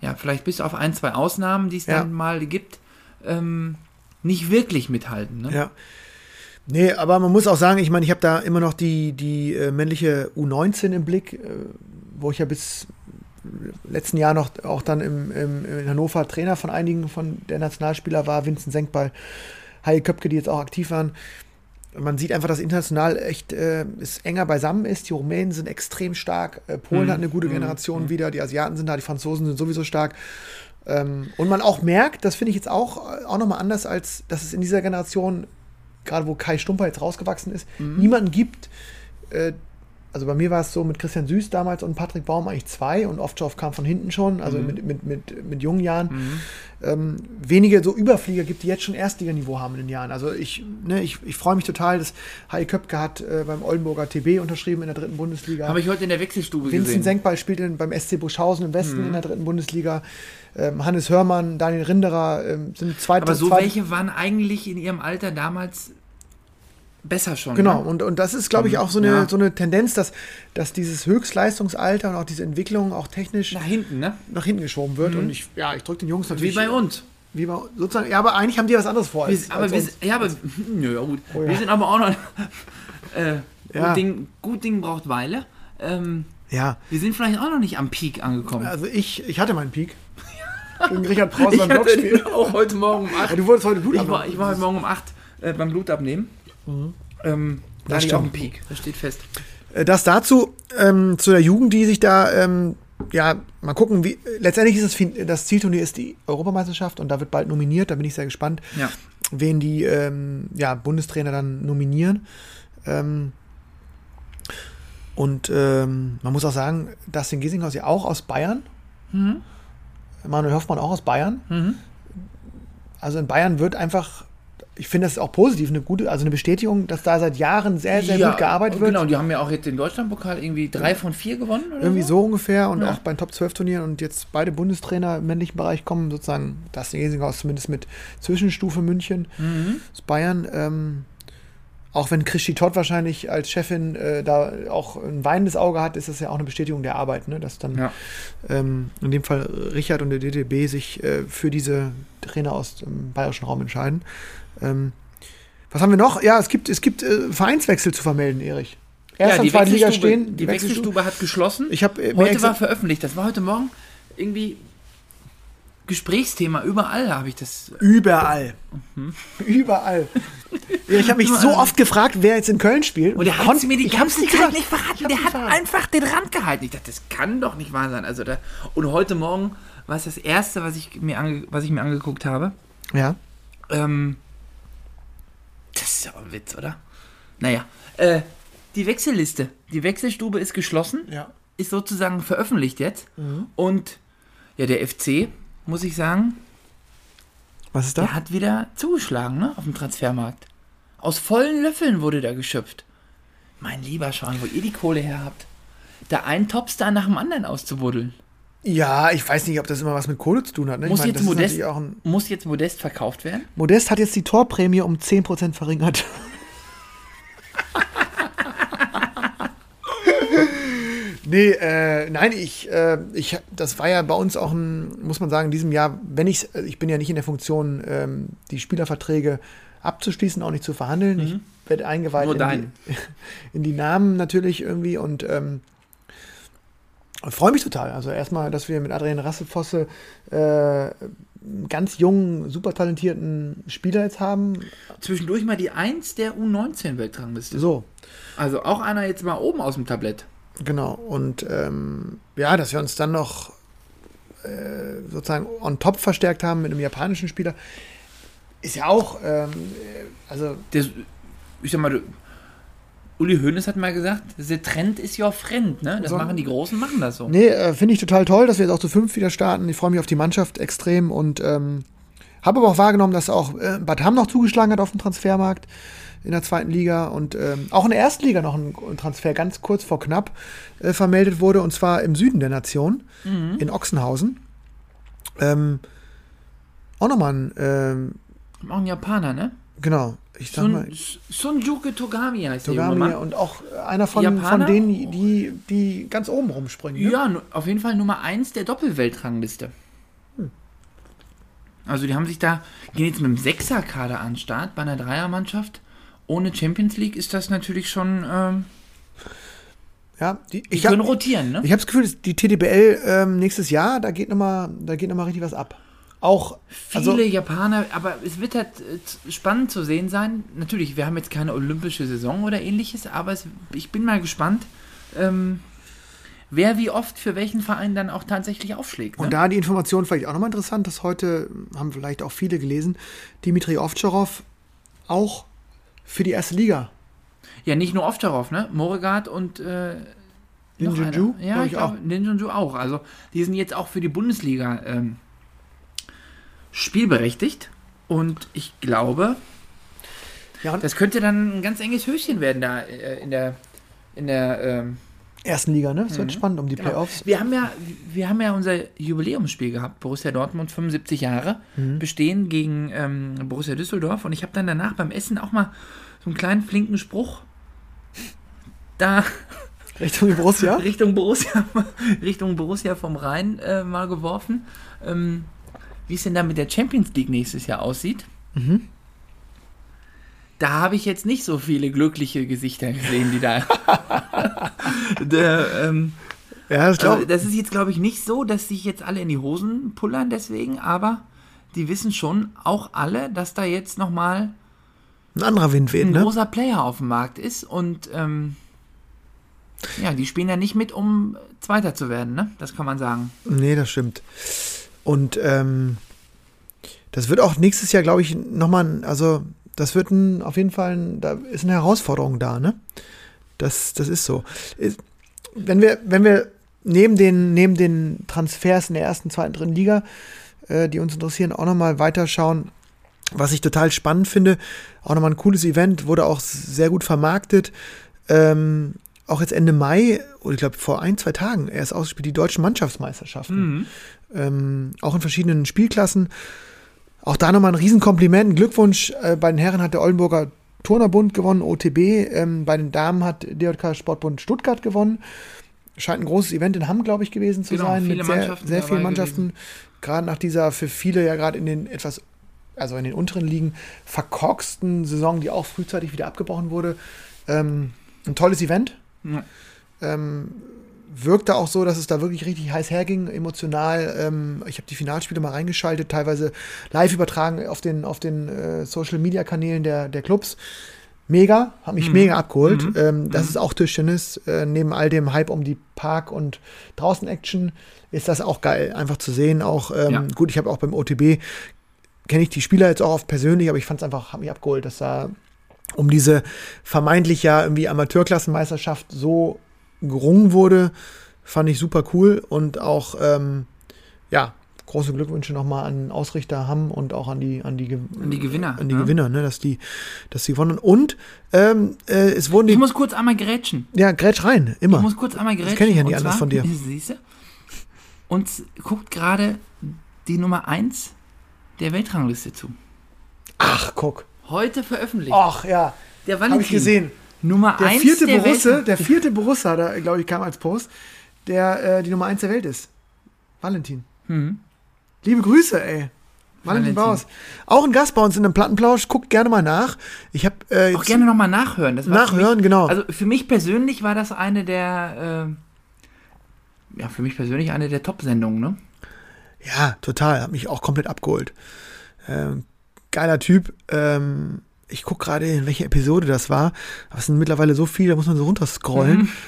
S3: ja, vielleicht bis auf ein, zwei Ausnahmen, die es
S2: Ja.
S3: dann mal gibt, ähm, nicht wirklich mithalten. Ne?
S2: ja. Nee, aber man muss auch sagen, ich meine, ich habe da immer noch die, die äh, männliche U19 im Blick, äh, wo ich ja bis letzten Jahr noch auch dann im, im, in Hannover Trainer von einigen von der Nationalspieler war, Vincent Senkball, Heil Köpke, die jetzt auch aktiv waren. Man sieht einfach, dass international echt äh, es enger beisammen ist. Die Rumänen sind extrem stark, äh, Polen
S3: Mhm.
S2: hat eine gute Generation wieder, die Asiaten sind da, die Franzosen sind sowieso stark. Ähm, und man auch merkt, das finde ich jetzt auch, äh, auch nochmal anders, als dass es in dieser Generation, gerade wo Kai Stumper jetzt rausgewachsen ist, niemanden gibt. Äh, also bei mir war es so mit Christian Süß damals und Patrick Baum eigentlich zwei und Ovtchow kam von hinten schon, also mit, mit, mit, mit jungen Jahren. Ähm, wenige so Überflieger gibt, die jetzt schon Erstliganiveau haben in den Jahren. Also ich, ne, ich, ich freue mich total, dass Heil Köpke hat äh, beim Oldenburger TB unterschrieben in der dritten Bundesliga.
S3: Habe ich heute in der Wechselstube
S2: Vincent
S3: gesehen.
S2: Senkball spielt in, beim SC Buschhausen im Westen in der dritten Bundesliga. Ähm, Hannes Hörmann, Daniel Rinderer ähm, sind zweite.
S3: Aber so
S2: zweite,
S3: welche waren eigentlich in ihrem Alter damals besser schon.
S2: Genau,
S3: Ne?
S2: und, und das ist, glaube ich, auch so eine,
S3: Ja.
S2: so eine Tendenz, dass, dass dieses Höchstleistungsalter und auch diese Entwicklung auch technisch
S3: Nach hinten, ne?
S2: nach hinten geschoben wird. Und ich, ja, ich drücke den Jungs
S3: Wie
S2: natürlich.
S3: bei uns.
S2: Wie bei, sozusagen, ja, aber eigentlich haben die was anderes vor.
S3: Wir,
S2: als-
S3: aber
S2: als
S3: wir, ja, aber nö, ja, gut.
S2: Oh ja.
S3: Wir sind aber auch noch. Äh, gut, Ding, gut Ding braucht Weile. Ähm,
S2: ja,
S3: wir sind vielleicht auch noch nicht am Peak angekommen.
S2: also ich, ich hatte meinen Peak. Gegen Richard
S3: ich
S2: beim
S3: den auch heute Morgen um 8.
S2: Ja, du wurdest heute Blut
S3: Ich war,
S2: abnehmen.
S3: ich war heute Morgen um 8 äh, beim Blutabnehmen. Ähm, da
S2: Das
S3: ich auch
S2: stimmt.
S3: Peak. Das steht fest.
S2: Äh, Das dazu, ähm, zu der Jugend, die sich da, ähm, ja, mal gucken, wie, letztendlich ist das, das Zielturnier ist die Europameisterschaft und da wird bald nominiert, da bin ich sehr gespannt,
S3: Ja.
S2: wen die, ähm, ja, Bundestrainer dann nominieren. Ähm, und ähm, man muss auch sagen, Dustin Gesinghaus ja auch aus Bayern. Manuel Hoffmann auch aus Bayern.
S3: Mhm.
S2: Also in Bayern wird einfach, ich finde das auch positiv, eine gute, also eine Bestätigung, dass da seit Jahren sehr, sehr
S3: ja,
S2: gut gearbeitet wird.
S3: Genau, die haben ja auch jetzt den Deutschlandpokal irgendwie drei von vier gewonnen. Oder
S2: Irgendwie so ungefähr und
S3: Ja.
S2: auch beim Top 12 Turnieren und jetzt beide Bundestrainer im männlichen Bereich kommen, sozusagen Dustin Gesinghaus zumindest mit Zwischenstufe München
S3: Mhm.
S2: aus Bayern. Ähm, auch wenn Christi Todd wahrscheinlich als Chefin äh, da auch ein weinendes Auge hat, ist das ja auch eine Bestätigung der Arbeit, ne? dass dann
S3: Ja.
S2: ähm, in dem Fall Richard und der DTB sich äh, für diese Trainer aus dem bayerischen Raum entscheiden. Ähm, was haben wir noch? Ja, es gibt, es gibt äh, Vereinswechsel zu vermelden, Erich. Erst
S3: ja,
S2: und
S3: die Wechselstube,
S2: stehen.
S3: die Wechselstube hat geschlossen.
S2: Ich habe
S3: heute war veröffentlicht. Das war heute Morgen irgendwie Gesprächsthema. Überall habe ich das.
S2: Überall.
S3: Mhm.
S2: Überall. Ich habe mich so oft gefragt, wer jetzt in Köln spielt.
S3: Und der hat mir die ganze Zeit
S2: gesagt.
S3: nicht verraten. Der hat
S2: verraten.
S3: einfach den Rand gehalten. Ich dachte, das kann doch nicht wahr sein. Also da, und heute Morgen war es das erste, was ich mir, ange, was ich mir angeguckt habe.
S2: Ja.
S3: Ähm, das ist ja ein Witz, oder? Naja, äh, die Wechselliste. Die Wechselstube ist geschlossen.
S2: Ja.
S3: Ist sozusagen veröffentlicht jetzt. Und ja, der FC, muss ich sagen,
S2: Was ist da?
S3: der hat wieder zugeschlagen, ne? Auf dem Transfermarkt. Aus vollen Löffeln wurde da geschöpft. Mein lieber Schwan, wo ihr die Kohle her habt. Da einen Topstar nach dem anderen auszubuddeln.
S2: Ja, ich weiß nicht, ob das immer was mit Kohle zu tun hat. Ne?
S3: Muss,
S2: meine,
S3: jetzt Modest, muss jetzt Modest verkauft werden?
S2: Modest hat jetzt die Torprämie um 10% verringert. nee, äh, nein, ich, äh, ich, das war ja bei uns auch ein, muss man sagen, in diesem Jahr, wenn ich, ich bin ja nicht in der Funktion, ähm, die Spielerverträge abzuschließen, auch nicht zu verhandeln. Ich werde eingeweiht in die, in die Namen natürlich irgendwie und ähm, freue mich total. Also erstmal, dass wir mit Adrian Rassefosse äh, einen ganz jungen, super talentierten Spieler jetzt haben.
S3: Zwischendurch mal die 1 der U19-Weltrangliste.
S2: So,
S3: Also auch einer jetzt mal oben aus dem Tablett.
S2: genau. Und ähm, ja, dass wir uns dann noch äh, sozusagen on top verstärkt haben mit einem japanischen Spieler, ist ja auch, ähm, äh, also
S3: Der, ich sag mal, du- Uli Hoeneß hat mal gesagt, der Trend ist your friend, ne? Das
S2: So.
S3: machen die Großen, machen das so.
S2: Nee, äh, finde ich total toll, dass wir jetzt auch zu fünf wieder starten. Ich freue mich auf die Mannschaft extrem und ähm, habe aber auch wahrgenommen, dass auch äh, Bad Hamm noch zugeschlagen hat auf dem Transfermarkt in der zweiten Liga und ähm, auch in der ersten Liga noch ein Transfer ganz kurz vor knapp äh, vermeldet wurde und zwar im Süden der Nation, in Ochsenhausen. Ähm, auch nochmal ein, ähm,
S3: Auch ein Japaner, ne?
S2: genau, ich sag mal,
S3: Sun, Sunjuke Togami heißt der junge
S2: Togami
S3: Mann.
S2: und auch einer von,
S3: Japaner?
S2: von denen, die, die ganz oben rumspringen. Ne?
S3: Ja, auf jeden Fall Nummer 1 der Doppelweltrangliste. Also die haben sich da, gehen jetzt mit dem Sechser-Kader an den Start bei einer Dreiermannschaft. Ohne Champions League ist das natürlich schon, ähm,
S2: Ja, die,
S3: die
S2: ich hab-
S3: können rotieren, ne?
S2: Ich habe das Gefühl, die TDBL ähm, nächstes Jahr, da geht nochmal, da geht noch mal richtig was ab. Auch,
S3: Viele
S2: also,
S3: Japaner, aber es wird halt äh, spannend zu sehen sein. Natürlich, wir haben jetzt keine olympische Saison oder ähnliches, aber es, ich bin mal gespannt, ähm, wer wie oft für welchen Verein dann auch tatsächlich aufschlägt. Ne?
S2: und da die Information vielleicht auch nochmal interessant, dass heute, haben vielleicht auch viele gelesen, Dimitri Ovtcharov auch für die erste Liga.
S3: ja, nicht nur Ovtcharov, ne? Moregard und äh,
S2: Lin
S3: noch
S2: Junju,
S3: einer. Ja, ich glaube, Lin Junju auch. Also, die sind jetzt auch für die Bundesliga ähm, spielberechtigt. Und ich glaube,
S2: Ja,
S3: das könnte dann ein ganz enges Höschen werden da äh, in der, in der ähm,
S2: ersten Liga, ne? Das wird spannend um die
S3: Genau.
S2: Playoffs.
S3: Wir haben ja, wir haben ja unser Jubiläumsspiel gehabt, Borussia Dortmund 75 Jahre bestehen gegen ähm, Borussia Düsseldorf und ich habe dann danach beim Essen auch mal so einen kleinen flinken Spruch da
S2: Richtung Borussia.
S3: Richtung Borussia Richtung Borussia vom Rhein äh, mal geworfen, ähm, wie es denn da mit der Champions League nächstes Jahr aussieht. Da habe ich jetzt nicht so viele glückliche Gesichter gesehen, die da. der, ähm,
S2: Ja, das
S3: also,
S2: glaube
S3: das ist jetzt, glaube ich, nicht so, dass sich jetzt alle in die Hosen pullern deswegen, aber die wissen schon auch alle, dass da jetzt nochmal
S2: ein anderer Wind weht,
S3: ein
S2: ne?
S3: großer Player auf dem Markt ist und ähm, ja, die spielen ja nicht mit, um Zweiter zu werden, ne? Das kann man sagen.
S2: Nee, das stimmt. Und ähm, das wird auch nächstes Jahr, glaube ich, nochmal, also das wird ein, auf jeden Fall, ein, da ist eine Herausforderung da, ne? Das, das ist so. Wenn wir, wenn wir neben den, neben den Transfers in der ersten, zweiten, dritten Liga, äh, die uns interessieren, auch nochmal weiterschauen, was ich total spannend finde, auch nochmal ein cooles Event, wurde auch sehr gut vermarktet. Ähm, auch jetzt Ende Mai, oder ich glaube vor ein, zwei Tagen erst ausgespielt, die deutschen Mannschaftsmeisterschaften. Ähm, auch in verschiedenen Spielklassen. Auch da nochmal ein Riesenkompliment, ein Glückwunsch. Äh, bei den Herren hat der Oldenburger Turnerbund gewonnen, OTB. Ähm, bei den Damen hat DJK Sportbund Stuttgart gewonnen. Scheint ein großes Event in Hamm, glaube ich, gewesen zu
S3: Genau,
S2: sein.
S3: viele
S2: mit sehr, sehr vielen Mannschaften. Gerade nach dieser für viele ja gerade in den etwas, also in den unteren Ligen verkorksten Saison, die auch frühzeitig wieder abgebrochen wurde. Ähm, ein tolles Event.
S3: Ja.
S2: Ähm, wirkte auch so, dass es da wirklich richtig heiß herging, emotional. Ähm, ich habe die Finalspiele mal reingeschaltet, teilweise live übertragen auf den, auf den äh, Social-Media-Kanälen der, der Clubs. Mega, hat mich mega abgeholt. Ähm, das ist auch Tischtennis. Äh, neben all dem Hype um die Park- und Draußen-Action ist das auch geil, einfach zu sehen. Auch ähm,
S3: Ja.
S2: gut, ich habe auch beim OTB kenne ich die Spieler jetzt auch oft persönlich, aber ich fand es einfach, hat mich abgeholt, dass da um diese vermeintlich ja irgendwie Amateurklassenmeisterschaft so gerungen wurde, fand ich super cool und auch, ähm, ja, große Glückwünsche nochmal an Ausrichter Hamm und auch an die, an die, Ge-
S3: An die Gewinner,
S2: an die
S3: ne?
S2: Gewinner, ne, dass die, dass sie gewonnen. Und ähm, äh, es wurden die,
S3: Ich muss kurz einmal grätschen.
S2: ja, grätsch rein, immer.
S3: Ich muss kurz einmal grätschen.
S2: kenn ich ja nicht
S3: Und
S2: anders
S3: zwar-
S2: von dir.
S3: Siehst du? Uns guckt gerade die Nummer 1 der Weltrangliste zu.
S2: Ach, guck.
S3: Heute veröffentlicht.
S2: Ach, ja,
S3: der
S2: habe ich gesehen.
S3: Nummer
S2: Der
S3: 1
S2: vierte
S3: der
S2: Borusse,
S3: Welt.
S2: der vierte Borusse, da glaube ich, kam als Post, der äh, die Nummer 1 der Welt ist. Valentin.
S3: Mhm.
S2: Liebe Grüße, ey.
S3: Valentin.
S2: Baus. Auch ein Gast bei uns in einem Plattenplausch. Guckt gerne mal nach. Ich habe äh,
S3: Auch gerne nochmal nachhören. Das war für
S2: nachhören,
S3: mich,
S2: genau.
S3: Also für mich persönlich war das eine der, äh, ja, für mich persönlich eine der Top-Sendungen, ne?
S2: Ja, total. Hat mich auch komplett abgeholt. Ähm, geiler Typ. Ähm, ich gucke gerade, in welche Episode das war. Aber es sind mittlerweile so viele, da muss man so runterscrollen.
S3: Mhm.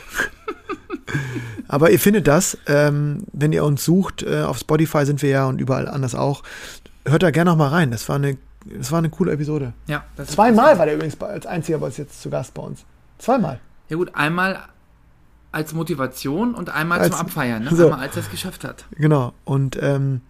S2: Aber ihr findet das, ähm, wenn ihr uns sucht. Äh, auf Spotify sind wir ja und überall anders auch. Hört da gerne noch mal rein. Das war eine, das war eine coole Episode.
S3: Ja, das
S2: Zweimal war der übrigens als einziger bei uns jetzt zu Gast bei uns. Zweimal.
S3: Ja gut, einmal als Motivation und einmal
S2: Als-
S3: zum Abfeiern, ne?
S2: so.
S3: Einmal als er es geschafft hat.
S2: Genau. Und ähm,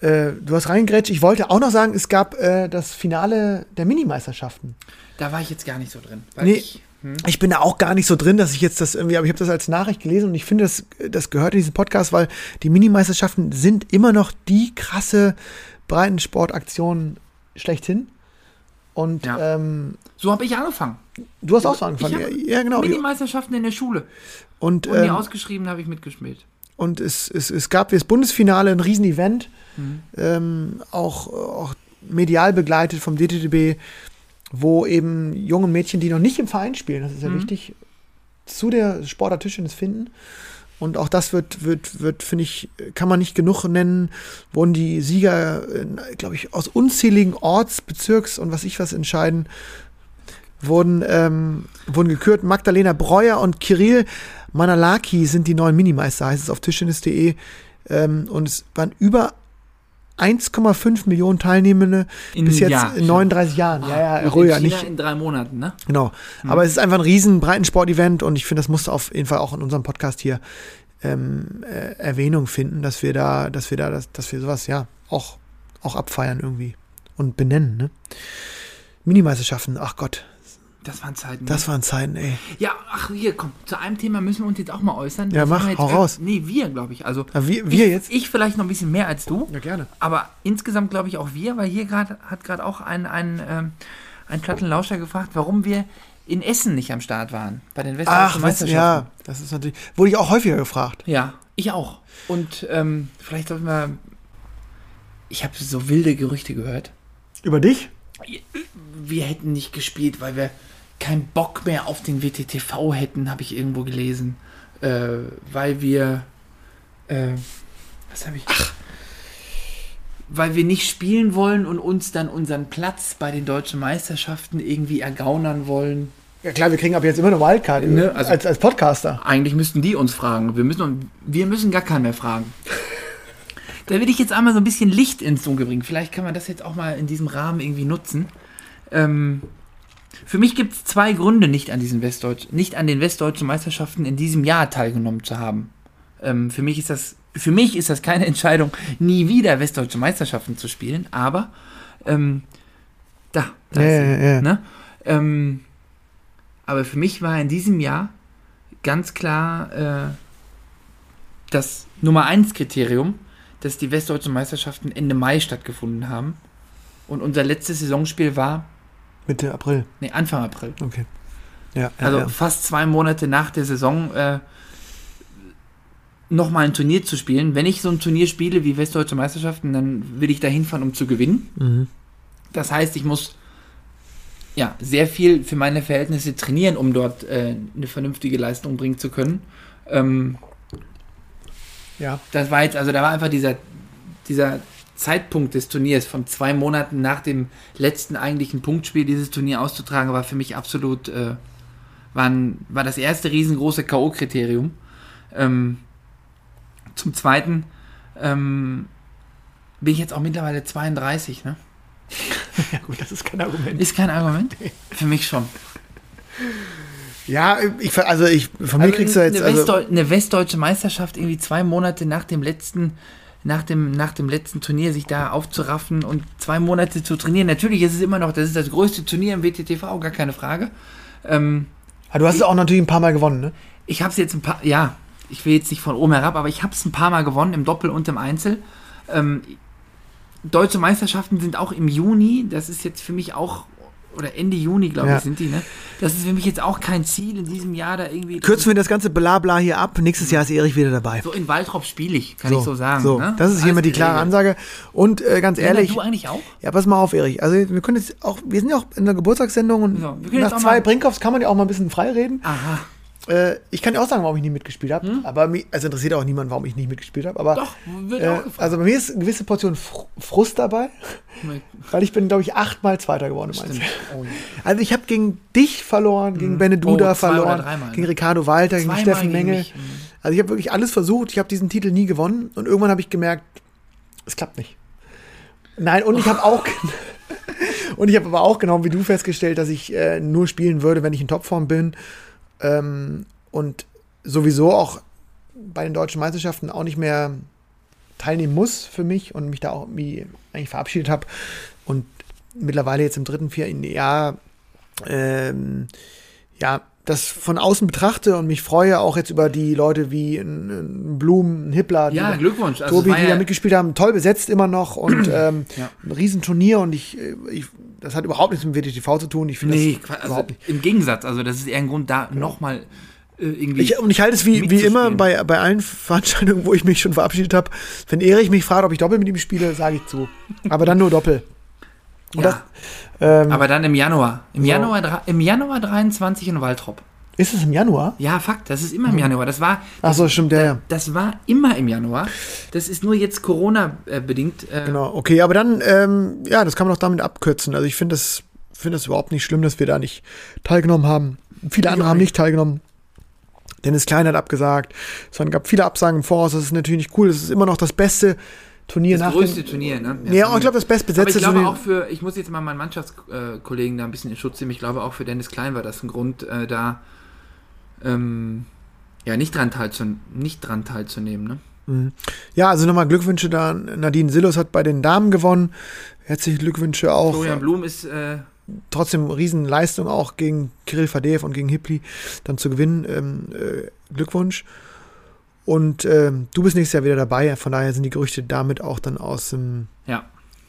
S2: äh, du hast reingrätscht. Ich wollte auch noch sagen, es gab äh, das Finale der Minimeisterschaften.
S3: Da war ich jetzt gar nicht so drin. Weil
S2: Nee.
S3: ich, hm,
S2: Ich bin da auch gar nicht so drin, dass ich jetzt das irgendwie, aber ich habe das als Nachricht gelesen und ich finde, das, das gehört in diesen Podcast, weil die Minimeisterschaften sind immer noch die krasse Breitensportaktion schlechthin. Und
S3: Ja.
S2: ähm,
S3: so habe ich angefangen.
S2: du hast auch so angefangen. Ja, ja, genau.
S3: Mini-Meisterschaften in der Schule.
S2: Und,
S3: Und
S2: ähm,
S3: ausgeschrieben habe ich mitgespielt.
S2: Und es, es, es gab das Bundesfinale, ein Riesenevent,
S3: Mhm.
S2: ähm, auch, auch medial begleitet vom DTDB, wo eben junge Mädchen, die noch nicht im Verein spielen, das ist ja
S3: Mhm.
S2: wichtig, zu der Sportart Tischtennis finden. Und auch das wird, wird, wird finde ich, kann man nicht genug nennen, wurden die Sieger, glaube ich, aus unzähligen Orts-, Bezirks- und was ich was entscheiden, wurden, ähm, wurden gekürt. Magdalena Breuer und Kirill Manalaki sind die neuen Minimeister, heißt es auf tischtennis.de. Ähm, und es waren über 1,5 Millionen Teilnehmende
S3: In
S2: bis jetzt
S3: Jahr
S2: in 39 Jahren. ja, ja,
S3: Und
S2: ruhiger,
S3: in China
S2: nicht.
S3: in drei Monaten, ne?
S2: Genau. Aber es ist einfach ein riesen Breitensport-Event und ich finde, das muss auf jeden Fall auch in unserem Podcast hier ähm, äh, Erwähnung finden, dass wir da, dass wir da, dass, dass wir sowas ja auch, auch abfeiern irgendwie und benennen. Ne? Minimeisterschaften, ach Gott,
S3: Das waren Zeiten.
S2: das waren Zeiten, ey.
S3: ja, ach hier, komm, zu einem Thema müssen wir uns jetzt auch mal äußern.
S2: Ja,
S3: Das
S2: mach, hau raus.
S3: Nee, wir, glaube ich. Also
S2: Aber wir, wir
S3: ich,
S2: jetzt?
S3: Ich vielleicht noch ein bisschen mehr als du.
S2: Ja, gerne.
S3: Aber insgesamt glaube ich auch wir, weil hier gerade hat gerade auch ein, ein, ähm, ein Plattenlauscher gefragt, warum wir in Essen nicht am Start waren bei den Westdeutschen
S2: Ach,
S3: Meisterschaften.
S2: ja, das ist natürlich, wurde ich auch häufiger gefragt.
S3: Ja, ich auch. Und ähm, vielleicht sollten wir. Ich habe so wilde Gerüchte gehört.
S2: Über dich?
S3: Wir hätten nicht gespielt, weil wir keinen Bock mehr auf den WTTV hätten, habe ich irgendwo gelesen. Äh, weil wir. Äh, was habe ich. Ach. Weil wir nicht spielen wollen und uns dann unseren Platz bei den deutschen Meisterschaften irgendwie ergaunern wollen.
S2: Ja klar, wir kriegen ab jetzt immer eine Wildcard
S3: Ne, also-
S2: als, als Podcaster.
S3: Eigentlich müssten die uns fragen. Wir müssen, wir müssen gar keinen mehr fragen. Da will ich jetzt einmal so ein bisschen Licht ins Dunkel bringen. Vielleicht kann man das jetzt auch mal in diesem Rahmen irgendwie nutzen. Ähm, für mich gibt es zwei Gründe, nicht an, diesen Westdeutsch, nicht an den westdeutschen Meisterschaften in diesem Jahr teilgenommen zu haben. Ähm, für, mich ist das, für mich ist das keine Entscheidung, nie wieder westdeutsche Meisterschaften zu spielen, aber ähm, da, da
S2: Ja,
S3: ist sie,
S2: ja.
S3: Ne? Ähm, aber für mich war in diesem Jahr ganz klar äh, das Nummer 1 Kriterium, dass die westdeutschen Meisterschaften Ende Mai stattgefunden haben. Und unser letztes Saisonspiel war,
S2: Mitte April.
S3: nee, Anfang April.
S2: Okay. Ja, ja,
S3: Also
S2: ja.
S3: fast zwei Monate nach der Saison äh, nochmal ein Turnier zu spielen. Wenn ich so ein Turnier spiele wie Westdeutsche Meisterschaften, dann will ich da hinfahren, um zu gewinnen.
S2: Mhm.
S3: Das heißt, ich muss ja sehr viel für meine Verhältnisse trainieren, um dort äh, eine vernünftige Leistung bringen zu können. Ähm,
S2: Ja.
S3: das war jetzt, also da war einfach dieser, dieser Zeitpunkt des Turniers von zwei Monaten nach dem letzten eigentlichen Punktspiel dieses Turnier auszutragen, war für mich absolut, äh, war, ein, war das erste riesengroße K.O.-Kriterium. Ähm, zum Zweiten ähm, bin ich jetzt auch mittlerweile 32, ne?
S2: ja, gut, das ist kein Argument.
S3: Ist kein Argument? Für mich schon.
S2: Ja, ich, also ich, von mir
S3: Also
S2: kriegst du jetzt,
S3: eine,
S2: also,
S3: Westdeu eine westdeutsche Meisterschaft irgendwie zwei Monate nach dem letzten nach dem, nach dem letzten Turnier sich da aufzuraffen und zwei Monate zu trainieren. Natürlich ist es immer noch, das ist das größte Turnier im WTTV, gar keine Frage. Ähm,
S2: Ah, du hast es auch natürlich ein paar Mal gewonnen, ne?
S3: ich habe es jetzt ein paar, ja, ich will jetzt nicht von oben herab, aber ich habe es ein paar Mal gewonnen im Doppel und im Einzel. Ähm, Deutsche Meisterschaften sind auch im Juni, das ist jetzt für mich auch, oder Ende Juni, glaube
S2: Ja.
S3: ich, sind die, ne? Das ist für mich jetzt auch kein Ziel in diesem Jahr da irgendwie.
S2: Kürzen wir das ganze Blabla hier ab. Nächstes Jahr ist Erich wieder dabei.
S3: So in Waldrop spiele ich, kann ich so sagen.
S2: So,
S3: ne?
S2: das ist hier mal die klare
S3: geregelt.
S2: Ansage. Und äh, ganz ehrlich,
S3: du eigentlich auch?
S2: ja, pass mal auf, Erich. Also wir können jetzt auch, wir sind ja auch in der Geburtstagssendung und
S3: So,
S2: nach zwei
S3: mal-
S2: Brinkhoffs kann man ja auch mal ein bisschen frei reden.
S3: Aha.
S2: Äh, ich kann ja auch sagen, warum ich nie mitgespielt habe. Aber mich, also interessiert auch niemand, warum ich nicht mitgespielt habe. Aber
S3: Hm? Doch, wird
S2: äh,
S3: auch gefragt.
S2: also bei mir ist eine gewisse Portion Fr Frust dabei, weil ich bin, glaube ich, achtmal Zweiter geworden im.
S3: Oh, ja.
S2: Also ich habe gegen dich verloren, gegen Beneduda
S3: Oh,
S2: verloren, gegen
S3: ne?
S2: Ricardo Walter, gegen Steffen
S3: gegen
S2: Mengel.
S3: mich, mhm.
S2: Also ich habe wirklich alles versucht. Ich habe diesen Titel nie gewonnen und irgendwann habe ich gemerkt, es klappt nicht. Nein, und ich habe auch und ich habe aber auch genau wie du festgestellt, dass ich äh, nur spielen würde, wenn ich in Topform bin ähm, und sowieso auch bei den deutschen Meisterschaften auch nicht mehr teilnehmen muss für mich und mich da auch irgendwie eigentlich verabschiedet habe und mittlerweile jetzt im dritten, vierten Jahr ähm, ja, das von außen betrachte und mich freue auch jetzt über die Leute wie ein, ein Blum, ein Hippler,
S3: Ja,
S2: die,
S3: Glückwunsch. Also
S2: Tobi, die da
S3: ja-
S2: mitgespielt haben, toll besetzt immer noch und ähm,
S3: Ja.
S2: ein Riesenturnier und ich, äh, ich, das hat überhaupt nichts mit WTTV zu tun. Ich finde
S3: Nee,
S2: das
S3: also
S2: überhaupt nicht.
S3: im Gegensatz, also das ist eher ein Grund, da nochmal äh, irgendwie.
S2: Ich, und ich halte es wie, wie immer bei, bei allen Veranstaltungen, wo ich mich schon verabschiedet habe. Wenn Erich mich fragt, ob ich Doppel mit ihm spiele, sage ich zu. Aber dann nur Doppel. Und
S3: ja,
S2: das, ähm,
S3: aber dann im Januar. Im,
S2: So.
S3: Januar, im Januar 23 in Waltrop.
S2: ist es im Januar?
S3: Ja, Fakt, das ist immer im Januar. Das war,
S2: Ach so, stimmt, ja, ja.
S3: das war immer im Januar. Das ist nur jetzt Corona-bedingt. Äh,
S2: Genau, okay, aber dann, ähm, ja, das kann man doch damit abkürzen. Also ich finde das, finde das überhaupt nicht schlimm, dass wir da nicht teilgenommen haben. Viele andere
S3: auch
S2: haben
S3: nicht.
S2: teilgenommen. Dennis Klein hat abgesagt. Es gab viele Absagen im Voraus. Das ist natürlich nicht cool. Das ist immer noch das beste Turnier
S3: Das
S2: nach
S3: größte
S2: dem,
S3: Turnier, ne?
S2: Ja, ich glaube, das bestbesetzte
S3: ich glaube
S2: Turnier.
S3: auch für, ich muss jetzt mal meinen Mannschaftskollegen da ein bisschen in Schutz nehmen. Ich glaube auch für Dennis Klein war das ein Grund, äh, da ähm, ja nicht dran, teilzu, nicht dran teilzunehmen. Ne?
S2: Ja, also nochmal Glückwünsche da. Nadine Sillos hat bei den Damen gewonnen. Herzliche Glückwünsche auch.
S3: Florian Blum ist äh,
S2: Trotzdem Riesenleistung auch gegen Kirill Fadeev und gegen Hipli dann zu gewinnen. Ähm, äh, Glückwunsch. Und ähm, du bist nächstes Jahr wieder dabei. Von daher sind die Gerüchte damit auch dann aus dem
S3: ja,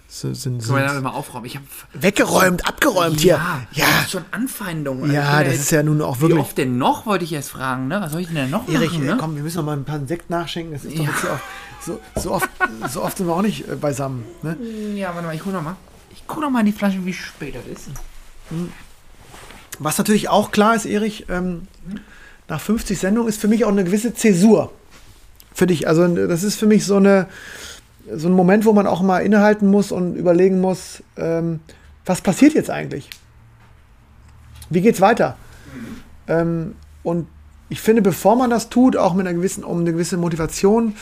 S2: sind, sind,
S3: können wir aufräumen. Ich
S2: weggeräumt, abgeräumt hier. Ja,
S3: das ist schon Anfeindung.
S2: ja,
S3: Also,
S2: das ist ja nun auch
S3: Wie
S2: wirklich.
S3: oft denn noch, wollte ich erst fragen, ne? Was soll ich denn noch
S2: Erich,
S3: machen,
S2: äh,
S3: ne?
S2: komm, wir müssen noch mal ein paar Sekt nachschenken. Das ist doch
S3: Ja.
S2: jetzt so, so, oft, so oft sind wir auch nicht äh, beisammen. Ne?
S3: Ja, warte mal, ich guck noch mal. Ich guck noch mal in die Flasche, wie spät das ist.
S2: Was natürlich auch klar ist, Erich, ähm, nach 50 Sendungen ist für mich auch eine gewisse Zäsur. Für dich. Also das ist für mich so, eine, so ein Moment, wo man auch mal innehalten muss und überlegen muss, ähm, was passiert jetzt eigentlich? Wie geht's weiter? Ähm, und ich finde, bevor man das tut, auch mit einer gewissen, um eine gewisse Motivation,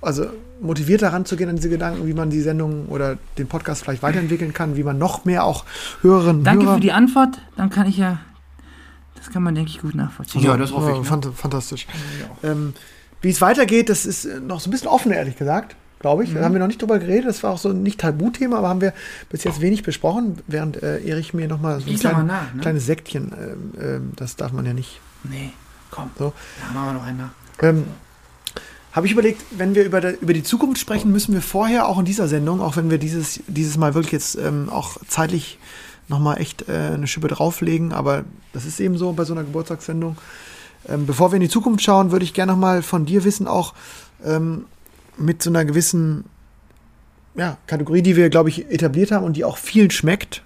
S2: also motiviert daran zu gehen an diese Gedanken, wie man die Sendung oder den Podcast vielleicht weiterentwickeln kann, wie man noch mehr auch Hörerinnen und
S3: Danke
S2: Hörer
S3: für die Antwort. Dann kann ich ja. Das kann man, denke ich, gut nachvollziehen.
S2: Ja, fant fantastisch. Ähm, wie es weitergeht, das ist äh, noch so ein bisschen offen, ehrlich gesagt, glaube ich. Da haben wir noch nicht drüber geredet. Das war auch so nicht Tabuthema, aber haben wir bis jetzt wenig besprochen, während äh, Erich mir noch mal so ein klein,
S3: nach, ne?
S2: kleines Sektchen, ähm, ähm, das darf man ja nicht.
S3: Nee, komm.
S2: So.
S3: Ja, machen wir noch einmal.
S2: Ähm, habe ich überlegt, wenn wir über, der, über die Zukunft sprechen, müssen wir vorher auch in dieser Sendung, auch wenn wir dieses, dieses Mal wirklich jetzt ähm, auch zeitlich nochmal echt äh, eine Schippe drauflegen, aber das ist eben so bei so einer Geburtstagssendung. Ähm, bevor wir in die Zukunft schauen, würde ich gerne nochmal von dir wissen, auch ähm, mit so einer gewissen ja, Kategorie, die wir, glaube ich, etabliert haben und die auch vielen schmeckt.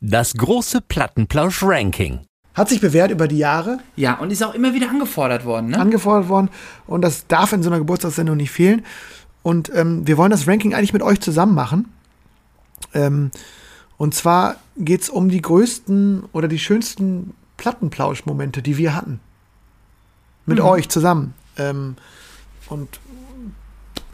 S4: Das große Plattenplausch-Ranking.
S2: Hat sich bewährt über die Jahre,
S3: Ja, und ist auch immer wieder angefordert worden, ne?
S2: angefordert worden und das darf in so einer Geburtstagssendung nicht fehlen. Und ähm, wir wollen das Ranking eigentlich mit euch zusammen machen. Ähm, und zwar geht es um die größten oder die schönsten Plattenplausch-Momente, die wir hatten. Mit euch zusammen. Ähm, und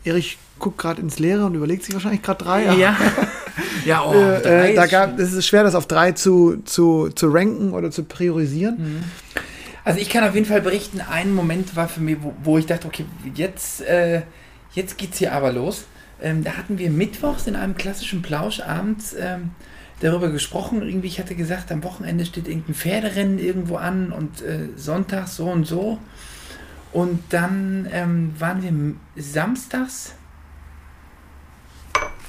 S2: Erich guckt gerade ins Leere und überlegt sich wahrscheinlich gerade drei.
S3: ja. ja, oh,
S2: Äh,
S3: drei
S2: äh, da
S3: ist
S2: gab, es ist schwer, das auf drei zu, zu, zu ranken oder zu priorisieren.
S3: Also ich kann auf jeden Fall berichten, ein Moment war für mich, wo, wo ich dachte, okay, jetzt, äh, jetzt geht's hier aber los. Ähm, da hatten wir mittwochs in einem klassischen Plausch abends ähm, darüber gesprochen. Irgendwie, ich hatte gesagt, am Wochenende steht irgendein Pferderennen irgendwo an und äh, Sonntag so und so. Und dann ähm, waren wir samstags.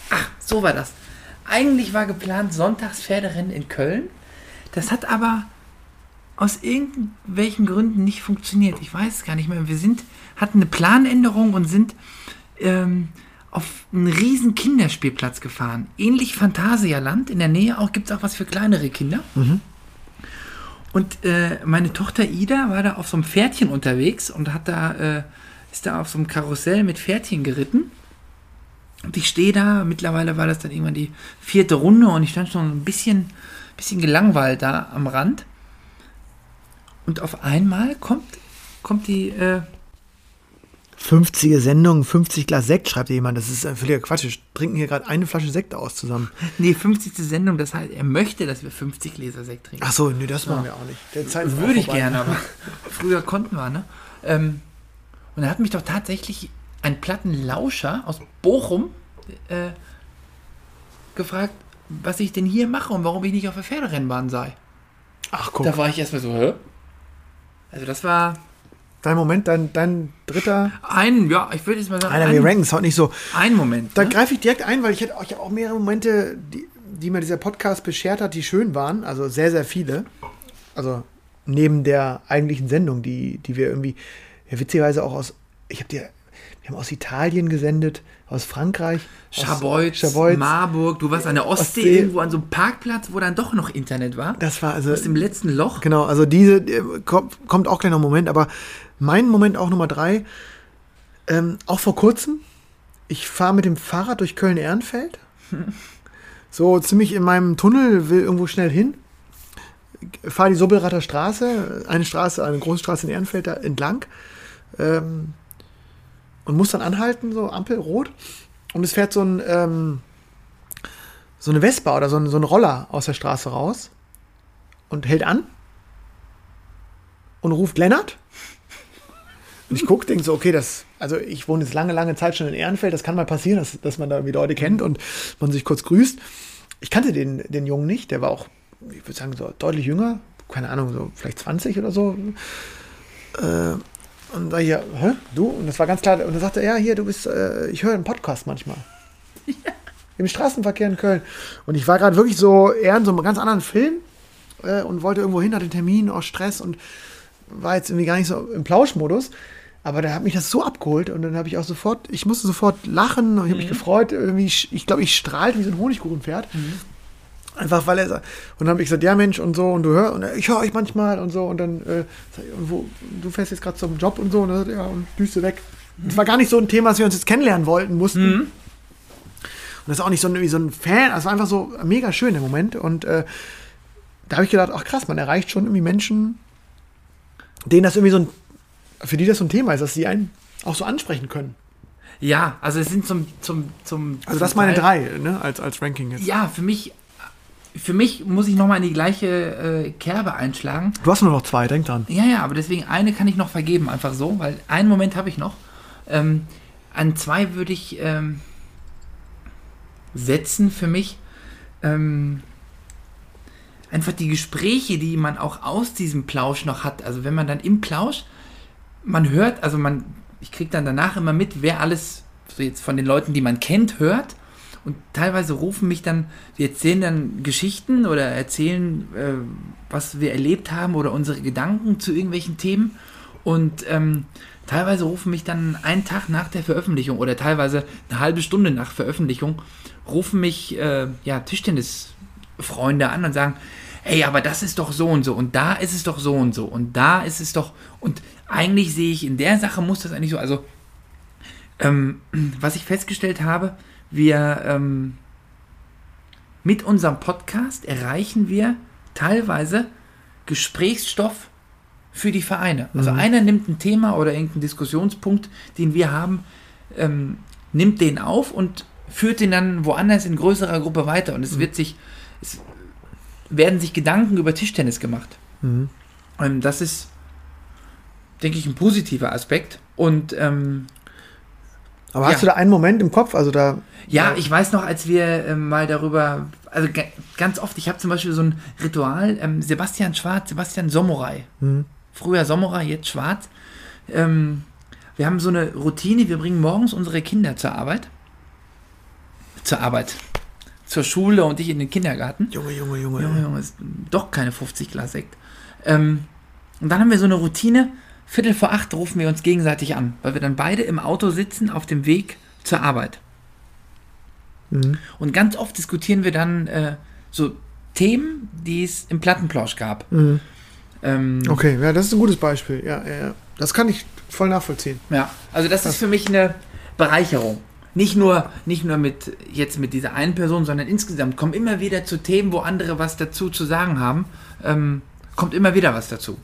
S3: Ach, so war das. Eigentlich war geplant Sonntags Pferderennen in Köln. Das hat aber aus irgendwelchen Gründen nicht funktioniert. Ich weiß es gar nicht mehr. Wir sind, hatten eine Planänderung und sind ähm, auf einen riesen Kinderspielplatz gefahren. Ähnlich Phantasialand. In der Nähe auch gibt es auch was für kleinere Kinder. Und äh, meine Tochter Ida war da auf so einem Pferdchen unterwegs und hat da, äh, ist da auf so einem Karussell mit Pferdchen geritten. Und ich stehe da, mittlerweile war das dann irgendwann die vierte Runde und ich stand schon ein bisschen, bisschen gelangweilt da am Rand. Und auf einmal kommt, kommt die, äh,
S2: 50 Sendung, 50 Glas Sekt, schreibt jemand. Das ist ein völliger Quatsch. Wir trinken hier gerade eine Flasche Sekt aus zusammen.
S3: nee, 50. Sendung, das heißt, er möchte, dass wir 50 Gläser Sekt trinken.
S2: Ach so, nee, das machen wir auch nicht. Der Zeit
S3: Würde ich gerne, aber früher konnten wir, ne? Ähm, und er hat mich doch tatsächlich ein Plattenlauscher aus Bochum äh, gefragt, was ich denn hier mache und warum ich nicht auf der Pferderennbahn sei.
S2: Ach, guck.
S3: Da war ich erstmal so, hä? Also das war
S2: Dein Moment, dein, dein dritter.
S3: ein, ja, ich würde jetzt mal sagen,
S2: Einer, wir
S3: ein,
S2: ranken es heute nicht so.
S3: ein Moment.
S2: Da
S3: ne?
S2: greife ich direkt ein, weil ich hätte ich habe auch mehrere Momente, die, die mir dieser Podcast beschert hat, die schön waren. Also sehr, sehr viele. Also neben der eigentlichen Sendung, die, die wir irgendwie, ja, witzigerweise auch aus, ich habe dir, wir haben aus Italien gesendet, aus Frankreich. aus
S3: Scharbeutz,
S2: Scharbeutz.
S3: Marburg, du warst an der Ostsee,
S2: Ostsee.
S3: irgendwo an so einem Parkplatz, wo dann doch noch Internet war.
S2: Das war also.
S3: Aus dem letzten Loch.
S2: Genau, also diese äh, kommt, kommt auch gleich noch ein Moment, aber mein Moment auch Nummer drei, ähm, auch vor kurzem, ich fahre mit dem Fahrrad durch Köln-Ehrenfeld, so ziemlich in meinem Tunnel, will irgendwo schnell hin, fahre die Sobelrater Straße, eine Straße, eine große Straße in Ehrenfeld da entlang. Ähm, und muss dann anhalten, so Ampel rot und es fährt so ein ähm, so eine Vespa oder so ein, so ein Roller aus der Straße raus und hält an und ruft Lennart. Und ich gucke, denke so, okay, das, also ich wohne jetzt lange, lange Zeit schon in Ehrenfeld, das kann mal passieren, dass, dass man da irgendwie Leute kennt und man sich kurz grüßt. Ich kannte den, den Jungen nicht, der war auch, ich würde sagen, so deutlich jünger, keine Ahnung, so vielleicht 20 oder so. Äh, und da hier, hä, du? Und das war ganz klar, und dann sagte er, ja, hier, du bist, äh, ich höre einen Podcast manchmal. Im Straßenverkehr in Köln. Und ich war gerade wirklich so eher in so einem ganz anderen Film äh, und wollte irgendwo hin, hatte Termin, auch Stress und war jetzt irgendwie gar nicht so im Plauschmodus. Aber da hat mich das so abgeholt und dann habe ich auch sofort, ich musste sofort lachen und ich habe mich gefreut. Irgendwie, ich glaube, ich strahlte wie so ein Honigkuchenpferd. Einfach weil er und dann habe ich gesagt, ja Mensch und so und du hörst und ich höre euch manchmal und so und dann äh, sag ich, und wo, du fährst jetzt gerade zum Job und so und sagt, ja und düste weg. Es war gar nicht so ein Thema, dass wir uns jetzt kennenlernen wollten mussten. Und das ist auch nicht so ein, so ein Fan, das war einfach so mega schön der Moment und äh, da habe ich gedacht, ach krass, man erreicht schon irgendwie Menschen, denen das irgendwie so ein, für die das so ein Thema ist, dass sie einen auch so ansprechen können.
S3: Ja, also es sind zum, zum, zum
S2: Also das
S3: zum
S2: meine drei, ne, als, als Ranking jetzt.
S3: Ja, für mich, für mich muss ich nochmal in die gleiche äh, Kerbe einschlagen.
S2: Du hast nur noch zwei, denk dran.
S3: Ja, ja, aber deswegen eine kann ich noch vergeben, einfach so, weil einen Moment habe ich noch. Ähm, an zwei würde ich ähm, setzen für mich. Ähm, einfach die Gespräche, die man auch aus diesem Plausch noch hat. Also wenn man dann im Plausch, man hört, also man, ich kriege dann danach immer mit, wer alles so jetzt von den Leuten, die man kennt, hört. Und teilweise rufen mich dann, die erzählen dann Geschichten oder erzählen, äh, was wir erlebt haben oder unsere Gedanken zu irgendwelchen Themen. Und ähm, teilweise rufen mich dann einen Tag nach der Veröffentlichung oder teilweise eine halbe Stunde nach Veröffentlichung, rufen mich äh, ja, Tischtennisfreunde an und sagen, ey, aber das ist doch so und so und da ist es doch so und so und da ist es doch und eigentlich sehe ich in der Sache muss das eigentlich so, also ähm, was ich festgestellt habe, wir ähm, mit unserem Podcast erreichen wir teilweise Gesprächsstoff für die Vereine. Also einer nimmt ein Thema oder irgendeinen Diskussionspunkt, den wir haben, ähm, nimmt den auf und führt den dann woanders in größerer Gruppe weiter. Und es wird sich, es werden sich Gedanken über Tischtennis gemacht.
S2: Mhm.
S3: Ähm, das ist, denke ich, ein positiver Aspekt. Und ähm,
S2: Aber
S3: Ja.
S2: hast du da einen Moment im Kopf? Also da.
S3: ja, ich weiß noch, als wir ähm, mal darüber, also ga- ganz oft, ich habe zum Beispiel so ein Ritual, ähm, Sebastian Schwarz, Sebastian Sommerei.
S2: Mhm.
S3: Früher Sommerer, jetzt Schwarz. Ähm, wir haben so eine Routine, wir bringen morgens unsere Kinder zur Arbeit. Zur Arbeit. Zur Schule und ich in den Kindergarten.
S2: Junge, Junge, Junge.
S3: Junge, Junge, ist doch keine 50 Glas Sekt. Ähm, und dann haben wir so eine Routine, Viertel vor acht rufen wir uns gegenseitig an, weil wir dann beide im Auto sitzen auf dem Weg zur Arbeit.
S2: Mhm.
S3: Und ganz oft diskutieren wir dann äh, so Themen, die es im Plattenplausch gab.
S2: Mhm.
S3: Ähm,
S2: Okay, ja, das ist ein gutes Beispiel. Ja, ja, ja. Das kann ich voll nachvollziehen.
S3: Ja, also das ist für mich eine Bereicherung. Nicht nur, nicht nur mit jetzt mit dieser einen Person, sondern insgesamt kommen immer wieder zu Themen, wo andere was dazu zu sagen haben. Ähm, kommt immer wieder was dazu.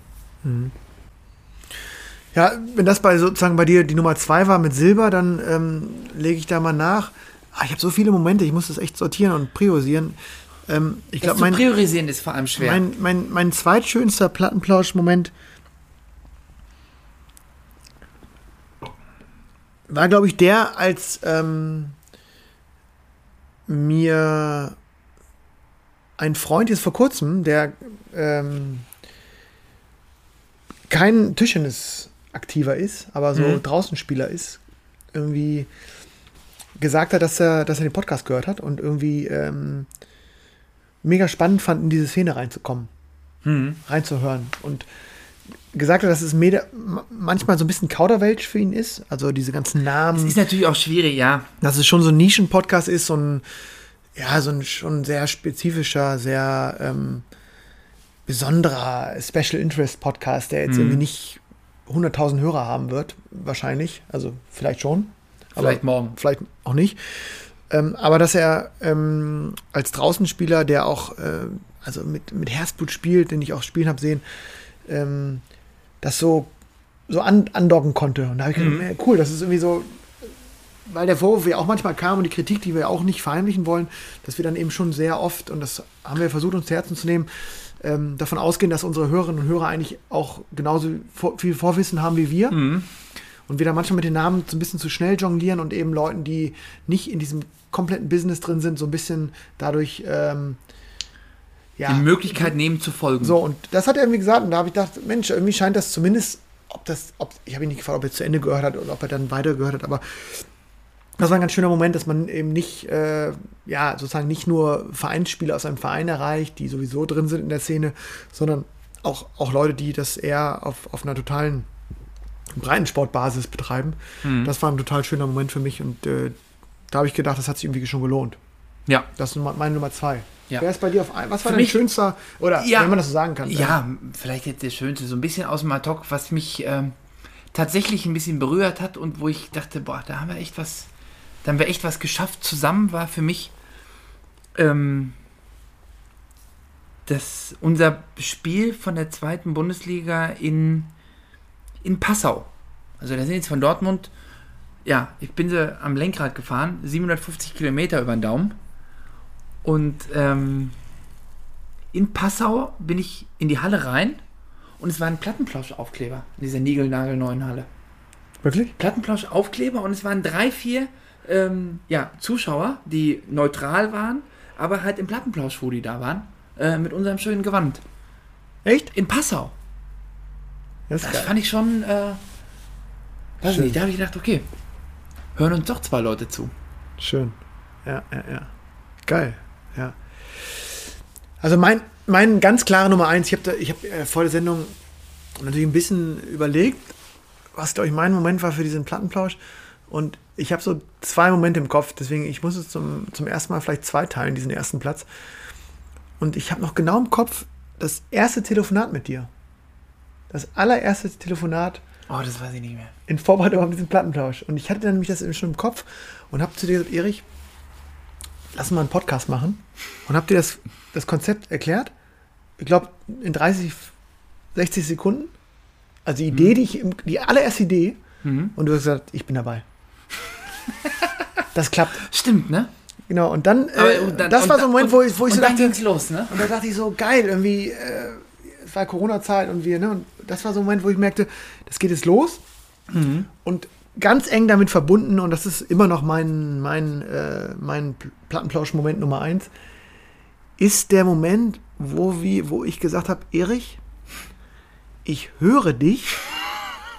S2: Ja, wenn das bei sozusagen bei dir die Nummer zwei war mit Silber, dann ähm, lege ich da mal nach. Ah, ich habe so viele Momente, ich muss das echt sortieren und priorisieren. Ähm, ich glaube,
S3: zu
S2: mein,
S3: priorisieren ist vor allem schwer.
S2: mein, mein, mein zweitschönster Plattenplausch-Moment war, glaube ich, der, als ähm, mir ein Freund jetzt vor kurzem, der ähm, kein Tischtennis-Aktiver ist, aber so
S3: Mhm.
S2: Draußenspieler ist, irgendwie gesagt hat, dass er, dass er den Podcast gehört hat und irgendwie ähm, mega spannend fand, in diese Szene reinzukommen,
S3: Mhm.
S2: reinzuhören. Und gesagt hat, dass es manchmal so ein bisschen Kauderwelsch für ihn ist. Also diese ganzen Namen.
S3: Es ist natürlich auch schwierig, ja.
S2: dass es schon so ein Nischen-Podcast ist, so ein, ja, so ein schon sehr spezifischer, sehr ähm, besonderer Special Interest Podcast, der jetzt
S3: Mhm.
S2: irgendwie nicht 100.000 Hörer haben wird, wahrscheinlich. Also vielleicht schon.
S3: Vielleicht
S2: aber
S3: morgen.
S2: Vielleicht auch nicht. Ähm, aber dass er ähm, als Draußenspieler, der auch äh, also mit, mit Herzblut spielt, den ich auch spielen habe sehen, ähm, das so, so an, andocken konnte. Und da habe ich gedacht,
S3: Mhm.
S2: ey, cool, das ist irgendwie so, weil der Vorwurf ja auch manchmal kam und die Kritik, die wir auch nicht verheimlichen wollen, dass wir dann eben schon sehr oft, und das haben wir versucht, uns zu Herzen zu nehmen, ähm, davon ausgehen, dass unsere Hörerinnen und Hörer eigentlich auch genauso vor, viel Vorwissen haben wie wir.
S3: Mhm.
S2: Und wir da manchmal mit den Namen so ein bisschen zu schnell jonglieren und eben Leuten, die nicht in diesem kompletten Business drin sind, so ein bisschen dadurch ähm, ja,
S3: Die Möglichkeit nehmen zu folgen.
S2: so, und das hat er irgendwie gesagt, und da habe ich gedacht, Mensch, irgendwie scheint das zumindest, ob das, ob, ich habe ihn nicht gefragt, ob er zu Ende gehört hat oder ob er dann weiter gehört hat, aber das war ein ganz schöner Moment, dass man eben nicht, äh, ja, sozusagen nicht nur Vereinsspieler aus einem Verein erreicht, die sowieso drin sind in der Szene, sondern auch, auch Leute, die das eher auf, auf einer totalen Breitensportbasis betreiben.
S3: Mhm.
S2: Das war ein total schöner Moment für mich und äh, da habe ich gedacht, das hat sich irgendwie schon gelohnt.
S3: Ja.
S2: Das ist meine Nummer zwei.
S3: Ja.
S2: Wer ist bei dir auf ein? Was war
S3: Für
S2: dein
S3: mich-
S2: schönster, oder
S3: Ja.
S2: wenn man das so sagen kann?
S3: Ja, vielleicht jetzt der Schönste, so ein bisschen aus dem Ad-Hoc, was mich ähm, tatsächlich ein bisschen berührt hat und wo ich dachte, boah, da haben wir echt was, da haben wir echt was geschafft zusammen, war für mich ähm, das, unser Spiel von der zweiten Bundesliga in, in Passau. Also da sind jetzt von Dortmund, ja, ich bin sie am Lenkrad gefahren, 750 Kilometer über den Daumen. Und ähm, in Passau bin ich in die Halle rein und es war ein Plattenplausch-Aufkleber in dieser niegelnagelneuen Halle.
S2: Wirklich?
S3: Plattenplausch-Aufkleber und es waren drei, vier ähm, ja, Zuschauer, die neutral waren, aber halt im Plattenplausch-Hoodie da waren, äh, mit unserem schönen Gewand.
S2: Echt?
S3: In Passau.
S2: Das
S3: Das fand ich schon, äh, weiß
S2: Schön.
S3: nicht, da habe ich gedacht, okay, hören uns doch zwei Leute zu.
S2: Schön. Ja, ja, ja. Geil. Ja. Also mein, mein ganz klare Nummer eins, ich habe ich hab, äh, vor der Sendung natürlich ein bisschen überlegt, was, glaube ich, mein Moment war für diesen Plattenplausch. Und ich habe so zwei Momente im Kopf, deswegen ich muss es zum, zum ersten Mal vielleicht zweiteilen, diesen ersten Platz. Und ich habe noch genau im Kopf das erste Telefonat mit dir. Das allererste Telefonat
S3: Oh, das weiß ich nicht mehr.
S2: in Vorbereitung auf diesen Plattentausch. Und ich hatte dann nämlich das schon im Kopf und habe zu dir gesagt, Erich, lass mal einen Podcast machen. Und habe dir das, das Konzept erklärt. Ich glaube, in 30, 60 Sekunden. Also die Idee, die ich, im, die allererste Idee. Und du hast gesagt, ich bin dabei. Das klappt.
S3: Stimmt, ne?
S2: Genau. Und dann,
S3: Aber,
S2: äh,
S3: und dann-
S2: das
S3: und
S2: war so ein Moment, wo ich, wo ich so dachte,
S3: los, ne?
S2: und da dachte ich so, geil, irgendwie, äh, es war Corona-Zeit und wir, ne, und das war so ein Moment, wo ich merkte, das geht jetzt los. Und ganz eng damit verbunden, und das ist immer noch mein, mein, äh, mein Pl- Plattenplausch-Moment Nummer eins, ist der Moment, wo, wie, wo ich gesagt habe, Erich, ich höre dich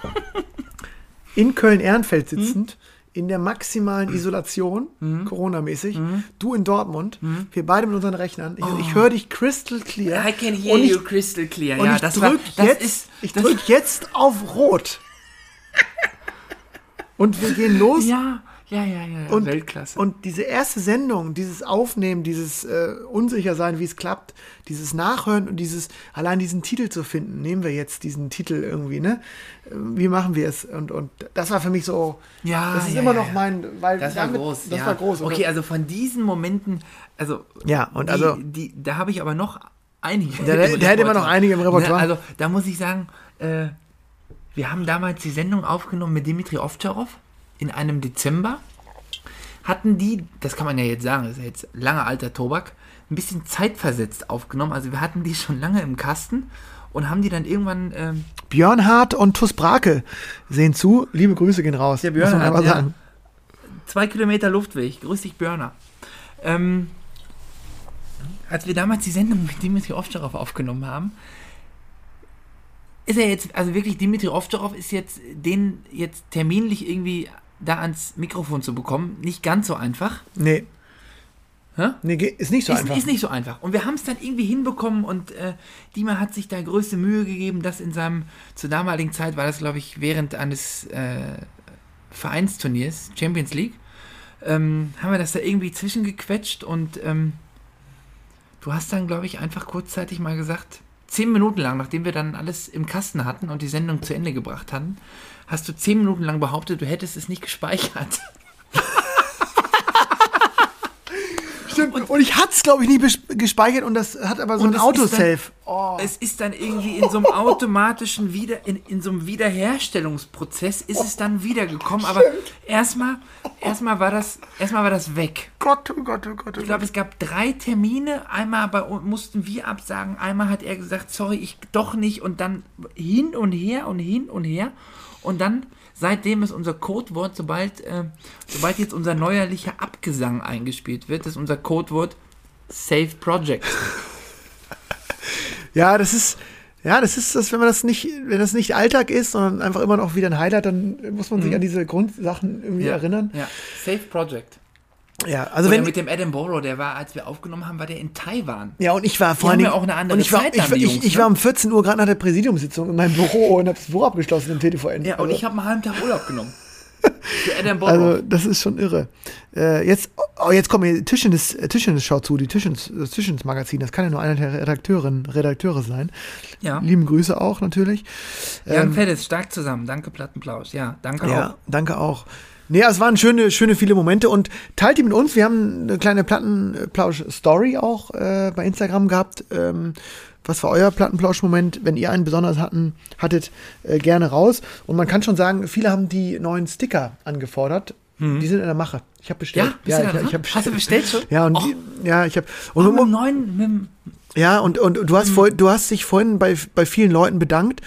S2: in Köln-Ehrenfeld sitzend, in der maximalen Isolation, Corona-mäßig, du in Dortmund, wir beide mit unseren Rechnern. Ich, ich höre dich crystal clear.
S3: I can hear
S2: ich,
S3: you crystal clear.
S2: und
S3: ja,
S2: ich
S3: das war,
S2: drück
S3: das
S2: jetzt,
S3: ist,
S2: ich
S3: das,
S2: drück jetzt auf Rot. und wir gehen los.
S3: Ja, ja, ja, ja,
S2: Und,
S3: Weltklasse.
S2: und diese erste Sendung, dieses Aufnehmen, dieses äh, Unsichersein, wie es klappt, dieses Nachhören und dieses, allein diesen Titel zu finden, nehmen wir jetzt diesen Titel irgendwie, ne? Äh, Wie machen wir es? Und, und das war für mich so,
S3: Ja,
S2: das ist
S3: ja,
S2: immer
S3: ja,
S2: noch mein, weil
S3: das war
S2: damit-
S3: groß.
S2: Das war groß.
S3: Okay, also von diesen Momenten, also
S2: Ja, und
S3: die,
S2: also-
S3: die, da habe ich aber noch einige.
S2: Da- da- hätte man noch einige im Repertoire.
S3: Ne, also da muss ich sagen, äh, wir haben damals die Sendung aufgenommen mit Dimitri Ovtcharov in einem Dezember. Hatten die, das kann man ja jetzt sagen, das ist ja jetzt langer alter Tobak, ein bisschen zeitversetzt aufgenommen. Also wir hatten die schon lange im Kasten und haben die dann irgendwann ähm,
S2: Björn Hart und Tuss Brake sehen zu. Liebe Grüße gehen raus.
S3: Der Björn Hart, ja.
S2: sagen.
S3: zwei Kilometer Luftweg. Grüß dich, Börner. Ähm, als wir damals die Sendung mit Dimitri Ovtcharov aufgenommen haben, ist er jetzt, also wirklich, Dimitri Ovtcharov ist jetzt, den jetzt terminlich irgendwie da ans Mikrofon zu bekommen, nicht ganz so einfach.
S2: Nee.
S3: Hä?
S2: Nee, ist nicht so
S3: ist,
S2: einfach.
S3: ist nicht so einfach. Und wir haben es dann irgendwie hinbekommen und äh, Dima hat sich da größte Mühe gegeben, dass in seinem, zur damaligen Zeit war das, glaube ich, während eines äh, Vereinsturniers, Champions League, ähm, haben wir das da irgendwie zwischengequetscht und ähm, du hast dann, glaube ich, einfach kurzzeitig mal gesagt, zehn Minuten lang, nachdem wir dann alles im Kasten hatten und die Sendung zu Ende gebracht hatten, hast du zehn Minuten lang behauptet, du hättest es nicht gespeichert.
S2: Stimmt. Und, ich hatte es, glaube ich, nie gespeichert und das hat aber so
S3: Und
S2: ein Autosave. Oh.
S3: Es ist dann irgendwie in so einem automatischen Wieder, in, in so einem Wiederherstellungsprozess ist es dann wiedergekommen, aber erstmal, erstmal war das, erstmal war das weg.
S2: Gott, oh Gott, oh Gott, oh
S3: Ich glaube, es gab drei Termine. Einmal bei, mussten wir absagen. Einmal hat er gesagt, sorry, ich doch nicht. Und dann hin und her und hin und her. Und dann, seitdem ist unser Codewort, sobald, äh, sobald jetzt unser neuerlicher Abgesang eingespielt wird, ist unser Codewort Save Project.
S2: Ja, das ist, ja, das ist das, wenn man das nicht, wenn das nicht Alltag ist, sondern einfach immer noch wieder ein Highlight, dann muss man sich an diese Grundsachen irgendwie erinnern.
S3: Mhm. Ja, Save Project.
S2: Ja, also
S3: Oder
S2: wenn,
S3: mit dem Adam Borough, der war, als wir aufgenommen haben, war der in Taiwan.
S2: ja, und ich war vor
S3: ja
S2: Dingen,
S3: auch eine andere
S2: und ich war,
S3: Zeit
S2: ich,
S3: dann,
S2: ich,
S3: Jungs,
S2: ich
S3: ne?
S2: war um 14 Uhr gerade nach der Präsidiumssitzung in meinem Büro und habe das Büro abgeschlossen im TTVN.
S3: Ja, und
S2: also,
S3: ich habe einen halben Tag Urlaub genommen. Für Adam Borough.
S2: Also, das ist schon irre. Äh, jetzt, oh, jetzt kommen hier Tischendes, äh, Tischendes schau zu, die Tischendes, das Tischendes Magazin. Das kann ja nur einer der Redakteurin, Redakteure sein.
S3: ja.
S2: Lieben Grüße auch natürlich.
S3: Jan
S2: Ähm,
S3: Feddes, stark zusammen. Danke, Plattenplausch. Ja, danke
S2: Ja,
S3: auch.
S2: danke auch. Nee, es waren schöne, schöne viele Momente und teilt die mit uns. Wir haben eine kleine Plattenplausch-Story auch äh, bei Instagram gehabt. Ähm, was war euer Plattenplausch-Moment? Wenn ihr einen besonders hatten, hattet, äh, gerne raus. Und man kann schon sagen, viele haben die neuen Sticker angefordert. Die sind in der Mache. Ich habe bestellt.
S3: Mhm. Ja, da
S2: ich,
S3: dran?
S2: ich hab
S3: Hast du bestellt schon?
S2: Ja, und
S3: Oh.
S2: die, ja, ich habe
S3: Und
S2: und,
S3: mit dem neuen, mit dem,
S2: ja, und, und du
S3: Mhm.
S2: hast vor, du hast dich vorhin bei, bei vielen Leuten bedankt.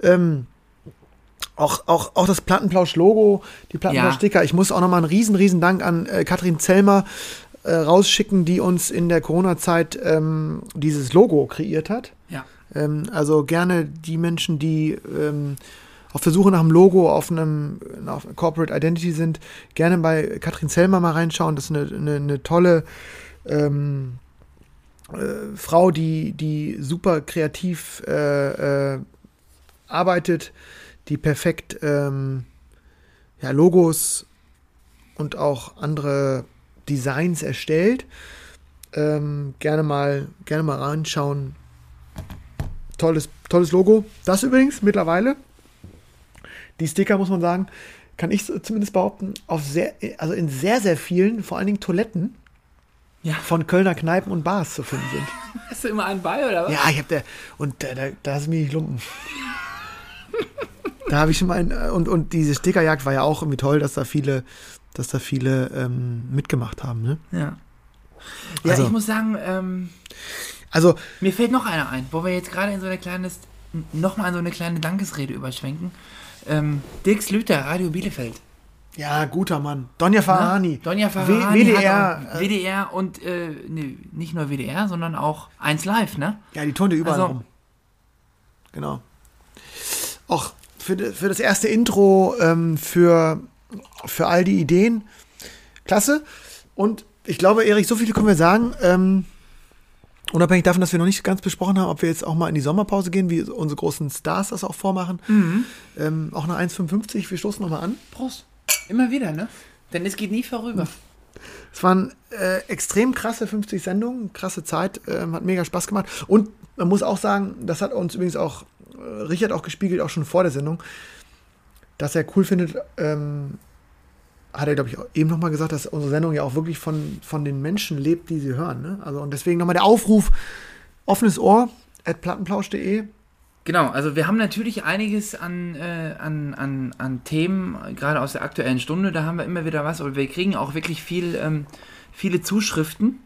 S2: Ähm, auch, auch, auch das Plattenplausch-Logo, die Plattenplausch-Sticker. Ich muss auch nochmal einen riesen, riesen Dank an äh, Katrin Zellmer äh, rausschicken, die uns in der Corona-Zeit ähm, dieses Logo kreiert hat.
S3: ja.
S2: Ähm, also gerne die Menschen, die ähm, auf der Suche nach einem Logo, auf einem auf Corporate Identity sind, gerne bei Katrin Zellmer mal reinschauen. Das ist eine, eine, eine tolle ähm, äh, Frau, die, die super kreativ äh, äh, arbeitet, die perfekt ähm, ja, Logos und auch andere Designs erstellt. Ähm, gerne mal, gerne mal reinschauen. Tolles, tolles Logo. Das übrigens mittlerweile. Die Sticker, muss man sagen, kann ich zumindest behaupten, auf sehr, also in sehr, sehr vielen, vor allen Dingen Toiletten
S3: Ja.
S2: von Kölner Kneipen und Bars zu finden sind.
S3: Hast du immer einen bei, oder was?
S2: Ja, ich hab der. Und da, da, da ist mir nicht lumpen. da habe ich schon mal ein, und, und diese Stickerjagd war ja auch irgendwie toll, dass da viele, dass da viele ähm, mitgemacht haben. Ne?
S3: Ja. Ja,
S2: Also-
S3: ich muss sagen, ähm,
S2: Also,
S3: mir fällt noch einer ein, wo wir jetzt gerade in so eine kleine, nochmal in so eine kleine Dankesrede überschwenken. Ähm, Dirk Slüter, Radio Bielefeld.
S2: ja, guter Mann. Donja.
S3: Ne? Donja Farhani.
S2: W-
S3: hat
S2: WDR.
S3: auch- WDR und äh, nee, nicht nur WDR, sondern auch 1 Live, ne?
S2: Ja, die turnte überall
S3: Also-
S2: rum. Genau. Auch für, für das erste Intro, ähm, für, für all die Ideen. Klasse. Und ich glaube, Erik, so viel können wir sagen. Ähm, unabhängig davon, dass wir noch nicht ganz besprochen haben, ob wir jetzt auch mal in die Sommerpause gehen, wie unsere großen Stars das auch vormachen. Ähm, auch eine 1,55. Wir stoßen nochmal an.
S3: Prost. Immer wieder, ne? Denn es geht nie vorüber.
S2: Es waren äh, extrem krasse 50 Sendungen, krasse Zeit, ähm, hat mega Spaß gemacht. Und man muss auch sagen, das hat uns übrigens auch äh, Richard auch gespiegelt, auch schon vor der Sendung, dass er cool findet, ähm, hat er, glaube ich, auch eben nochmal gesagt, dass unsere Sendung ja auch wirklich von, von den Menschen lebt, die sie hören. Ne? Also, und deswegen nochmal der Aufruf, offenes Ohr, at plattenplausch.de.
S3: Genau, also wir haben natürlich einiges an, äh, an, an, an Themen, gerade aus der aktuellen Stunde, da haben wir immer wieder was, aber wir kriegen auch wirklich viel, ähm, viele Zuschriften,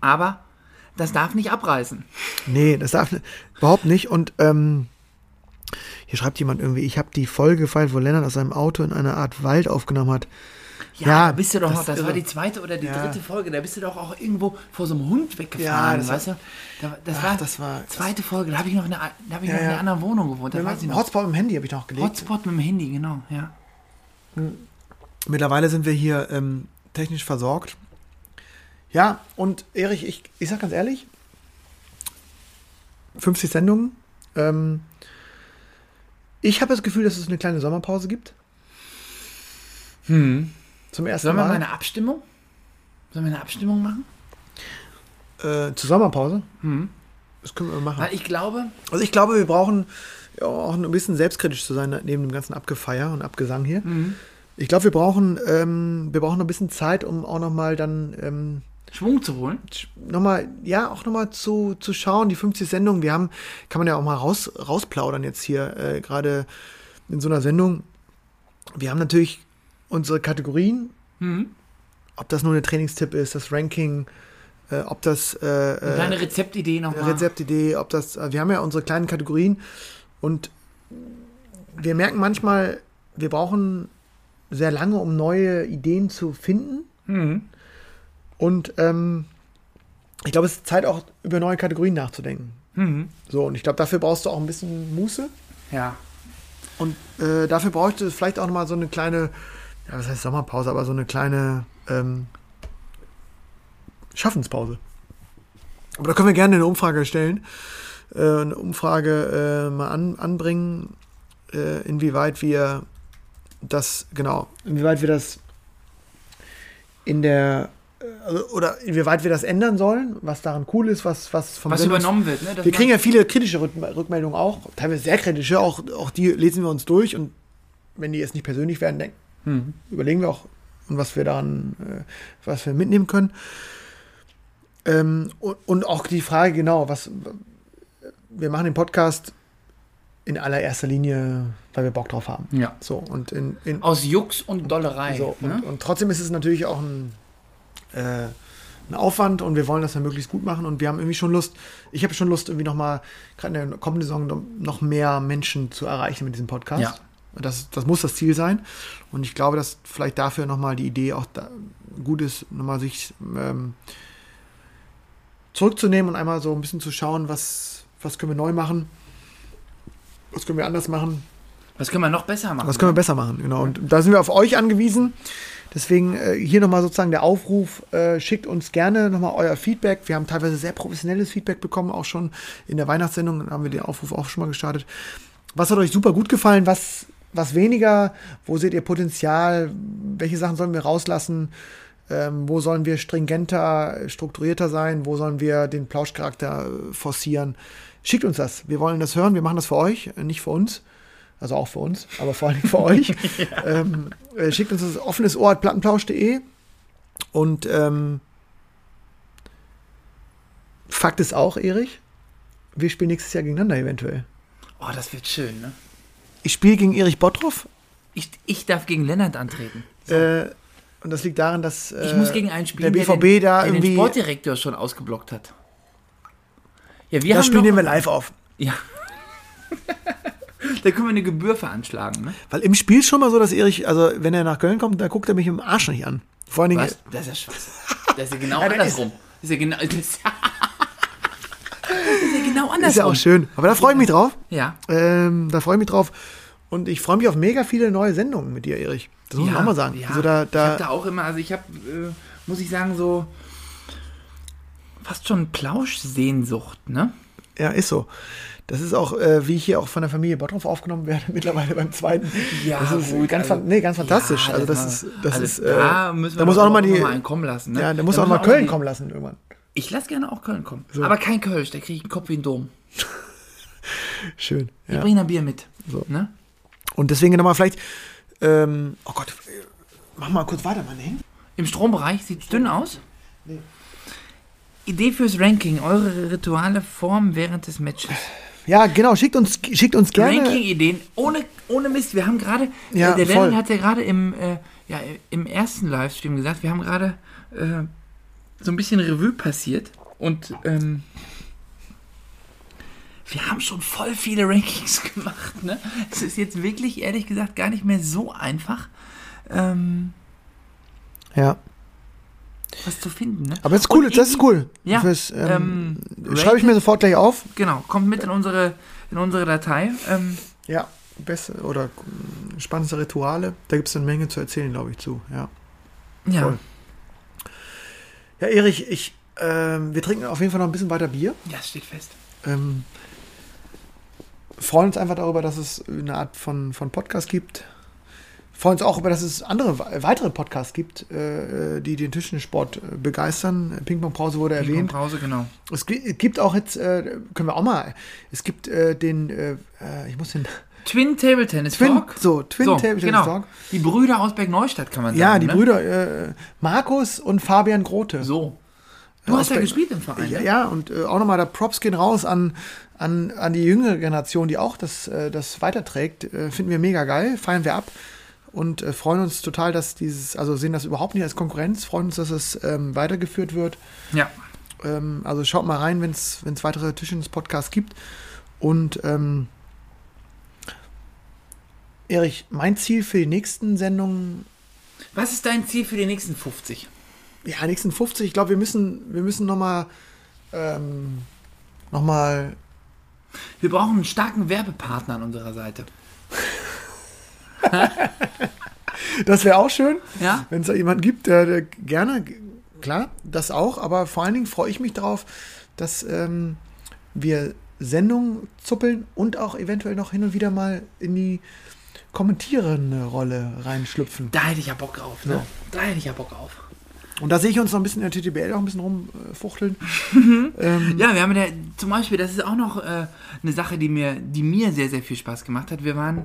S3: aber das darf nicht abreißen.
S2: Nee, das darf überhaupt nicht. Und ähm, hier schreibt jemand irgendwie, ich habe die Folge gefeiert, wo Lennart aus seinem Auto in einer Art Wald aufgenommen hat.
S3: Ja,
S2: Ja,
S3: da bist du doch
S2: das
S3: noch, das war die zweite oder die
S2: Ja.
S3: dritte Folge, da bist du doch auch irgendwo vor so einem Hund
S2: Ja,
S3: weggefahren,
S2: das war-
S3: weißt du? Da, das,
S2: Ach,
S3: war
S2: das war-
S3: zweite Folge, da habe ich noch, eine, da hab ich
S2: Ja,
S3: noch in
S2: ja.
S3: einer anderen Wohnung gewohnt, da
S2: Mit
S3: weiß ich
S2: dem
S3: noch.
S2: Hotspot im Handy habe ich noch gelegt.
S3: Hotspot mit dem Handy, genau, ja.
S2: Mittlerweile sind wir hier ähm, technisch versorgt. Ja, und Erich, ich, ich sag ganz ehrlich, 50 Sendungen. Ähm, ich habe das Gefühl, dass es eine kleine Sommerpause gibt. Zum ersten
S3: Sollen wir mal
S2: Mal.
S3: eine Abstimmung? Sollen wir eine Abstimmung machen?
S2: Äh, zur Sommerpause. Das können wir machen.
S3: Weil ich glaube,
S2: Also ich glaube, wir brauchen ja, auch ein bisschen selbstkritisch zu sein, neben dem ganzen Abgefeier und Abgesang hier. Ich glaube, wir brauchen, ähm, wir brauchen noch ein bisschen Zeit, um auch nochmal dann ähm,
S3: Schwung zu holen.
S2: nochmal, ja, auch nochmal zu, zu schauen, die 50 Sendungen, wir haben, kann man ja auch mal raus, rausplaudern jetzt hier, äh, gerade in so einer Sendung. Wir haben natürlich unsere Kategorien, ob das nur eine Trainingstipp ist, das Ranking, äh, ob das äh,
S3: Eine
S2: äh,
S3: kleine Rezeptidee nochmal.
S2: Rezeptidee, ob das, äh, wir haben ja unsere kleinen Kategorien und wir merken manchmal, wir brauchen sehr lange, um neue Ideen zu finden. Und ähm, ich glaube, es ist Zeit auch über neue Kategorien nachzudenken. So, und ich glaube, dafür brauchst du auch ein bisschen Muße.
S3: Ja.
S2: Und äh, dafür bräuchte es vielleicht auch noch mal so eine kleine, ja, was heißt Sommerpause, aber so eine kleine ähm, Schaffenspause. Aber da können wir gerne eine Umfrage stellen, äh, eine Umfrage äh, mal an, anbringen, äh, inwieweit wir das, genau, inwieweit wir das in der, also, oder inwieweit wir das ändern sollen, was daran cool ist, was, was vom
S3: Was
S2: Sendungs-
S3: übernommen wird, ne?
S2: Wir kriegen ja viele kritische Rück- Rückmeldungen auch, teilweise sehr kritische, auch, auch die lesen wir uns durch und wenn die jetzt nicht persönlich werden, denken,
S3: Mhm.
S2: überlegen wir auch, was wir daran, äh, was wir mitnehmen können. Ähm, und, und auch die Frage, genau, was wir machen den Podcast in allererster Linie, weil wir Bock drauf haben.
S3: Ja.
S2: So, und in, in
S3: Aus Jux und Dollerei.
S2: so,
S3: ne?
S2: und, und trotzdem ist es natürlich auch ein, äh, ein Aufwand und wir wollen das ja möglichst gut machen und wir haben irgendwie schon Lust, ich habe schon Lust, irgendwie nochmal, gerade in der kommenden Saison, noch mehr Menschen zu erreichen mit diesem Podcast.
S3: Ja.
S2: Das, das muss das Ziel sein. Und ich glaube, dass vielleicht dafür nochmal die Idee auch da gut ist, nochmal sich ähm, zurückzunehmen und einmal so ein bisschen zu schauen, was, was können wir neu machen, was können wir anders machen,
S3: Was können wir noch besser machen?
S2: was können wir besser machen, genau. Und da sind wir auf euch angewiesen. Deswegen äh, hier nochmal sozusagen der Aufruf, äh, schickt uns gerne nochmal euer Feedback. Wir haben teilweise sehr professionelles Feedback bekommen, auch schon in der Weihnachtssendung haben wir den Aufruf auch schon mal gestartet. Was hat euch super gut gefallen? Was, was weniger? Wo seht ihr Potenzial? Welche Sachen sollen wir rauslassen? Ähm, wo sollen wir stringenter, strukturierter sein? Wo sollen wir den Plauschcharakter äh, forcieren? Schickt uns das. Wir wollen das hören. Wir machen das für euch, äh, nicht für uns. Also auch für uns, aber vor allem für euch. ähm, äh, schickt uns das offenes Ohr at plattenplausch.de und ähm, Fakt ist auch, Erich, wir spielen nächstes Jahr gegeneinander eventuell.
S3: Oh, das wird schön, ne?
S2: Ich spiele gegen Erich Bottroff.
S3: Ich, ich darf gegen Lennart antreten.
S2: Äh, und das liegt daran, dass äh,
S3: Ich muss gegen einen spielen,
S2: der BVB
S3: den,
S2: da
S3: der den
S2: irgendwie.
S3: Sportdirektor schon ausgeblockt hat. Ja, wir
S2: Das
S3: haben
S2: Spiel nehmen wir live auf.
S3: Ja. da können wir eine Gebühr veranschlagen, ne?
S2: Weil im Spiel ist schon mal so, dass Erich, also wenn er nach Köln kommt, da guckt er mich im Arsch nicht an. Vor allen Dingen.
S3: Was? Das ist ja Schwachsinn. Das ist ja genau
S2: Ja,
S3: andersrum. Das ist ja genau, das ist, das ist ja genau andersrum.
S2: Ist ja auch schön. Aber da freue ich mich drauf.
S3: Ja.
S2: Ähm, da freue ich mich drauf. Und ich freue mich auf mega viele neue Sendungen mit dir, Erich. Das muss man auch mal sagen.
S3: Ja.
S2: Also da,
S3: ich habe
S2: da,
S3: da auch immer, also ich habe, äh, muss ich sagen, so fast schon Plauschsehnsucht, ne?
S2: ja, ist so. Das ist auch, äh, wie ich hier auch von der Familie Bottroff aufgenommen werde, mittlerweile beim zweiten.
S3: Ja,
S2: das ist
S3: gut,
S2: ganz,
S3: also-
S2: nee, ganz fantastisch.
S3: Ja,
S2: also das ist, das
S3: also
S2: ist, äh,
S3: da müssen wir
S2: da muss auch noch mal die,
S3: noch kommen lassen. Ne?
S2: ja, da muss
S3: Da
S2: auch mal
S3: müssen wir
S2: Köln kommen lassen irgendwann.
S3: Ich lasse gerne auch Köln kommen. Aber kein Kölsch, da kriege ich einen Kopf wie ein Dom.
S2: Schön.
S3: Wir
S2: Ja.
S3: bringen ein Bier mit.
S2: So.
S3: Ne?
S2: Und deswegen nochmal vielleicht, ähm, oh Gott, äh, mach mal kurz weiter, Mann. Ey.
S3: Im Strombereich sieht es dünn aus. Idee fürs Ranking, eure Rituale Form während des Matches.
S2: Ja, genau, schickt uns, schickt uns gerne.
S3: Ranking-Ideen, ohne, ohne Mist. Wir haben gerade,
S2: Ja,
S3: äh, der
S2: voll.
S3: Lennon hat ja gerade im, äh, ja, im ersten Livestream gesagt, wir haben gerade äh, so ein bisschen Revue passiert und ähm, wir haben schon voll viele Rankings gemacht. Ne? Es ist jetzt wirklich, ehrlich gesagt, gar nicht mehr so einfach, ähm,
S2: Ja,
S3: was zu finden. Ne?
S2: aber das ist cool, das ist cool.
S3: Ja,
S2: Fürs, ähm,
S3: ähm,
S2: Schreibe ich mir sofort gleich auf.
S3: Genau, kommt mit in unsere, in unsere Datei. Ähm,
S2: Ja, beste oder äh, spannendste Rituale. Da gibt es eine Menge zu erzählen, glaube ich, zu. Ja,
S3: ja,
S2: Voll. ja Erich, ich, ähm, wir trinken auf jeden Fall noch ein bisschen weiter Bier.
S3: ja, es steht fest.
S2: Ähm, freuen uns einfach darüber, dass es eine Art von, von Podcast gibt. Freuen uns auch über, dass es andere weitere Podcasts gibt, äh, die den Tischtennissport äh, begeistern. Ping-Pong-Pause wurde
S3: Ping-Pong
S2: erwähnt.
S3: Pause, genau.
S2: Es gi- gibt auch jetzt, äh, können wir auch mal, es gibt äh, den, äh, äh, ich muss den,
S3: Twin Table Tennis
S2: Twin,
S3: Talk.
S2: so, Twin
S3: So,
S2: Table Tennis
S3: genau.
S2: Talk.
S3: Die Brüder aus Bergneustadt, kann man sagen.
S2: Ja, die
S3: ne?
S2: Brüder, äh, Markus und Fabian Grote.
S3: So. Du hast ja gespielt im Verein.
S2: Ja,
S3: ne?
S2: ja und äh, auch nochmal, da Props gehen raus an, an, an die jüngere Generation, die auch das, äh, das weiterträgt. Äh, finden wir mega geil, feiern wir ab und äh, freuen uns total, dass dieses, also sehen das überhaupt nicht als Konkurrenz, freuen uns, dass es ähm, weitergeführt wird.
S3: ja.
S2: Ähm, also schaut mal rein, wenn es weitere Tischens-Podcasts gibt. Und ähm, Erich, mein Ziel für die nächsten Sendungen
S3: Was ist dein Ziel für die nächsten 50?
S2: Ja, nächsten 50, ich glaube, wir müssen, wir müssen nochmal, ähm, nochmal,
S3: Wir brauchen einen starken Werbepartner an unserer Seite.
S2: das wäre auch schön,
S3: Ja?
S2: wenn es da jemanden gibt, der, der gerne, klar, das auch, aber vor allen Dingen freue ich mich darauf, dass ähm, wir Sendungen zuppeln und auch eventuell noch hin und wieder mal in die kommentierende Rolle reinschlüpfen.
S3: Da hätte ich ja Bock drauf. Ne?
S2: Ja.
S3: Da hätte ich ja Bock drauf.
S2: Und da sehe ich uns noch ein bisschen in der TTBL auch ein bisschen rumfuchteln. ähm,
S3: Ja, wir haben ja zum Beispiel, das ist auch noch äh, eine Sache, die mir, die mir sehr, sehr viel Spaß gemacht hat. Wir waren,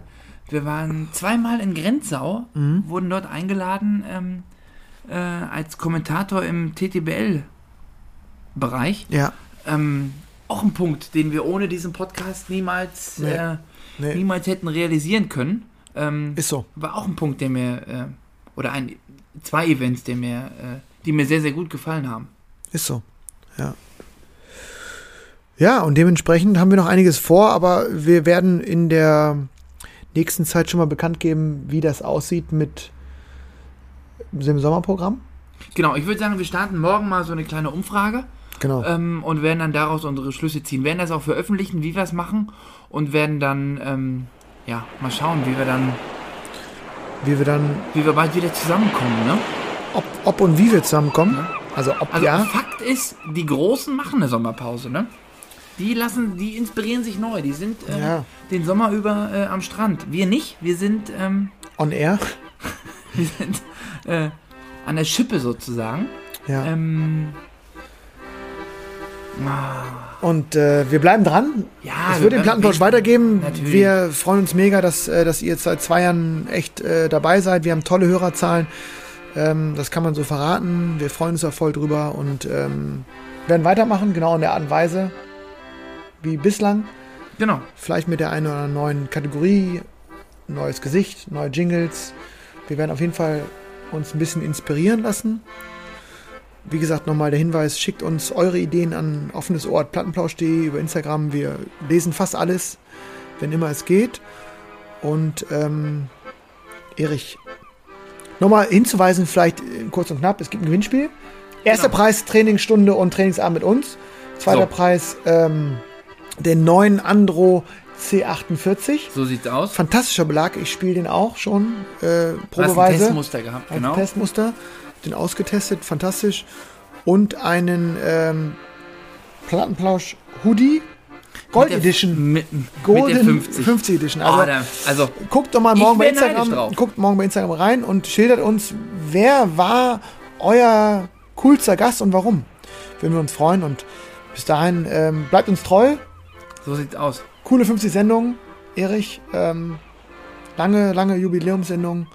S3: wir waren zweimal in Grenzau,
S2: Mhm.
S3: wurden dort eingeladen ähm, äh, als Kommentator im TTBL-Bereich.
S2: ja,
S3: Ähm, auch ein Punkt, den wir ohne diesen Podcast niemals,
S2: Nee.
S3: äh,
S2: nee,
S3: niemals hätten realisieren können. Ähm,
S2: ist so.
S3: war auch ein Punkt, der mir, äh, oder ein, zwei Events, der mir, äh, die mir sehr, sehr gut gefallen haben.
S2: Ist so, ja. Ja, und dementsprechend haben wir noch einiges vor, aber wir werden in der nächsten Zeit schon mal bekannt geben, wie das aussieht mit dem Sommerprogramm.
S3: Genau, ich würde sagen, wir starten morgen mal so eine kleine Umfrage
S2: Genau.
S3: ähm, und werden dann daraus unsere Schlüsse ziehen. Werden das auch veröffentlichen, wie wir es machen und werden dann, ähm, ja, mal schauen, wie wir dann,
S2: Wie wir dann,
S3: wie wir bald wieder zusammenkommen, ne?
S2: ob, ob und wie wir zusammenkommen. Also ob
S3: Also
S2: ja.
S3: Fakt ist, die Großen machen eine Sommerpause, ne? Die lassen, die inspirieren sich neu. Die sind äh,
S2: Ja.
S3: den Sommer über äh, am Strand. Wir nicht. Wir sind, ähm,
S2: On air.
S3: wir sind äh, an der Schippe sozusagen.
S2: Ja.
S3: Ähm,
S2: Und äh, wir bleiben dran.
S3: ja,
S2: Es
S3: wir
S2: wird den Plattentausch weitergeben.
S3: Natürlich.
S2: Wir freuen uns mega, dass, äh, dass ihr jetzt seit zwei Jahren echt äh, dabei seid. Wir haben tolle Hörerzahlen. Ähm, das kann man so verraten. Wir freuen uns da voll drüber und ähm, werden weitermachen, genau in der Art und Weise wie bislang.
S3: Genau.
S2: Vielleicht mit der einen oder neuen Kategorie, neues Gesicht, neue Jingles. Wir werden auf jeden Fall uns ein bisschen inspirieren lassen. Wie gesagt, nochmal der Hinweis, schickt uns eure Ideen an offenes Ohr plattenplausch.de über Instagram. Wir lesen fast alles, wenn immer es geht. Und ähm, Erich, nochmal hinzuweisen, vielleicht äh, kurz und knapp, es gibt ein Gewinnspiel. Erster
S3: Genau.
S2: Preis Trainingsstunde und Trainingsabend mit uns. Zweiter
S3: So.
S2: Preis ähm, den neuen Andro C48.
S3: So sieht's aus.
S2: Fantastischer Belag, ich spiele den auch schon äh,
S3: hast ein
S2: probeweise.
S3: Testmuster gehabt, genau.
S2: Testmuster, den ausgetestet, fantastisch. Und einen ähm, Plattenplausch Hoodie, Gold
S3: Mit der-
S2: Edition.
S3: Mit,
S2: Golden
S3: mit der 50.
S2: Edition.
S3: Also,
S2: Also,
S3: oh, da, also
S2: guckt doch mal morgen bei Instagram, guckt morgen bei Instagram rein und schildert uns, wer war euer coolster Gast und warum. Würden wir uns freuen und bis dahin ähm, bleibt uns treu.
S3: So sieht's aus.
S2: Coole 50 Sendungen, Erich. Ähm, lange, lange Jubiläumssendung.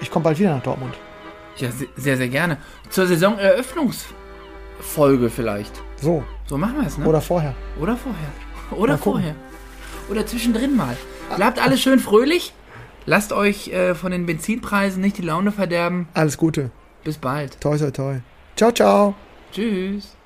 S2: Ich komme bald wieder nach Dortmund.
S3: Ja, se- sehr, sehr gerne. Zur Saisoneröffnungsfolge vielleicht.
S2: So,
S3: So machen wir es, ne?
S2: oder vorher.
S3: Oder vorher. Oder
S2: Mal gucken.
S3: vorher. Oder zwischendrin mal. Bleibt alles schön fröhlich. Lasst euch äh, von den Benzinpreisen nicht die Laune verderben.
S2: Alles Gute.
S3: Bis bald.
S2: Toi, toi, toi. Ciao, ciao.
S3: Tschüss.